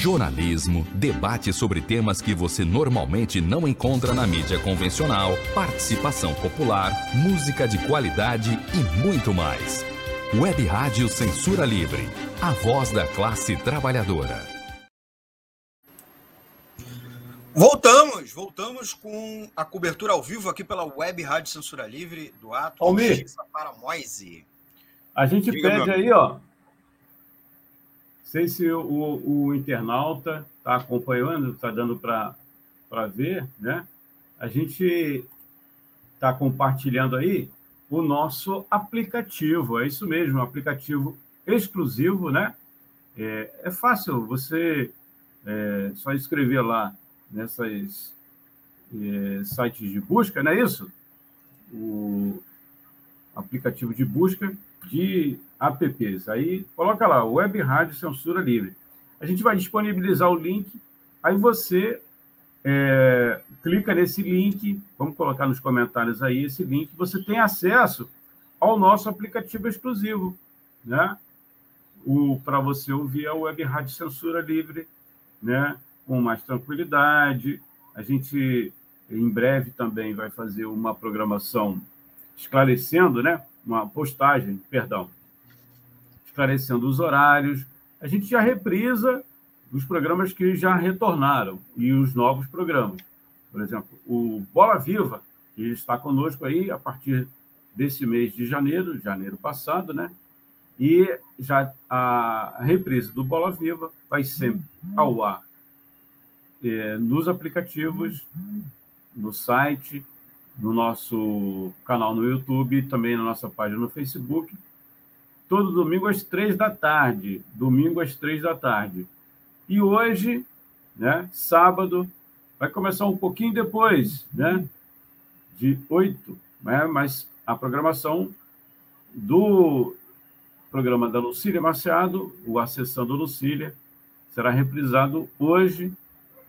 Jornalismo, debate sobre temas que você normalmente não encontra na mídia convencional, participação popular, música de qualidade e muito mais. Web Rádio Censura Livre, a voz da classe trabalhadora. Voltamos, voltamos com a cobertura ao vivo aqui pela Web Rádio Censura Livre do ato Almir, para Moise. A gente Diga pede aí, ó, sei se o, o internauta está acompanhando, está dando para ver, né? A gente está compartilhando aí o nosso aplicativo, é isso mesmo, um aplicativo exclusivo, né? É, é fácil, você é, só escrever lá nessas é, sites de busca, não é isso? O aplicativo de busca de apps. Aí coloca lá, Web Rádio Censura Livre. A gente vai disponibilizar o link, aí você é, clica nesse link, vamos colocar nos comentários aí esse link, você tem acesso ao nosso aplicativo exclusivo, né? Para você ouvir a Web Rádio Censura Livre, né? Com mais tranquilidade. A gente, em breve, também vai fazer uma programação esclarecendo, né? Uma postagem, perdão, esclarecendo os horários. A gente já reprisa os programas que já retornaram e os novos programas. Por exemplo, o Bola Viva, que está conosco aí a partir desse mês de janeiro, janeiro passado, né? E já a reprise do Bola Viva vai ser ao ar é, nos aplicativos, no site, no nosso canal no YouTube, também na nossa página no Facebook todo domingo às três da tarde. Domingo às três da tarde. E hoje, né, sábado, vai começar um pouquinho depois, né? De oito, né? Mas a programação do programa da Lucília Machado, o Acessando Lucília, será reprisado hoje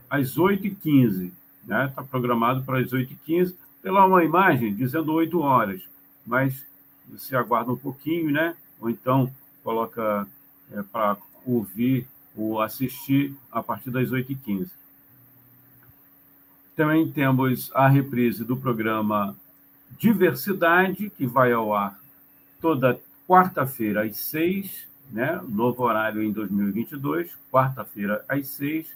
às 8h15. Está né? Tá programado para as 8h15. Tem lá uma imagem dizendo 8 horas, mas você aguarda um pouquinho, né? Ou então coloca é, para ouvir ou assistir a partir das 8h15. Também temos a reprise do programa Diversidade, que vai ao ar toda quarta-feira às 6, né? novo horário em 2022, quarta-feira às 6.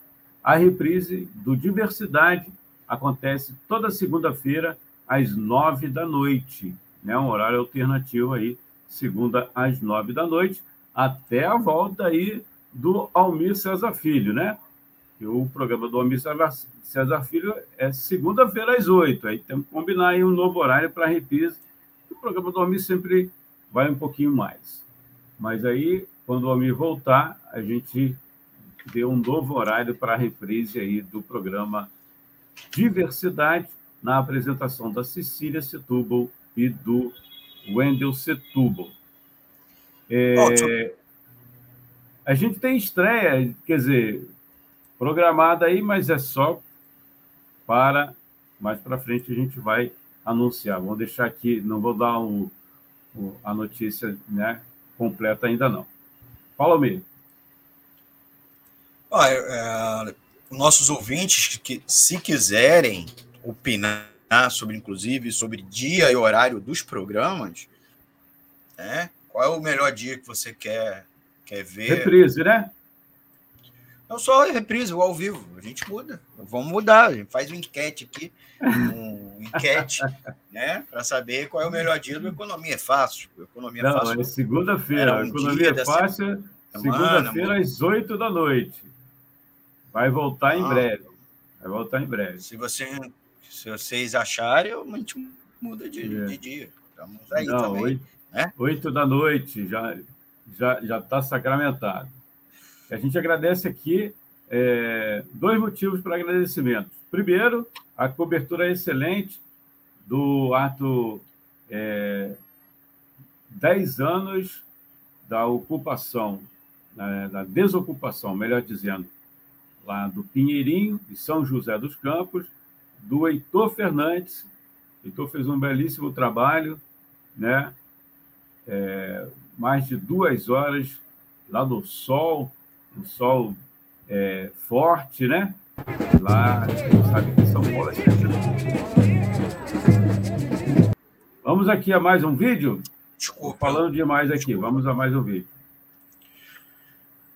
A reprise do Diversidade acontece toda segunda-feira às 9 da noite, né? um horário alternativo aí segunda às nove da noite, até a volta aí do Almir César Filho, né? E o programa do Almir César Filho é segunda-feira às oito. Aí temos que combinar aí um novo horário para a reprise. O programa do Almir sempre vai um pouquinho mais. Mas aí quando o Almir voltar, a gente dê um novo horário para a reprise aí do programa Diversidade, na apresentação da Cecília Setúbal e do Wendel Setúbal. É, a gente tem estreia, quer dizer, programada aí, mas é só para mais para frente a gente vai anunciar. Vou deixar aqui, não vou dar o, o, a notícia né, completa ainda não. Fala, Mir. Ah, é, nossos ouvintes que, se quiserem opinar sobre, inclusive, sobre dia e horário dos programas, né? Qual é o melhor dia que você quer, quer ver? Reprise, né? Não só reprise, o ao vivo. A gente muda. Vamos mudar. A gente faz uma enquete aqui, um enquete, né? Para saber qual é o melhor dia do Economia é Fácil. Economia Não, Fácil. é segunda-feira. Um Economia é Fácil, segunda-feira às oito da noite. Vai voltar ah, em breve. Vai voltar em breve. Se, você, se vocês acharem, a gente muda de, é. de dia. Estamos aí Não, também. Oito, né? oito da noite, já já já está sacramentado. A gente agradece aqui é, dois motivos para agradecimento. Primeiro, a cobertura excelente do ato é, 10 anos da ocupação, né, da desocupação, melhor dizendo, lá do Pinheirinho, de São José dos Campos, do Heitor Fernandes. Heitor fez um belíssimo trabalho, né? É, mais de duas horas lá do sol, um sol é, forte, né? Lá, sabe que São Paulo é Vamos aqui a mais um vídeo? Desculpa. Falando demais aqui, Desculpa. vamos a mais um vídeo.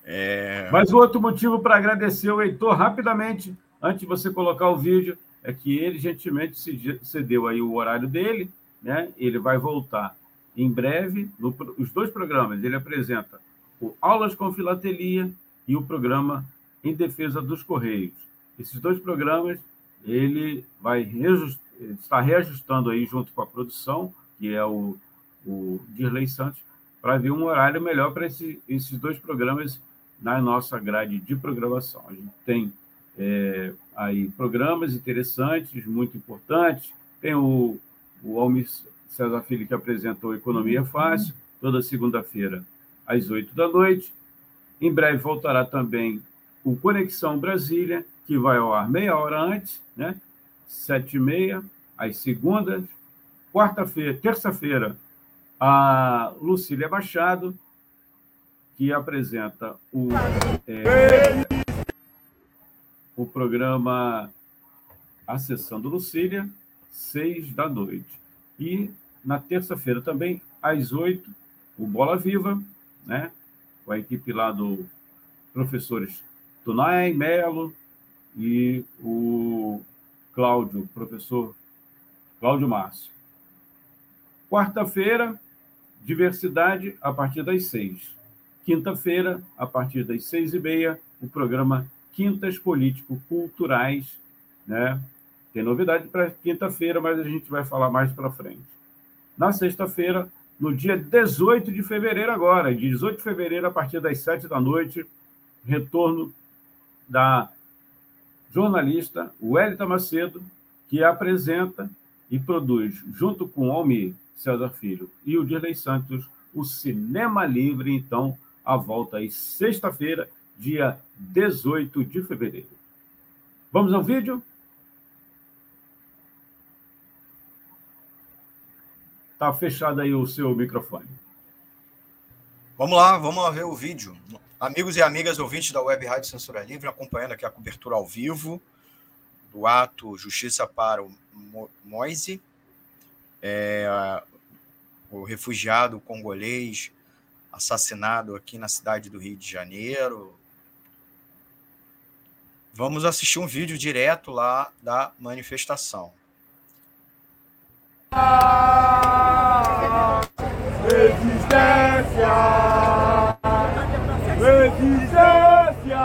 É... Mas o outro motivo para agradecer o Heitor rapidamente, antes de você colocar o vídeo, é que ele gentilmente cedeu aí o horário dele, né? Ele vai voltar em breve, no, os dois programas, ele apresenta o Aulas com Filatelia e o programa Em Defesa dos Correios. Esses dois programas, ele vai estar reajustando aí junto com a produção, que é o, o Dirley Santos, para ver um horário melhor para esse, esses dois programas na nossa grade de programação. A gente tem é, aí programas interessantes, muito importantes. Tem o, o Almir César Filho, que apresentou Economia Fácil, toda segunda-feira, às oito da noite. Em breve voltará também o Conexão Brasília, que vai ao ar meia hora antes, né? Sete e meia, às segundas. Quarta-feira, terça-feira, a Lucília Machado, que apresenta o, é, o programa Acessando Lucília, seis da noite. E na terça-feira também, às oito, o Bola Viva, né? com a equipe lá do professores Tunay Melo e o Cláudio, professor Cláudio Márcio. Quarta-feira, diversidade a partir das seis. Quinta-feira, a partir das seis e meia, o programa Quintas Político-Culturais. Né? Tem novidade para quinta-feira, mas a gente vai falar mais para frente. Na sexta-feira, no dia 18 de fevereiro agora, 18 de fevereiro, a partir das 7 da noite, retorno da jornalista Wellington Macedo, que apresenta e produz, junto com Almir César Filho e o Dirley Santos, o Cinema Livre, então, a volta aí sexta-feira, dia 18 de fevereiro. Vamos ao vídeo? Está fechado aí o seu microfone. Vamos lá, vamos lá ver o vídeo. Amigos e amigas ouvintes da Web Rádio Censura Livre, acompanhando aqui a cobertura ao vivo do ato Justiça para o Moise, é, o refugiado congolês assassinado aqui na cidade do Rio de Janeiro. Vamos assistir um vídeo direto lá da manifestação. Resistência! Resistência!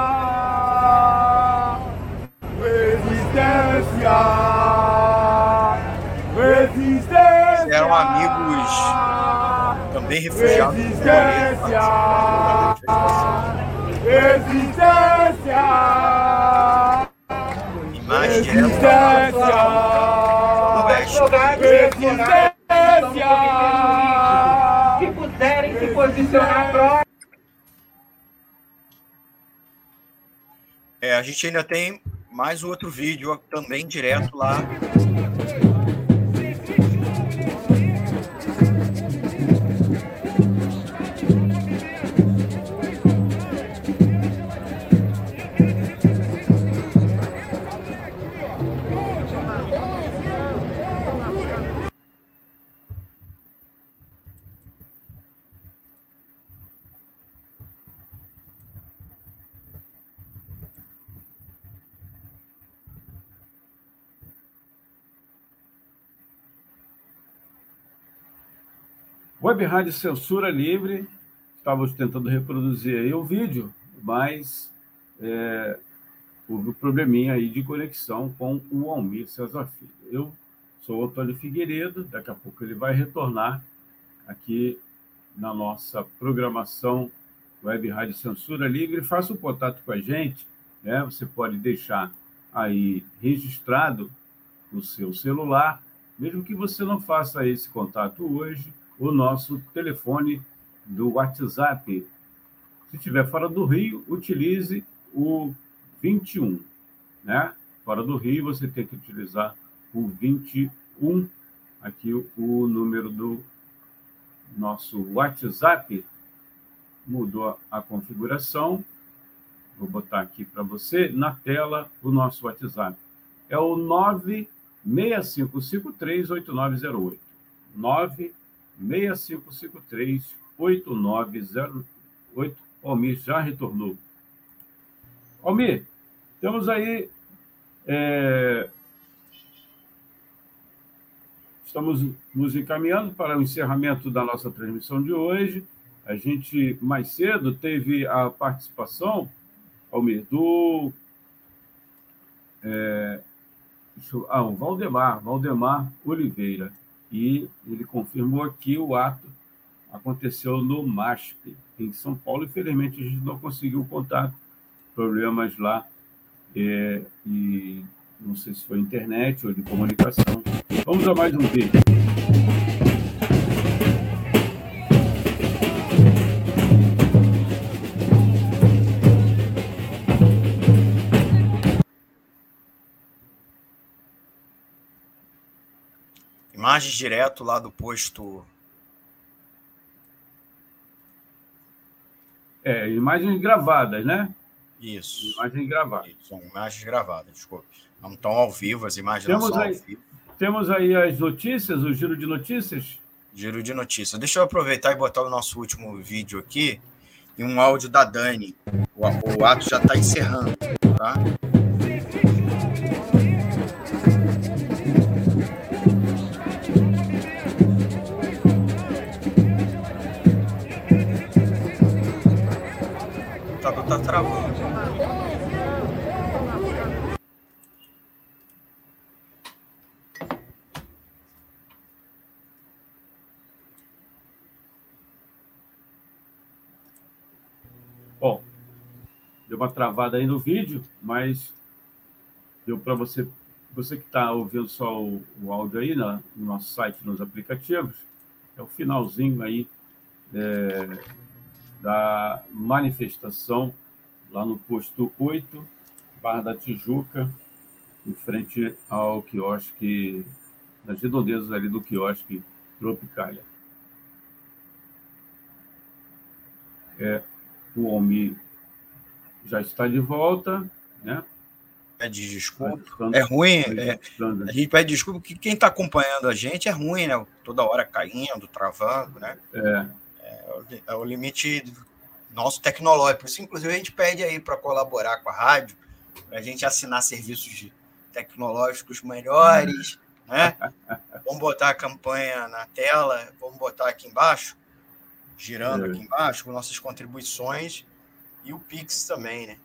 Resistência! Resistência! Eram amigos também refugiados. Resistência! Resistência! Imagem Resistência! Resistência! Se puderem se posicionar próximo. É, a gente ainda tem mais outro vídeo também direto lá. Web Rádio Censura Livre, estávamos tentando reproduzir aí o vídeo, mas é, houve um probleminha aí de conexão com o Almir César Filho. Eu sou o Antônio Figueiredo, daqui a pouco ele vai retornar aqui na nossa programação Web Rádio Censura Livre. Faça um contato com a gente, né? você pode deixar aí registrado no seu celular, mesmo que você não faça esse contato hoje, o nosso telefone do WhatsApp. Se estiver fora do Rio, utilize o 21, né? Fora do Rio, você tem que utilizar o 21, aqui o, número do nosso WhatsApp. Mudou a configuração. Vou botar aqui para você na tela o nosso WhatsApp. É o 965538908. 9 6553-8908. Almir já retornou. Almir, temos aí. É... Estamos nos encaminhando para o encerramento da nossa transmissão de hoje. A gente, mais cedo, teve a participação, Almir, do. É... Ah, o Valdemar, Valdemar Oliveira e ele confirmou que o ato aconteceu no MASP, em São Paulo. Infelizmente, a gente não conseguiu contato, problemas lá, é, e não sei se foi internet ou de comunicação. Vamos a mais um vídeo. Imagens direto lá do posto. É, imagens gravadas, né? Isso. Imagens gravadas. São imagens gravadas, desculpe. Não estão ao vivo, as imagens temos não são aí, ao vivo. Temos aí as notícias, o giro de notícias? Giro de notícias. Deixa eu aproveitar e botar o nosso último vídeo aqui e um áudio da Dani. O, o ato já está encerrando, tá? Travando. Bom, deu uma travada aí no vídeo, mas deu para você, você que está ouvindo só o, o áudio aí na, no nosso site, nos aplicativos, é o finalzinho aí é, da manifestação lá no posto 8, Barra da Tijuca, em frente ao quiosque, nas redondezas ali do quiosque Tropicália. É, o Almir já está de volta, né? Pede desculpa. É ruim, é, a gente pede desculpa porque quem está acompanhando a gente é ruim, né? Toda hora caindo, travando, né? É. É, o- é o limite nosso tecnológico. Por isso, inclusive, a gente pede aí para colaborar com a rádio, para a gente assinar serviços tecnológicos melhores, né? Vamos botar a campanha na tela, vamos botar aqui embaixo, girando É. aqui embaixo, com nossas contribuições e o Pix também, né?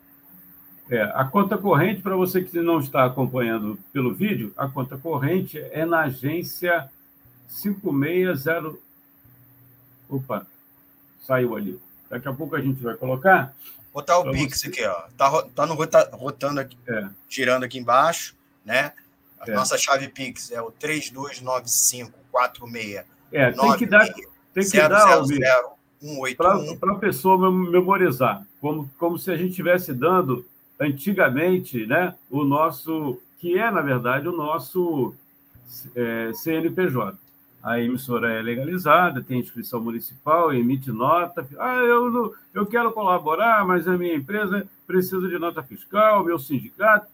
É, a conta corrente, para você que não está acompanhando pelo vídeo, a conta corrente é na agência 560. Opa, saiu ali. Daqui a pouco a gente vai colocar. Botar o Pix você... aqui, ó. Tá, tá no rotando aqui, é. girando aqui embaixo, né? A é. nossa chave Pix é o 329546. É, tem que dar, tem que dar para a pessoa memorizar, como, como se a gente estivesse dando antigamente, né, o nosso, que é, na verdade, o nosso é, CNPJ. A emissora é legalizada, tem inscrição municipal, emite nota. Ah, eu, eu quero colaborar, mas a minha empresa precisa de nota fiscal, meu sindicato.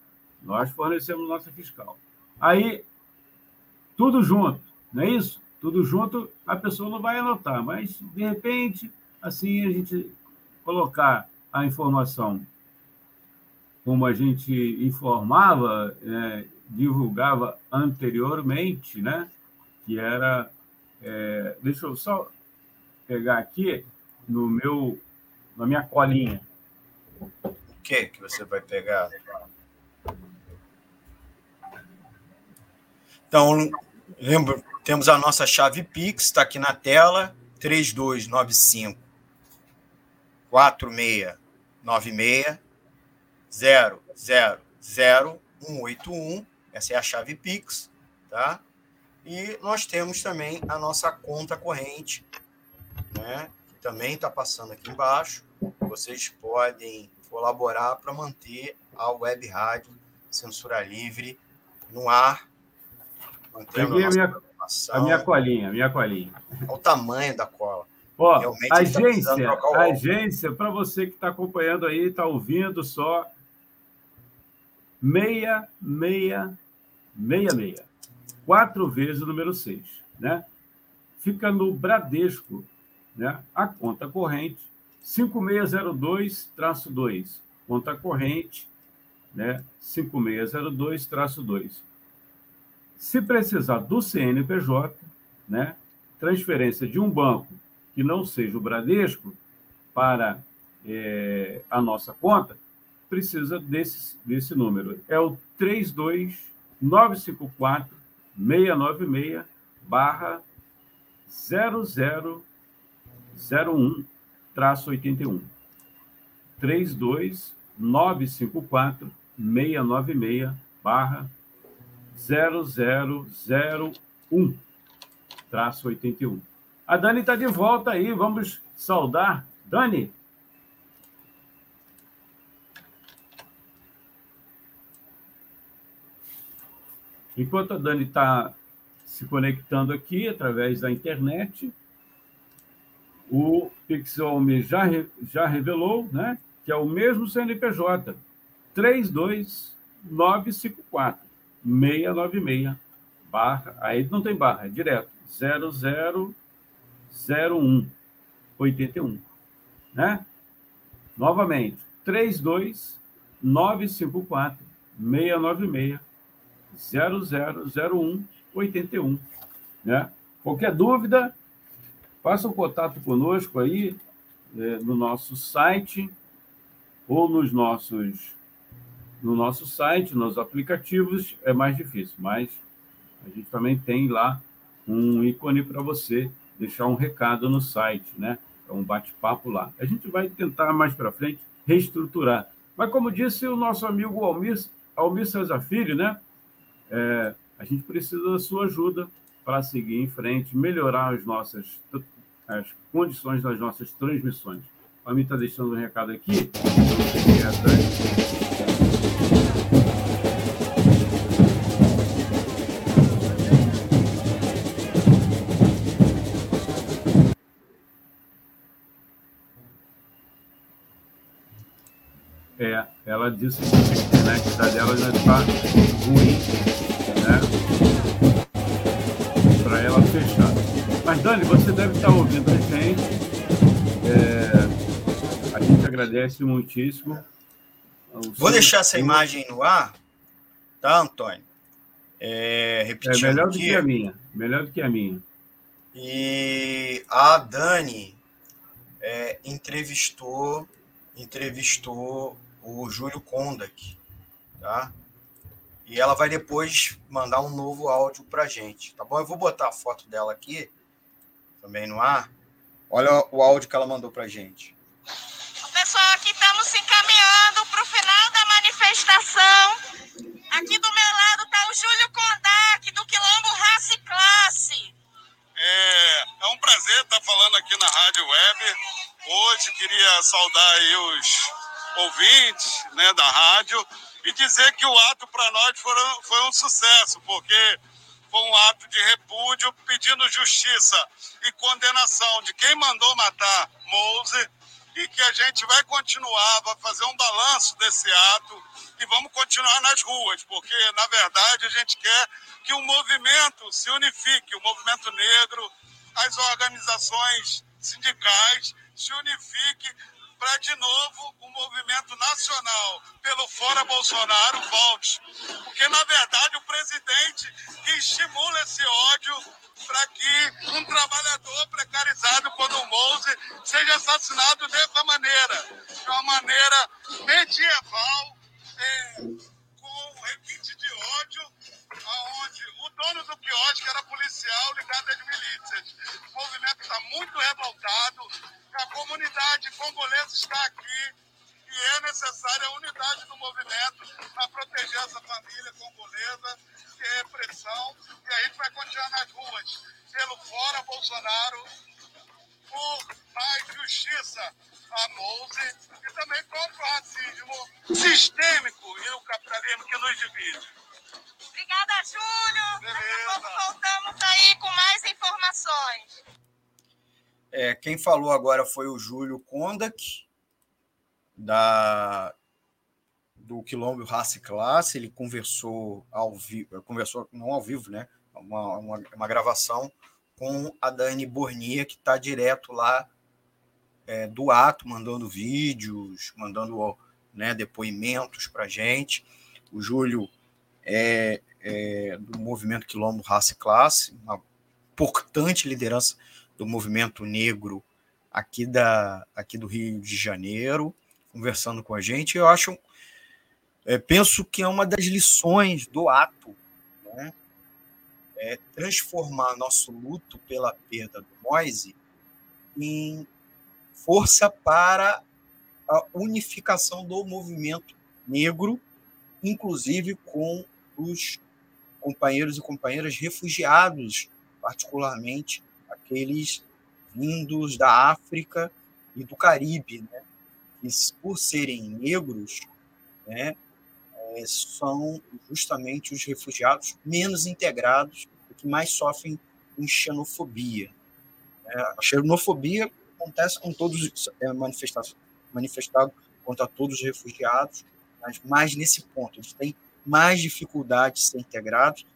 Nós fornecemos nota fiscal. Aí, tudo junto, não é isso? Tudo junto, a pessoa não vai anotar, mas, de repente, assim, a gente colocar a informação como a gente informava, é, divulgava anteriormente, né? Que era. É, deixa eu só pegar aqui no meu, na minha colinha. O que que você vai pegar? Então, lembra, temos a nossa chave Pix, está aqui na tela, 3295 4696 000181. Essa é a chave Pix, tá? E nós temos também a nossa conta corrente, né? Que também está passando aqui embaixo. Vocês podem colaborar para manter a web rádio Censura Livre no ar. Mantendo a, a, minha, a minha colinha, a minha colinha. Olha o tamanho da cola. Ó, Realmente tá agência, tá agência, para você que está acompanhando aí, está ouvindo só, 6666 quatro vezes o número 6, né? Fica no Bradesco, né? A conta corrente 5602-2, conta corrente, né? 5602-2. Se precisar do CNPJ, né? Transferência de um banco que não seja o Bradesco para é, a nossa conta, precisa desse, desse número. É o 32954 696 barra 0001 traço 81 32954 696 barra 0001 traço 81 a Dani está de volta aí, vamos saudar. Dani, Enquanto a Dani está se conectando aqui através da internet, o Pixelme já, já revelou né, que é o mesmo CNPJ, 32954 696 barra, aí não tem barra, é direto, 0001 81, né? Novamente, 32954 696 000181. Né? Qualquer dúvida, faça um contato conosco aí é, no nosso site ou nos nossos no nosso site, nos aplicativos, é mais difícil, mas a gente também tem lá um ícone para você deixar um recado no site, né? É um bate-papo lá. A gente vai tentar mais para frente reestruturar. Mas como disse o nosso amigo Almir, Almir César Filho, né? É, a gente precisa da sua ajuda para seguir em frente, melhorar as nossas as condições das nossas transmissões. A mim está deixando um recado aqui. É, ela disse que a internet dela já está ruim né? Para ela fechar. Mas, Dani, você deve estar ouvindo a gente. É... A gente agradece muitíssimo. Vou deixar essa imagem no ar, tá, Antônio? É, repetindo é melhor do que a minha. Melhor do que a minha. E a Dani é, entrevistou entrevistou o Júlio Kondak, tá? E ela vai depois mandar um novo áudio para gente, tá bom? Eu vou botar a foto dela aqui, também no ar. Olha o áudio que ela mandou para gente. Pessoal, aqui estamos se encaminhando para o final da manifestação. Aqui do meu lado está o Júlio Kondak, do Quilombo Raça e Classe. É, é um prazer estar falando aqui na Rádio Web. Hoje queria saudar aí os ouvintes né, da rádio e dizer que o ato para nós foi, um sucesso, porque foi um ato de repúdio pedindo justiça e condenação de quem mandou matar Mouse e que a gente vai continuar, vai fazer um balanço desse ato e vamos continuar nas ruas, porque na verdade a gente quer que o movimento se unifique, o movimento negro, as organizações sindicais se unifiquem para de novo o movimento nacional pelo Fora Bolsonaro volte. Porque, na verdade, o presidente estimula esse ódio para que um trabalhador precarizado como o Mouse seja assassinado dessa maneira, de uma maneira medieval, é, com requinte de ódio, aonde dono do quiosque era policial ligado às milícias. O movimento está muito revoltado, a comunidade congolesa está aqui e é necessária a unidade do movimento para proteger essa família congolesa de repressão e a gente vai continuar nas ruas pelo Fora Bolsonaro, por mais justiça a Mouse e também contra o racismo sistêmico e o capitalismo que nos divide. Obrigada, Júlio. Daqui a pouco voltamos aí com mais informações. É, quem falou agora foi o Júlio Kondak, da do Quilombo Raça e Classe. Ele conversou ao vivo, conversou não ao vivo, né? Uma, uma, uma gravação com a Dani Bornia, que está direto lá é, do ato, mandando vídeos, mandando né, depoimentos para gente. O Júlio é, é, do movimento Quilombo Raça e Classe, uma importante liderança do movimento negro aqui, da, aqui do Rio de Janeiro, conversando com a gente. Eu acho, é, penso que é uma das lições do ato, né? É transformar nosso luto pela perda do Moise em força para a unificação do movimento negro, inclusive com os companheiros e companheiras refugiados, particularmente aqueles vindos da África e do Caribe, né? que por serem negros, né, é, são justamente os refugiados menos integrados e que mais sofrem com xenofobia. É, a xenofobia acontece com todos é manifestado, manifestado contra todos os refugiados, mas mais nesse ponto, eles têm mais dificuldade de ser integrados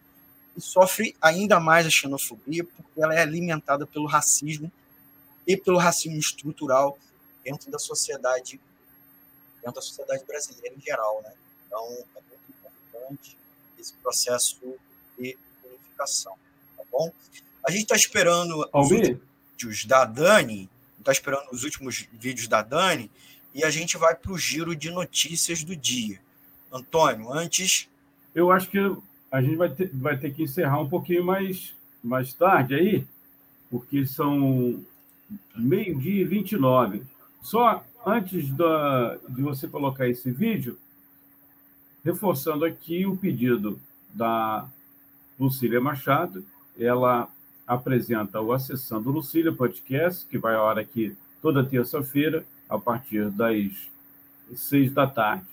e sofre ainda mais a xenofobia porque ela é alimentada pelo racismo e pelo racismo estrutural dentro da sociedade dentro da sociedade brasileira em geral, né? Então é muito importante esse processo de unificação, tá bom? A gente está esperando os vídeos da Dani, está esperando os últimos vídeos da Dani e a gente vai para o giro de notícias do dia. Antônio, antes. Eu acho que a gente vai ter, vai ter que encerrar um pouquinho mais, mais tarde aí, porque são meio-dia e 29. Só antes da, de você colocar esse vídeo, reforçando aqui o pedido da Lucília Machado, ela apresenta o Acessando Lucília Podcast, que vai a hora aqui toda terça-feira, a partir das seis da tarde.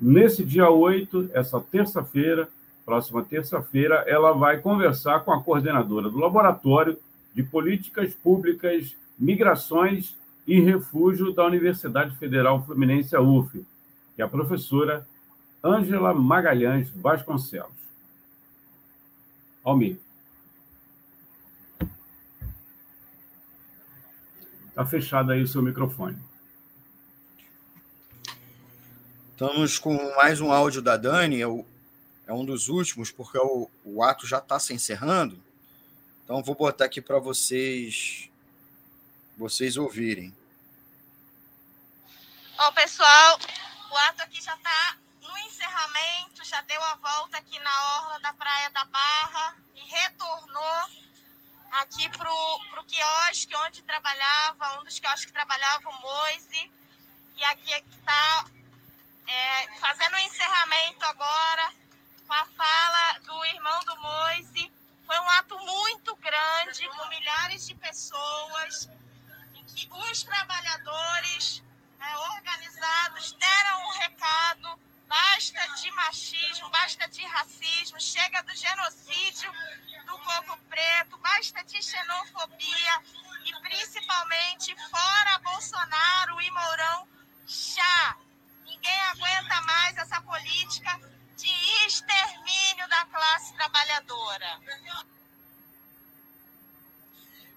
Nesse dia 8, essa terça-feira, próxima terça-feira, ela vai conversar com a coordenadora do Laboratório de Políticas Públicas, Migrações e Refúgio da Universidade Federal Fluminense, a UF, que é a professora Ângela Magalhães Vasconcelos. Almir. Está fechado aí o seu microfone. Estamos com mais um áudio da Dani, é, o, é um dos últimos, porque o, o ato já está se encerrando. Então, vou botar aqui para vocês vocês ouvirem. Ó, pessoal, o ato aqui já está no encerramento, já deu a volta aqui na orla da Praia da Barra e retornou aqui pro, pro quiosque onde trabalhava, um dos quiosques que trabalhava o Moise. E aqui está é, fazendo o um encerramento agora com a fala do irmão do Moise, foi um ato muito grande com milhares de pessoas em que os trabalhadores é, organizados deram um recado: basta de machismo, basta de racismo, chega do genocídio do povo preto, basta de xenofobia e principalmente fora Bolsonaro e Mourão já. Ninguém aguenta mais essa política de extermínio da classe trabalhadora.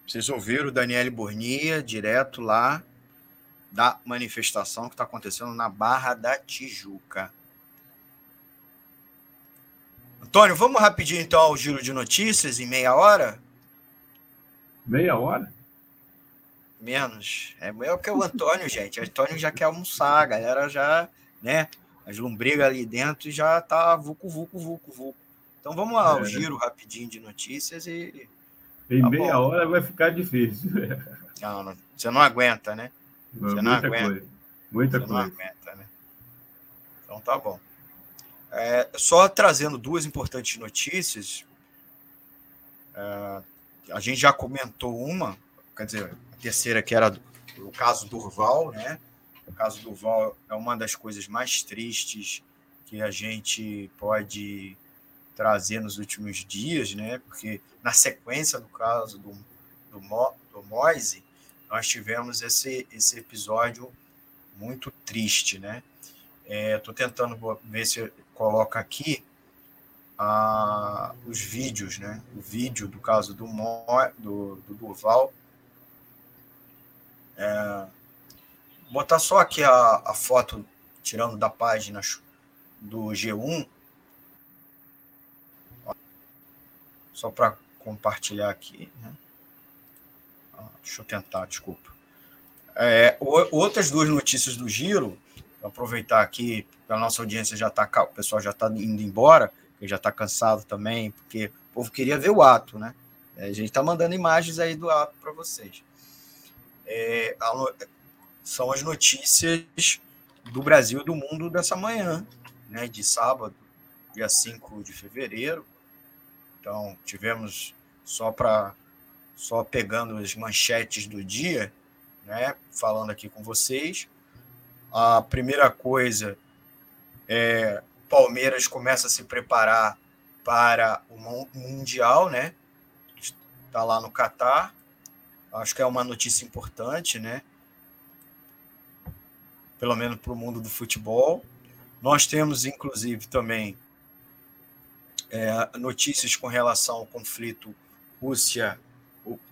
Vocês ouviram o Daniele Bornia, direto lá da manifestação que está acontecendo na Barra da Tijuca. Antônio, vamos rapidinho então ao giro de notícias em meia hora? Meia hora? Menos. É melhor que o Antônio, gente. O Antônio já quer almoçar, a galera já, né? As lombrigas ali dentro já tá vucu, vucu, vucu, vucu. Então vamos ao é. giro rapidinho de notícias e. Em tá meia bom. hora vai ficar difícil. Não, não, você não aguenta, né? Você não aguenta. Coisa. Muita você coisa. não aguenta, né? Então tá bom. É, só trazendo duas importantes notícias. É, a gente já comentou uma, quer dizer, terceira que era o caso Durval, né? O caso Durval é uma das coisas mais tristes que a gente pode trazer nos últimos dias, né? Porque na sequência do caso do, do, Mo, do Moise, nós tivemos esse, esse episódio muito triste, né? Estou é, tentando ver se coloca aqui ah, os vídeos, né? O vídeo do caso do, Mo, do, do Durval. É, botar só aqui a, a foto, tirando da página do G1. Só para compartilhar aqui. Né? Deixa eu tentar, desculpa. É, outras duas notícias do Giro aproveitar aqui, a nossa audiência já está, o pessoal já está indo embora, já está cansado também, porque o povo queria ver o ato, né? É, a gente está mandando imagens aí do ato para vocês. É, a, são as notícias do Brasil e do mundo dessa manhã, né? De sábado, dia 5 de fevereiro. Então, tivemos só para só pegando as manchetes do dia, né? Falando aqui com vocês. A primeira coisa é Palmeiras começa a se preparar para o Mundial, né? Está lá no Catar. Acho que é uma notícia importante, né? Pelo menos para o mundo do futebol. Nós temos, inclusive, também é, notícias com relação ao conflito Rússia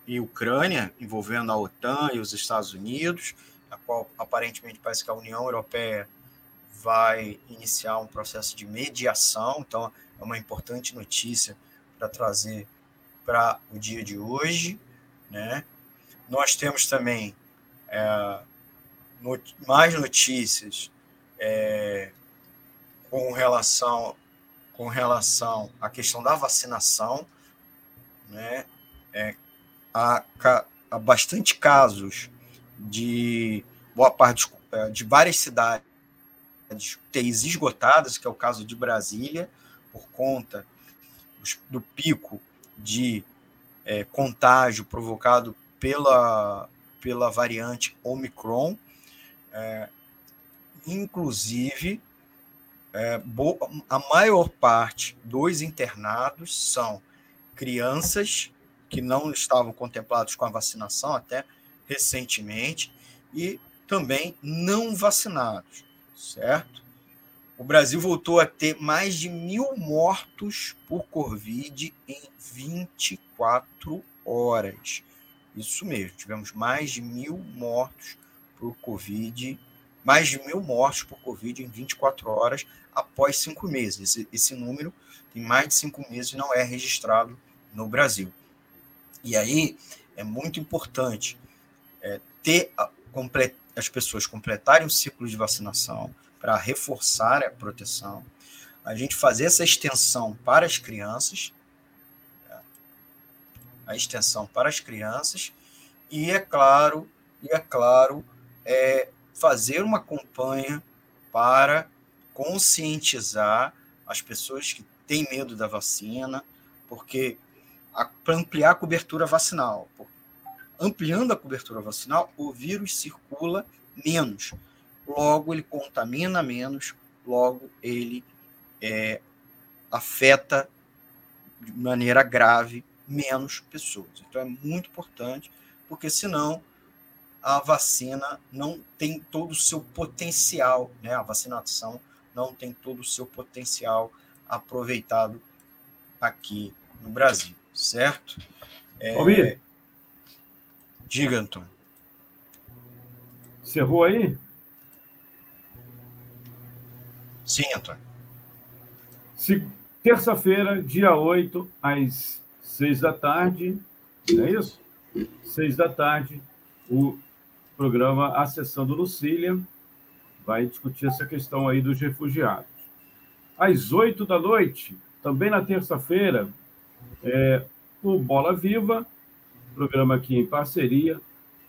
e Ucrânia, envolvendo a OTAN e os Estados Unidos a qual aparentemente parece que a União Europeia vai iniciar um processo de mediação, então é uma importante notícia para trazer para o dia de hoje, né? Nós temos também é, mais notícias é, com relação com relação à questão da vacinação, né? É, há, há bastante casos de boa parte é, de várias cidades UTIs esgotadas, que é o caso de Brasília, por conta do pico de é, contágio provocado pela, pela variante Omicron. É, inclusive, é, a maior parte dos internados são crianças que não estavam contemplados com a vacinação, até recentemente e também não vacinados, certo? O Brasil voltou a ter mais de mil mortos por Covid em 24 horas. Isso mesmo, tivemos mais de mil mortos por Covid, mais de mil mortos por Covid em 24 horas após cinco meses. Esse, esse número tem mais de cinco meses e não é registrado no Brasil. E aí é muito importante é, ter a, complet, as pessoas completarem o ciclo de vacinação para reforçar a proteção, a gente fazer essa extensão para as crianças, a extensão para as crianças, e é claro, e é claro, é, fazer uma campanha para conscientizar as pessoas que têm medo da vacina, porque para ampliar a cobertura vacinal, ampliando a cobertura vacinal, o vírus circula menos. Logo, ele contamina menos, logo, ele é, afeta de maneira grave menos pessoas. Então é muito importante, porque senão a vacina não tem todo o seu potencial, né? A vacinação não tem todo o seu potencial aproveitado aqui no Brasil, certo? É... Diga, Antônio. Encerrou aí? Sim, Antônio. Terça-feira, dia 8, às 6 da tarde, é isso? 6 da tarde, o programa Acessando Lucília vai discutir essa questão aí dos refugiados. Às 8 da noite, também na terça-feira, é, o Bola Viva, programa aqui em parceria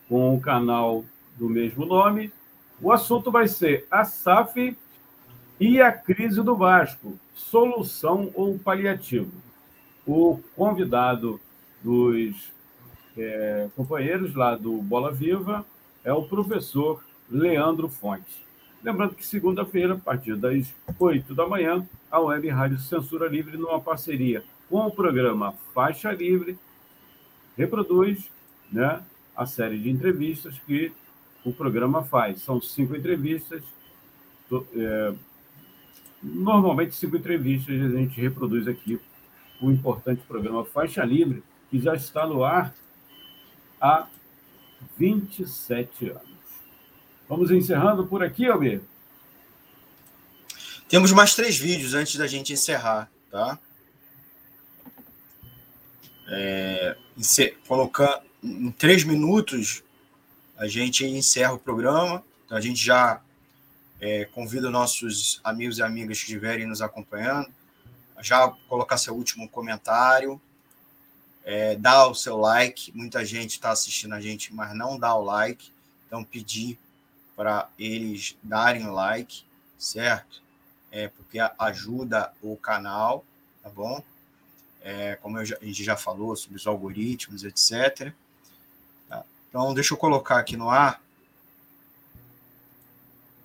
com o canal do mesmo nome. O assunto vai ser a SAF e a crise do Vasco, solução ou paliativo. O convidado dos é, companheiros lá do Bola Viva é o professor Leandro Fontes. Lembrando que segunda-feira, a partir das 8 da manhã, a Web Rádio Censura Livre, numa parceria com o programa Faixa Livre, reproduz né, a série de entrevistas que o programa faz. São cinco entrevistas, é, normalmente cinco entrevistas a gente reproduz aqui o importante programa Faixa Livre, que já está no ar há 27 anos. Vamos encerrando por aqui, Almir? Temos mais três vídeos antes da gente encerrar, tá? É, colocando em três minutos a gente encerra o programa. Então a gente já é, convida nossos amigos e amigas que estiverem nos acompanhando já colocar seu último comentário, é, dar o seu like. Muita gente está assistindo a gente, mas não dá o like. Então, pedir para eles darem like, certo? É, porque ajuda o canal, tá bom? É, como já, a gente já falou sobre os algoritmos, etc. Tá? Então, deixa eu colocar aqui no ar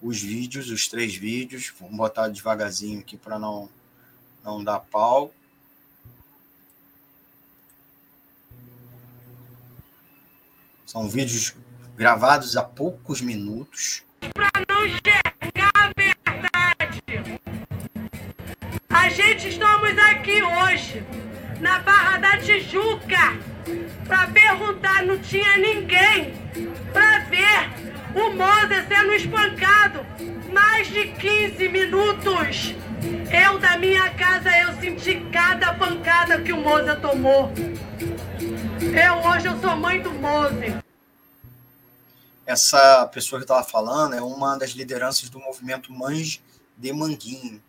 os vídeos, os três vídeos. Vamos botar devagarzinho aqui para não, não dar pau. São vídeos gravados há poucos minutos. Para não enxergar a verdade. A gente estamos aqui hoje, na Barra da Tijuca, para perguntar, não tinha ninguém para ver o Moza sendo espancado mais de 15 minutos. Eu, da minha casa, eu senti cada pancada que o Moza tomou. Eu, hoje, eu sou mãe do Moza essa pessoa que estava falando é uma das lideranças do movimento Mães de Manguinhos,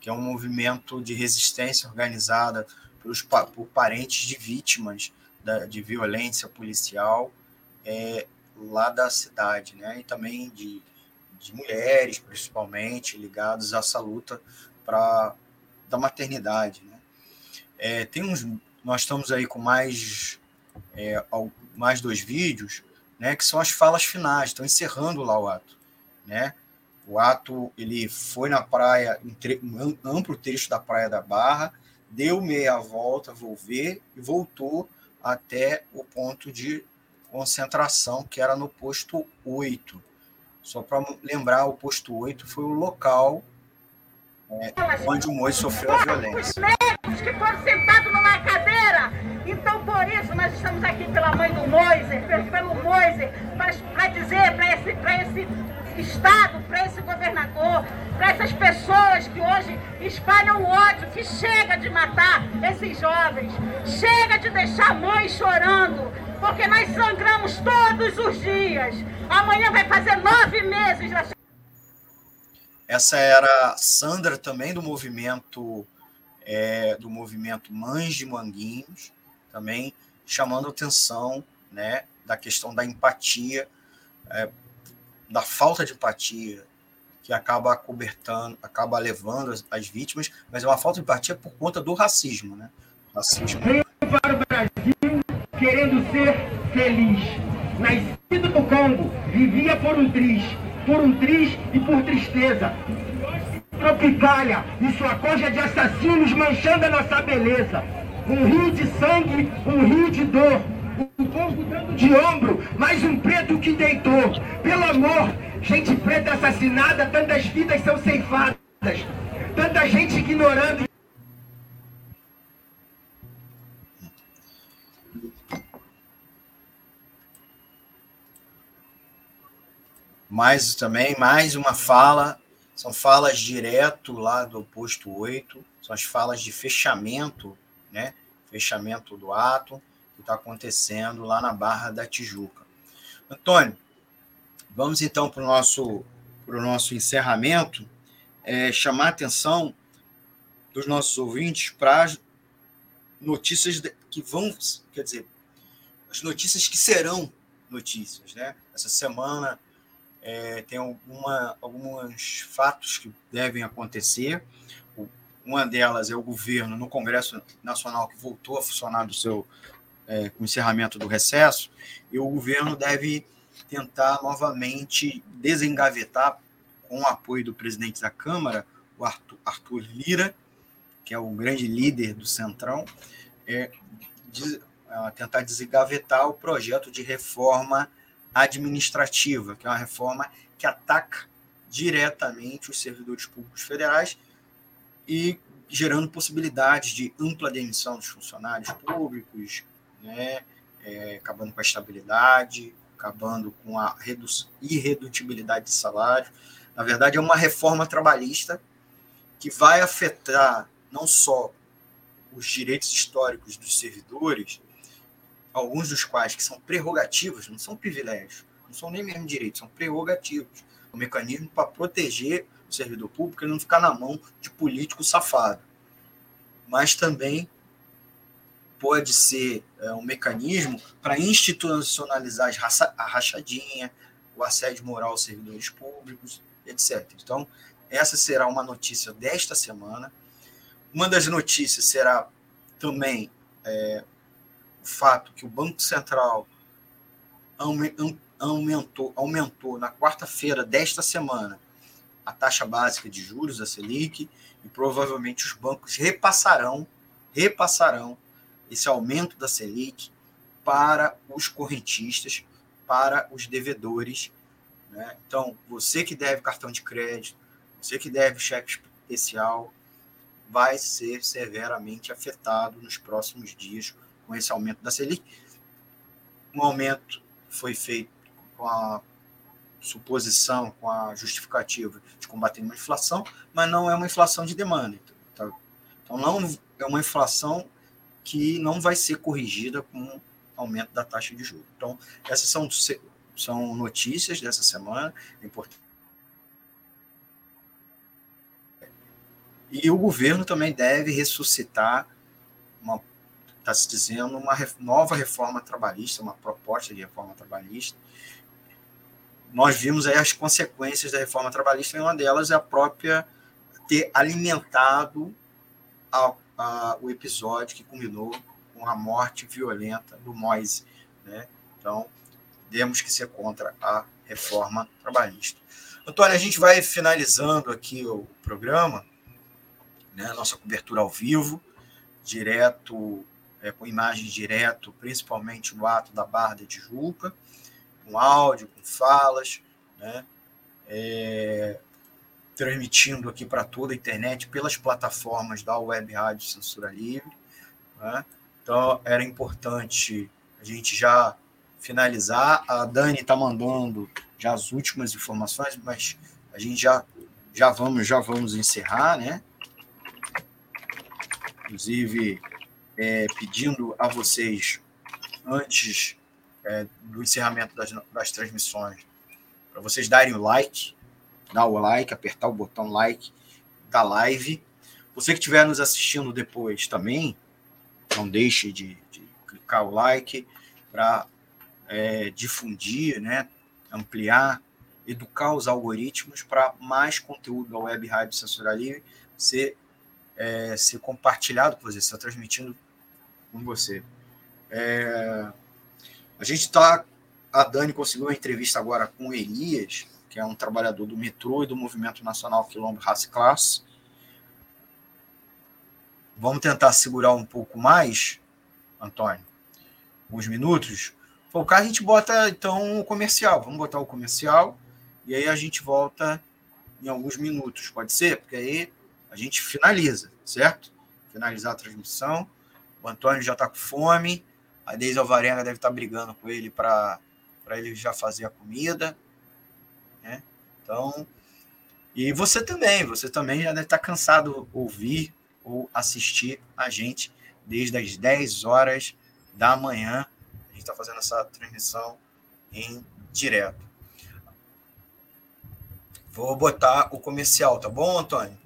que é um movimento de resistência organizada pelos, por parentes de vítimas da, de violência policial é, lá da cidade, né? E também de, de mulheres, principalmente, ligados a essa luta pra, da maternidade, né? É, tem uns, nós estamos aí com mais, é, mais dois vídeos né, que são as falas finais, estão encerrando lá o ato, né? O ato ele foi na praia, um amplo trecho da praia da Barra, deu meia volta, volver e voltou até o ponto de concentração que era no posto 8. Só para lembrar, o posto 8 foi o local é, onde o Moisés sofreu a violência. Os que foram sentados numa cadeira. Então, por isso, nós estamos aqui pela mãe do Moisés, pelo Moisés, para dizer para esse, esse Estado, para esse governador, para essas pessoas que hoje espalham ódio, que chega de matar esses jovens, chega de deixar mães chorando, porque nós sangramos todos os dias. Amanhã vai fazer nove meses da essa era Sandra também do movimento é, do movimento Mães de Manguinhos, também chamando atenção né, da questão da empatia, é, da falta de empatia que acaba cobertando, acaba levando as, as, vítimas, mas é uma falta de empatia por conta do racismo, né? Racismo. Veio para o Brasil querendo ser feliz. Nascido no Congo, vivia por um triz, por um triz e por tristeza. Tropicália e sua coja de assassinos manchando a nossa beleza. Um rio de sangue, um rio de dor. Um povo dando de ombro, mais um preto que deitou. Pelo amor, gente preta assassinada, tantas vidas são ceifadas. Tanta gente ignorando. Mais também, mais uma fala, são falas direto lá do posto 8, são as falas de fechamento, né? Fechamento do ato que está acontecendo lá na Barra da Tijuca. Antônio, vamos então para o nosso, pro nosso encerramento, é, chamar a atenção dos nossos ouvintes para as notícias que vão, quer dizer, as notícias que serão notícias, né? Essa semana é, tem alguma, alguns fatos que devem acontecer. Uma delas é o governo no Congresso Nacional que voltou a funcionar do seu é, com o encerramento do recesso, e o governo deve tentar novamente desengavetar, com o apoio do presidente da Câmara, o Arthur, Arthur Lira, que é o grande líder do Centrão, é, é, tentar desengavetar o projeto de reforma administrativa, que é uma reforma que ataca diretamente os servidores públicos federais e gerando possibilidades de ampla demissão dos funcionários públicos, né, é, acabando com a estabilidade, acabando com a irredutibilidade de salário. Na verdade, é uma reforma trabalhista que vai afetar não só os direitos históricos dos servidores, alguns dos quais que são prerrogativas, não são privilégios, não são nem mesmo direitos, são prerrogativos. Um mecanismo para proteger o servidor público e não ficar na mão de político safado. Mas também pode ser é, um mecanismo para institucionalizar a rachadinha, o assédio moral aos servidores públicos, etc. Então, essa será uma notícia desta semana. Uma das notícias será também é, o fato que o Banco Central aumentou, aumentou na quarta-feira desta semana a taxa básica de juros, a Selic, e provavelmente os bancos repassarão, repassarão esse aumento da Selic para os correntistas, para os devedores. Né? Então, você que deve cartão de crédito, você que deve cheque especial, vai ser severamente afetado nos próximos dias com esse aumento da Selic. Um aumento foi feito com a suposição, com a justificativa de combater uma inflação, mas não é uma inflação de demanda. Então, então não é uma inflação que não vai ser corrigida com aumento da taxa de juros. Então, essas são, são notícias dessa semana, é importante. E o governo também deve ressuscitar está se dizendo uma nova reforma trabalhista, uma proposta de reforma trabalhista. Nós vimos aí as consequências da reforma trabalhista, e uma delas é a própria ter alimentado a, a, o episódio que culminou com a morte violenta do Moise. Né? Então, temos que ser contra a reforma trabalhista. Antônio, a gente vai finalizando aqui o programa, né, nossa cobertura ao vivo, direto é, com imagem direto, principalmente no ato da Barra de Tijuca, com áudio, com falas, né? É, transmitindo aqui para toda a internet pelas plataformas da Web Rádio Censura Livre. Né? Então, era importante a gente já finalizar. A Dani está mandando já as últimas informações, mas a gente já, já, vamos, já vamos encerrar, né? Inclusive, é, pedindo a vocês, antes é, do encerramento das, das transmissões, para vocês darem o like, dar o like, apertar o botão like da live. Você que estiver nos assistindo depois também, não deixe de, de clicar o like para é, difundir, né, ampliar, educar os algoritmos para mais conteúdo da Web Rádio Censura Livre ser, é, ser compartilhado por você, está transmitindo com você. É, a gente está. A Dani conseguiu uma entrevista agora com o Elias, que é um trabalhador do metrô e do Movimento Nacional Quilombo Raça e Classe. Vamos tentar segurar um pouco mais, Antônio, uns minutos. Focar, a gente bota então o comercial. Vamos botar o comercial e aí a gente volta em alguns minutos, pode ser? Porque aí a gente finaliza, certo? Finalizar a transmissão. O Antônio já está com fome. A Deise Alvarenga deve estar tá brigando com ele para ele já fazer a comida. Né? Então, e você também, você também já deve estar tá cansado de ouvir ou assistir a gente desde as 10 horas da manhã. A gente está fazendo essa transmissão em direto. Vou botar o comercial, tá bom, Antônio?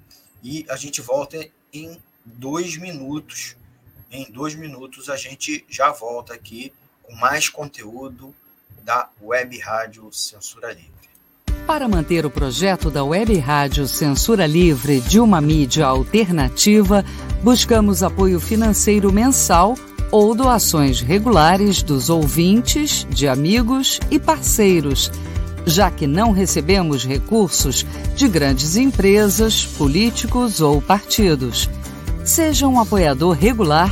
E a gente volta em dois minutos. Em dois minutos a gente já volta aqui com mais conteúdo da Web Rádio Censura Livre. Para manter o projeto da Web Rádio Censura Livre de uma mídia alternativa, buscamos apoio financeiro mensal ou doações regulares dos ouvintes, de amigos e parceiros já que não recebemos recursos de grandes empresas, políticos ou partidos. Seja um apoiador regular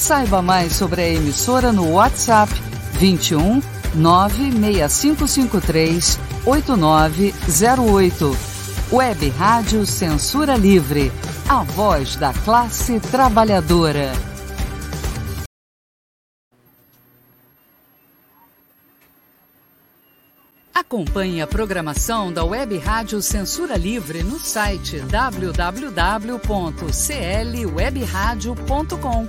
Saiba mais sobre a emissora no WhatsApp 21 96553 8908. Web Rádio Censura Livre, a voz da classe trabalhadora. Acompanhe a programação da Web Rádio Censura Livre no site www.clwebradio.com,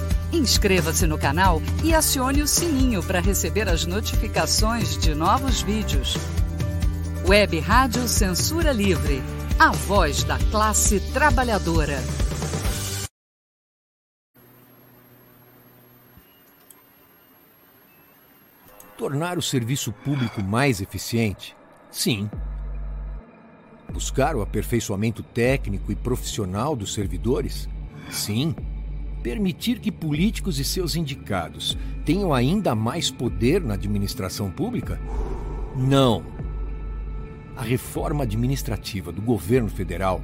Inscreva-se no canal e acione o sininho para receber as notificações de novos vídeos. Web Rádio Censura Livre. A voz da classe trabalhadora. Tornar o serviço público mais eficiente Sim. Buscar o aperfeiçoamento técnico e profissional dos servidores? Sim. Permitir que políticos e seus indicados tenham ainda mais poder na administração pública? Não. A reforma administrativa do governo federal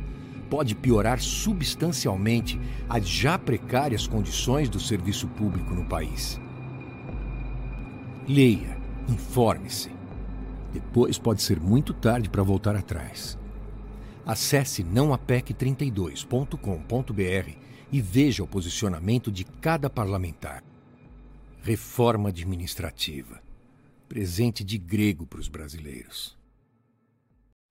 pode piorar substancialmente as já precárias condições do serviço público no país. Leia, informe-se depois pode ser muito tarde para voltar atrás. Acesse nãoapec32.com.br e veja o posicionamento de cada parlamentar. Reforma administrativa. Presente de grego para os brasileiros.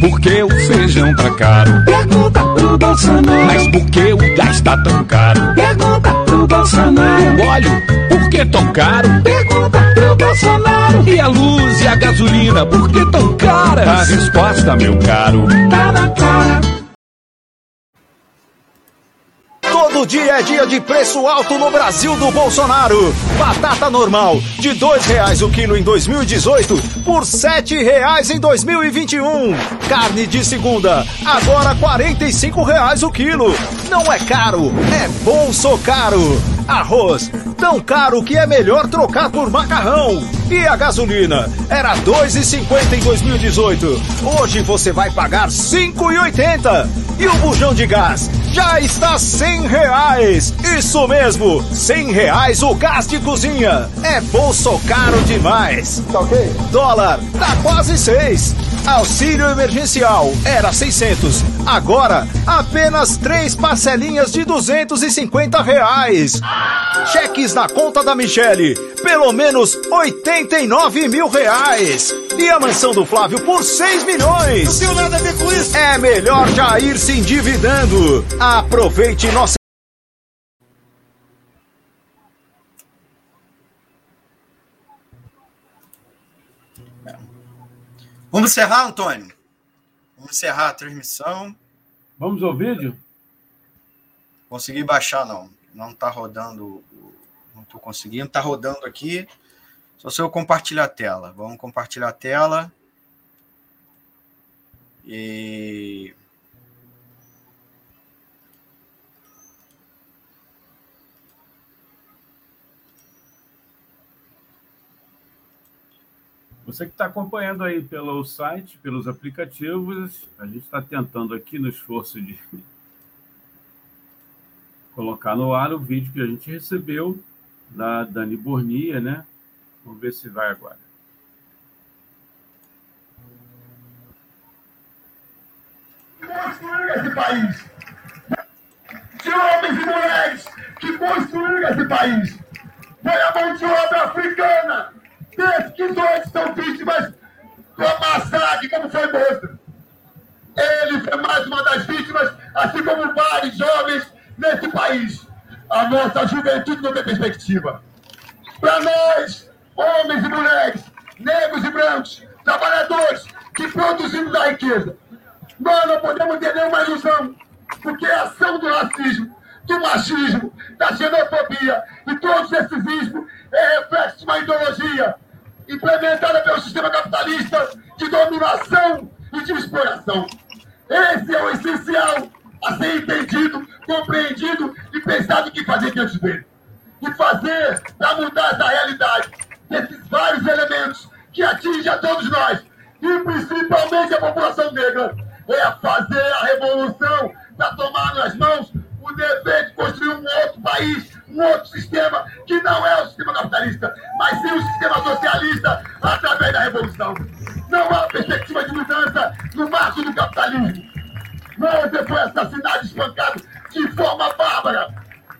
Por que o feijão tá caro? Pergunta pro Bolsonaro. Mas por que o gás tá tão caro? Pergunta pro Bolsonaro. O óleo, por que tão caro? Pergunta pro Bolsonaro. E a luz e a gasolina, por que tão caras? A resposta, meu caro, tá na cara. Todo dia é dia de preço alto no Brasil do Bolsonaro. Batata normal, de dois reais o quilo em 2018, por sete reais em 2021. Carne de segunda, agora quarenta e cinco reais o quilo. Não é caro, é bolso caro. Arroz, tão caro que é melhor trocar por macarrão. E a gasolina, era dois e cinquenta em 2018. Hoje você vai pagar cinco e oitenta. E o bujão de gás já está cem reais. Isso mesmo, cem reais o gás de cozinha. É bolso caro demais. Tá ok? Dólar, tá quase seis. Auxílio emergencial era 600, agora apenas três parcelinhas de 250 reais. Cheques na conta da Michele, pelo menos 89 mil reais. E a mansão do Flávio por 6 milhões. Não tenho nada a ver com isso. É melhor já ir se endividando. Aproveite nossa. Vamos encerrar, Antônio? Vamos encerrar a transmissão. Vamos ao vídeo? Consegui baixar, não. Não está rodando. Não estou conseguindo. Está rodando aqui. Só se eu compartilhar a tela. Vamos compartilhar a tela. E. Você que está acompanhando aí pelo site, pelos aplicativos, a gente está tentando aqui no esforço de colocar no ar o vídeo que a gente recebeu da Dani Bornia, né? Vamos ver se vai agora. Construir esse país. De homens e mulheres que construíram esse país. Foi a mão de obra africana que hoje são vítimas do massacre, como foi Mostra. Ele foi mais uma das vítimas, assim como vários jovens nesse país. A nossa juventude não tem perspectiva. Para nós, homens e mulheres, negros e brancos, trabalhadores que produzimos a riqueza, nós não podemos ter nenhuma ilusão, porque a ação do racismo, do machismo, da xenofobia e todos esses ismos é reflexo de uma ideologia implementada pelo sistema capitalista de dominação e de exploração. Esse é o essencial a ser entendido, compreendido e pensado o que fazer diante dele. E fazer para mudar essa realidade, desses vários elementos que atingem a todos nós, e principalmente a população negra, é fazer a revolução para tomar nas mãos o dever de construir um outro país, um outro sistema, que não é o sistema capitalista, mas sim o sistema socialista, através da revolução. Não há perspectiva de mudança no marco do capitalismo. Você foi assassinado, espancado de forma bárbara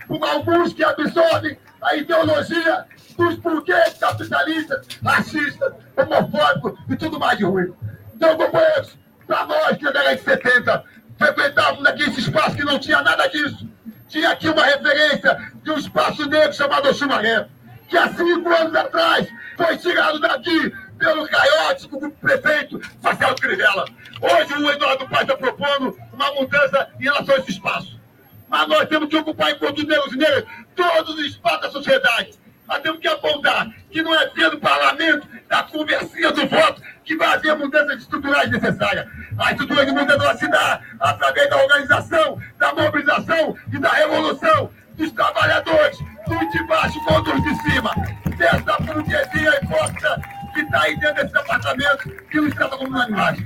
por alguns que absorvem a ideologia dos porquês capitalistas, racistas, homofóbicos e tudo mais de ruim. Então, companheiros, para nós que na década de 70 frequentávamos aqui esse espaço que não tinha nada disso, tinha aqui uma referência de um espaço negro chamado Chumaré, que há cinco anos atrás foi tirado daqui pelo Caiote, o prefeito Marcelo Crivella. Hoje o Eduardo Paz está propondo uma mudança em relação a esse espaço. Mas nós temos que ocupar, enquanto negros e negras, todos os espaços da sociedade. Nós temos que apontar que não é via do parlamento, da conversinha do voto, que vai haver mudanças estruturais necessárias. A estrutura de mudança se dá através da organização, da mobilização e da revolução dos trabalhadores, dos de baixo contra os de cima, dessa burguesia hipócrita que está aí dentro desse apartamento que nos trata como animais.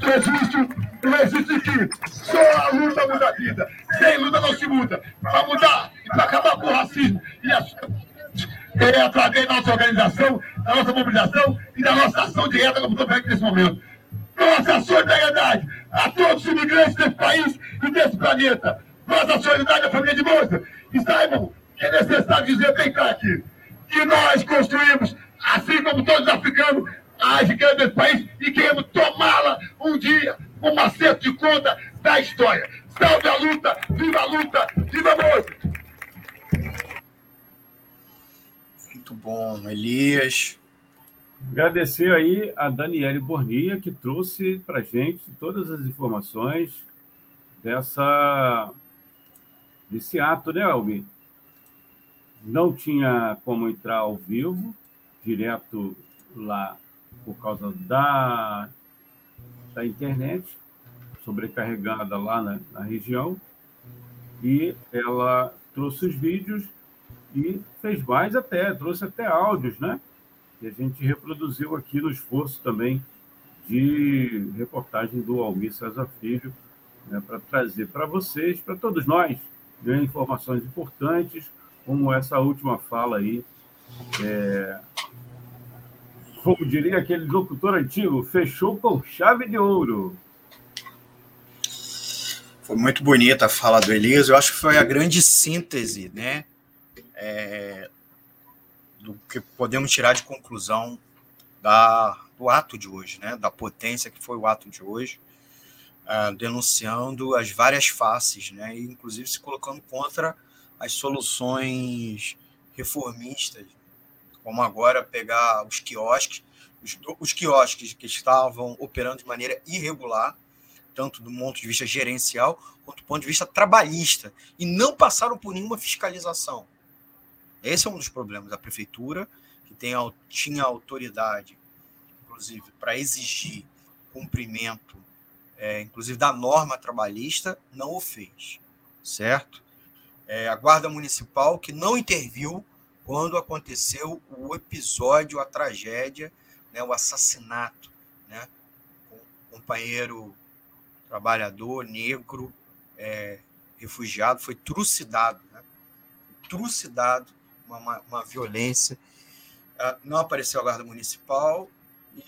Não existe que só a luta muda a vida. Sem luta não se muda. Para mudar, para acabar com o racismo e a é através da nossa organização, da nossa mobilização e da nossa ação direta, como estou nesse momento. Nossa solidariedade a todos os imigrantes desse país e desse planeta. Nossa solidariedade à família de moça. E saibam que é necessário dizer bem claro aqui que nós construímos, assim como todos os africanos, a riqueza desse país e queremos tomá-la um dia um acerto de conta da história. Salve a luta, viva a luta, viva a música! Muito bom, Elias. Agradecer aí a Daniele Bornia, que trouxe para gente todas as informações dessa, desse ato, né, Almi? Não tinha como entrar ao vivo, direto lá, por causa da, da internet, sobrecarregada lá na, na região, e ela trouxe os vídeos e fez mais até, trouxe até áudios, né? que a gente reproduziu aqui no esforço também de reportagem do Almir César Filho, né, para trazer para vocês, para todos nós, né, informações importantes, como essa última fala aí. É, como diria aquele locutor antigo, fechou com chave de ouro. Foi muito bonita a fala do Elias, eu acho que foi a grande síntese, né? É, do que podemos tirar de conclusão da, do ato de hoje, né? da potência que foi o ato de hoje, uh, denunciando as várias faces, né? e inclusive se colocando contra as soluções reformistas, como agora pegar os quiosques, os, os quiosques que estavam operando de maneira irregular, tanto do ponto de vista gerencial quanto do ponto de vista trabalhista, e não passaram por nenhuma fiscalização. Esse é um dos problemas. A prefeitura, que tem, tinha autoridade, inclusive, para exigir cumprimento, é, inclusive, da norma trabalhista, não o fez, certo? É, a Guarda Municipal, que não interviu quando aconteceu o episódio, a tragédia, né, o assassinato, né, um companheiro trabalhador negro, é, refugiado, foi trucidado, né, trucidado uma, uma violência. Uh, não apareceu a Guarda Municipal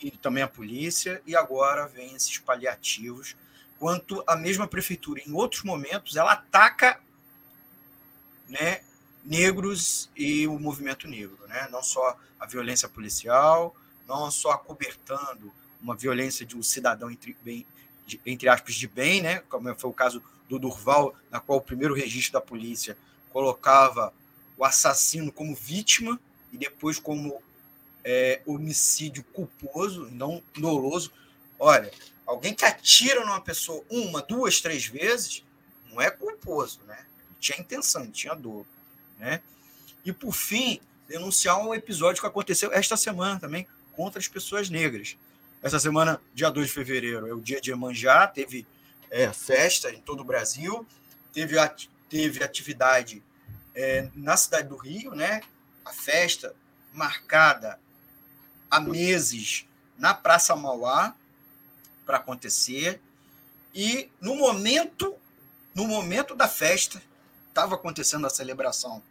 e também a polícia, e agora vem esses paliativos. Quanto a mesma prefeitura, em outros momentos, ela ataca né, negros e o movimento negro. Né? Não só a violência policial, não só acobertando uma violência de um cidadão, entre, bem, de, entre aspas, de bem, né? como foi o caso do Durval, na qual o primeiro registro da polícia colocava o assassino como vítima e depois como é, homicídio culposo, não doloso. Olha, alguém que atira numa pessoa uma, duas, três vezes, não é culposo, né? Tinha intenção, tinha dor, né? E por fim, denunciar um episódio que aconteceu esta semana também contra as pessoas negras. Essa semana, dia 2 de fevereiro, é o dia de Emanjá, teve é, festa em todo o Brasil, teve, teve atividade é, na cidade do Rio, né? A festa marcada há meses na Praça Mauá para acontecer. E no momento, no momento da festa, estava acontecendo a celebração,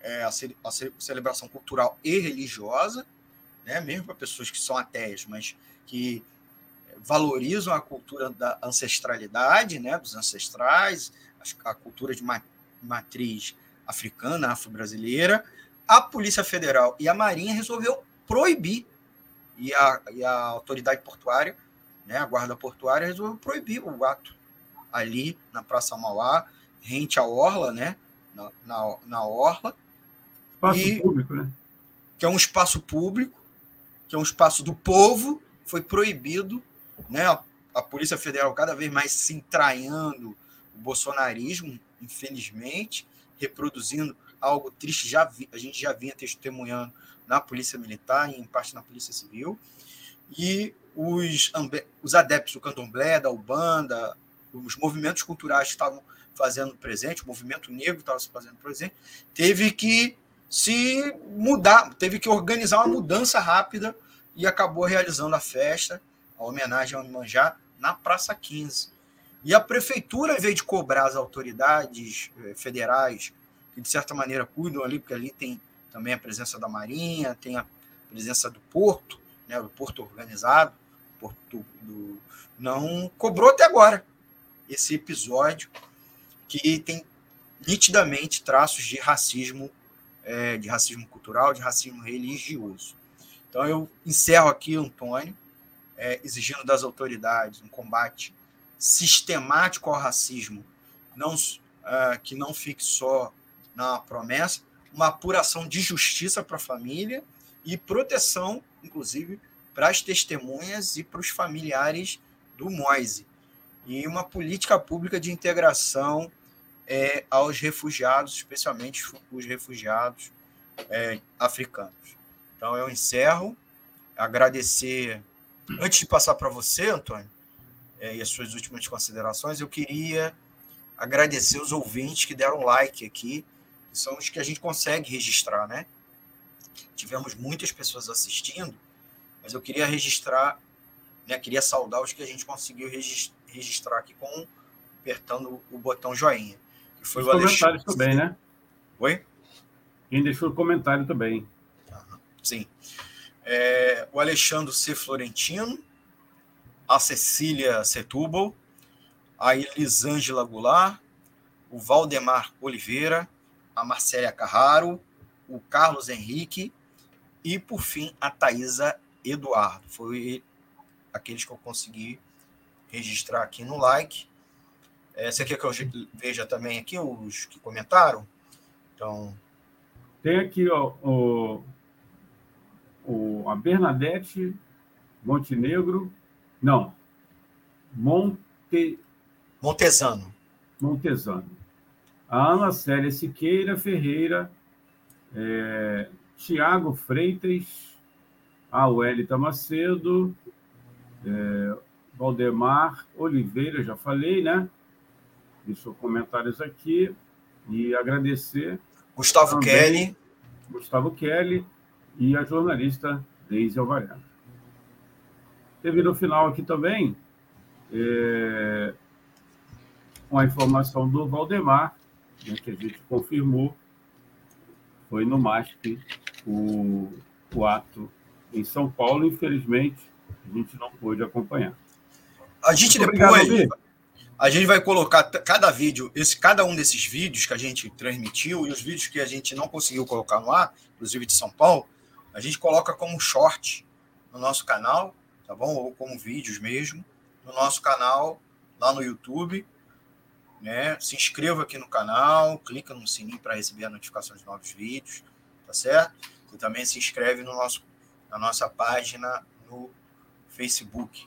é, a, ce, a, celebração cultural e religiosa, né? mesmo para pessoas que são ateias, mas que valorizam a cultura da ancestralidade, né? dos ancestrais, a cultura de matriz africana, afro-brasileira, a Polícia Federal e a Marinha resolveu proibir, e a, e a autoridade portuária, né, a guarda portuária, resolveu proibir o ato ali na Praça Mauá, rente à Orla, né, na, na, na Orla. Espaço e, público, né? Que é um espaço público, que é um espaço do povo, foi proibido, né, a, a Polícia Federal cada vez mais se entranhando o bolsonarismo, infelizmente, reproduzindo algo triste, já vi, a gente já vinha testemunhando na Polícia Militar e em parte na Polícia Civil. E os, os adeptos do candomblé, da Ubanda, os movimentos culturais que estavam fazendo presente, o movimento negro estava se fazendo presente, teve que se mudar, teve que organizar uma mudança rápida e acabou realizando a festa, a homenagem ao Imanjá, na Praça 15. E a prefeitura, em vez de cobrar as autoridades eh, federais, que de certa maneira cuidam ali, porque ali tem também a presença da Marinha, tem a presença do Porto, né, do Porto organizado, Porto do, não cobrou até agora esse episódio que tem nitidamente traços de racismo, é, de racismo cultural, de racismo religioso. Então eu encerro aqui, Antônio, é, exigindo das autoridades um combate sistemático ao racismo, não, uh, que não fique só na promessa, uma apuração de justiça para a família e proteção, inclusive, para as testemunhas e para os familiares do Moise. E uma política pública de integração é, aos refugiados, especialmente os refugiados é, africanos. Então, eu encerro, agradecer. Antes de passar para você, Antônio, é, e as suas últimas considerações, eu queria agradecer os ouvintes que deram like aqui, que são os que a gente consegue registrar, né? Tivemos muitas pessoas assistindo, mas eu queria registrar, né? Queria saudar os que a gente conseguiu registrar aqui com apertando o botão joinha. Que foi os o comentários também, né? Oi? Quem deixou o comentário também. Sim. É, o Alexandre C. Florentino, a Cecília Setúbal, a Elisângela Goulart, o Valdemar Oliveira, a Marcélia Carraro, o Carlos Henrique e, por fim, a Thaisa Eduardo. Foi aqueles que eu consegui registrar aqui no like. É, você quer que eu veja também aqui os que comentaram? Então. Tem aqui ó, o, o, a Bernadette Montenegro. Não. Monte, Montesano. Montesano. A Ana Célia Siqueira Ferreira, é, Tiago Freitas, a Wellita Macedo, é, Valdemar Oliveira, já falei, né? Deixou comentários aqui. E agradecer. Gustavo Kelly. Gustavo Kelly e a jornalista Deise Alvarado. Teve no final aqui também é, uma informação do Valdemar, né, que a gente confirmou, foi no MASP o, o ato em São Paulo, infelizmente, a gente não pôde acompanhar. A gente Muito depois. Obrigado, a gente vai colocar cada vídeo, esse, cada um desses vídeos que a gente transmitiu e os vídeos que a gente não conseguiu colocar no ar, inclusive de São Paulo, a gente coloca como short no nosso canal, tá bom? Ou como vídeos mesmo, no nosso canal lá no YouTube. Né? Se inscreva aqui no canal, clica no sininho para receber a notificação de novos vídeos, tá certo? E também se inscreve no nosso, na nossa página no Facebook,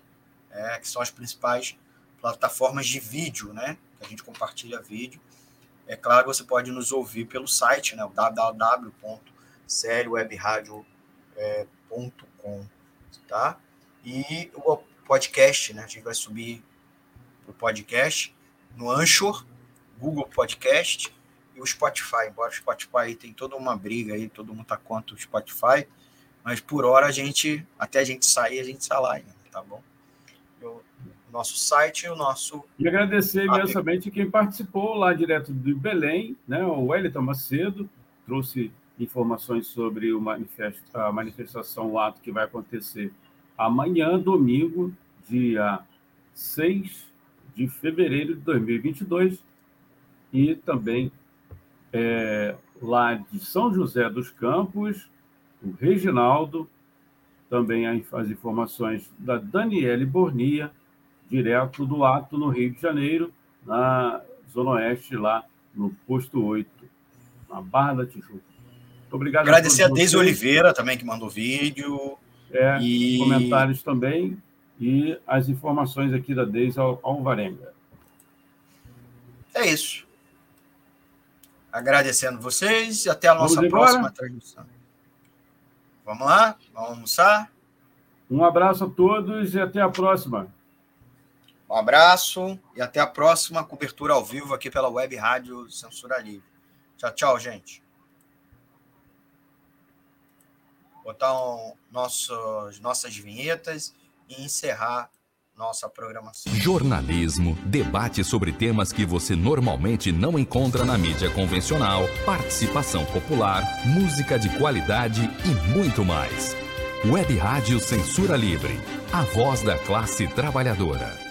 é, que são as principais plataformas de vídeo, né? Que a gente compartilha vídeo. É claro, você pode nos ouvir pelo site, né? www.seriowebradio.com, tá? E o podcast, né? A gente vai subir o podcast no Anchor, Google Podcast e o Spotify. Embora o Spotify tem toda uma briga aí, todo mundo tá contra o Spotify, mas por hora a gente, até a gente sair, a gente sai lá ainda, tá bom? Eu, o nosso site e o nosso. E agradecer imensamente quem participou lá direto de Belém, né? O Wellington Macedo trouxe informações sobre o manifesto, a manifestação, o ato que vai acontecer amanhã, domingo, dia 6 de fevereiro de 2022, e também é, lá de São José dos Campos, o Reginaldo, também as informações da Daniele Bornia, direto do ato no Rio de Janeiro, na Zona Oeste, lá no posto 8, na Barra da Tijuca. Muito obrigado. Agradecer a, a Deise Oliveira também, que mandou vídeo. É, e... comentários também e as informações aqui da Deise Alvarenga. É isso. Agradecendo vocês e até a nossa próxima transmissão. Vamos lá? Vamos almoçar? Um abraço a todos e até a próxima. Um abraço e até a próxima cobertura ao vivo aqui pela Web Rádio Censura Livre. Tchau, tchau, gente. Botar um, nossos, nossas vinhetas e encerrar nossa programação. Jornalismo, debate sobre temas que você normalmente não encontra na mídia convencional, participação popular, música de qualidade e muito mais. Web Rádio Censura Livre, a voz da classe trabalhadora.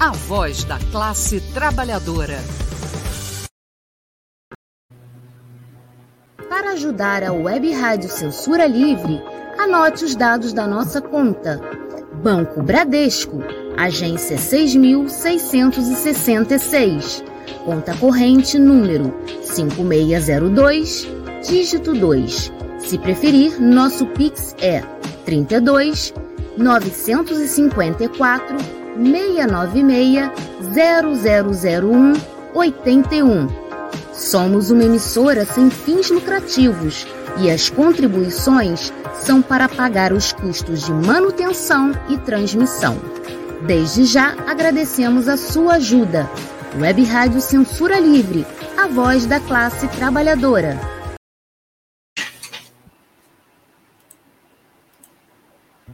A voz da classe trabalhadora. Para ajudar a Web Rádio Censura Livre, anote os dados da nossa conta. Banco Bradesco, agência 6666, conta corrente número 5602, dígito 2. Se preferir, nosso Pix é 32 954 696 0001 81. Somos uma emissora sem fins lucrativos e as contribuições são para pagar os custos de manutenção e transmissão. Desde já agradecemos a sua ajuda. Web Rádio Censura Livre, a voz da classe trabalhadora.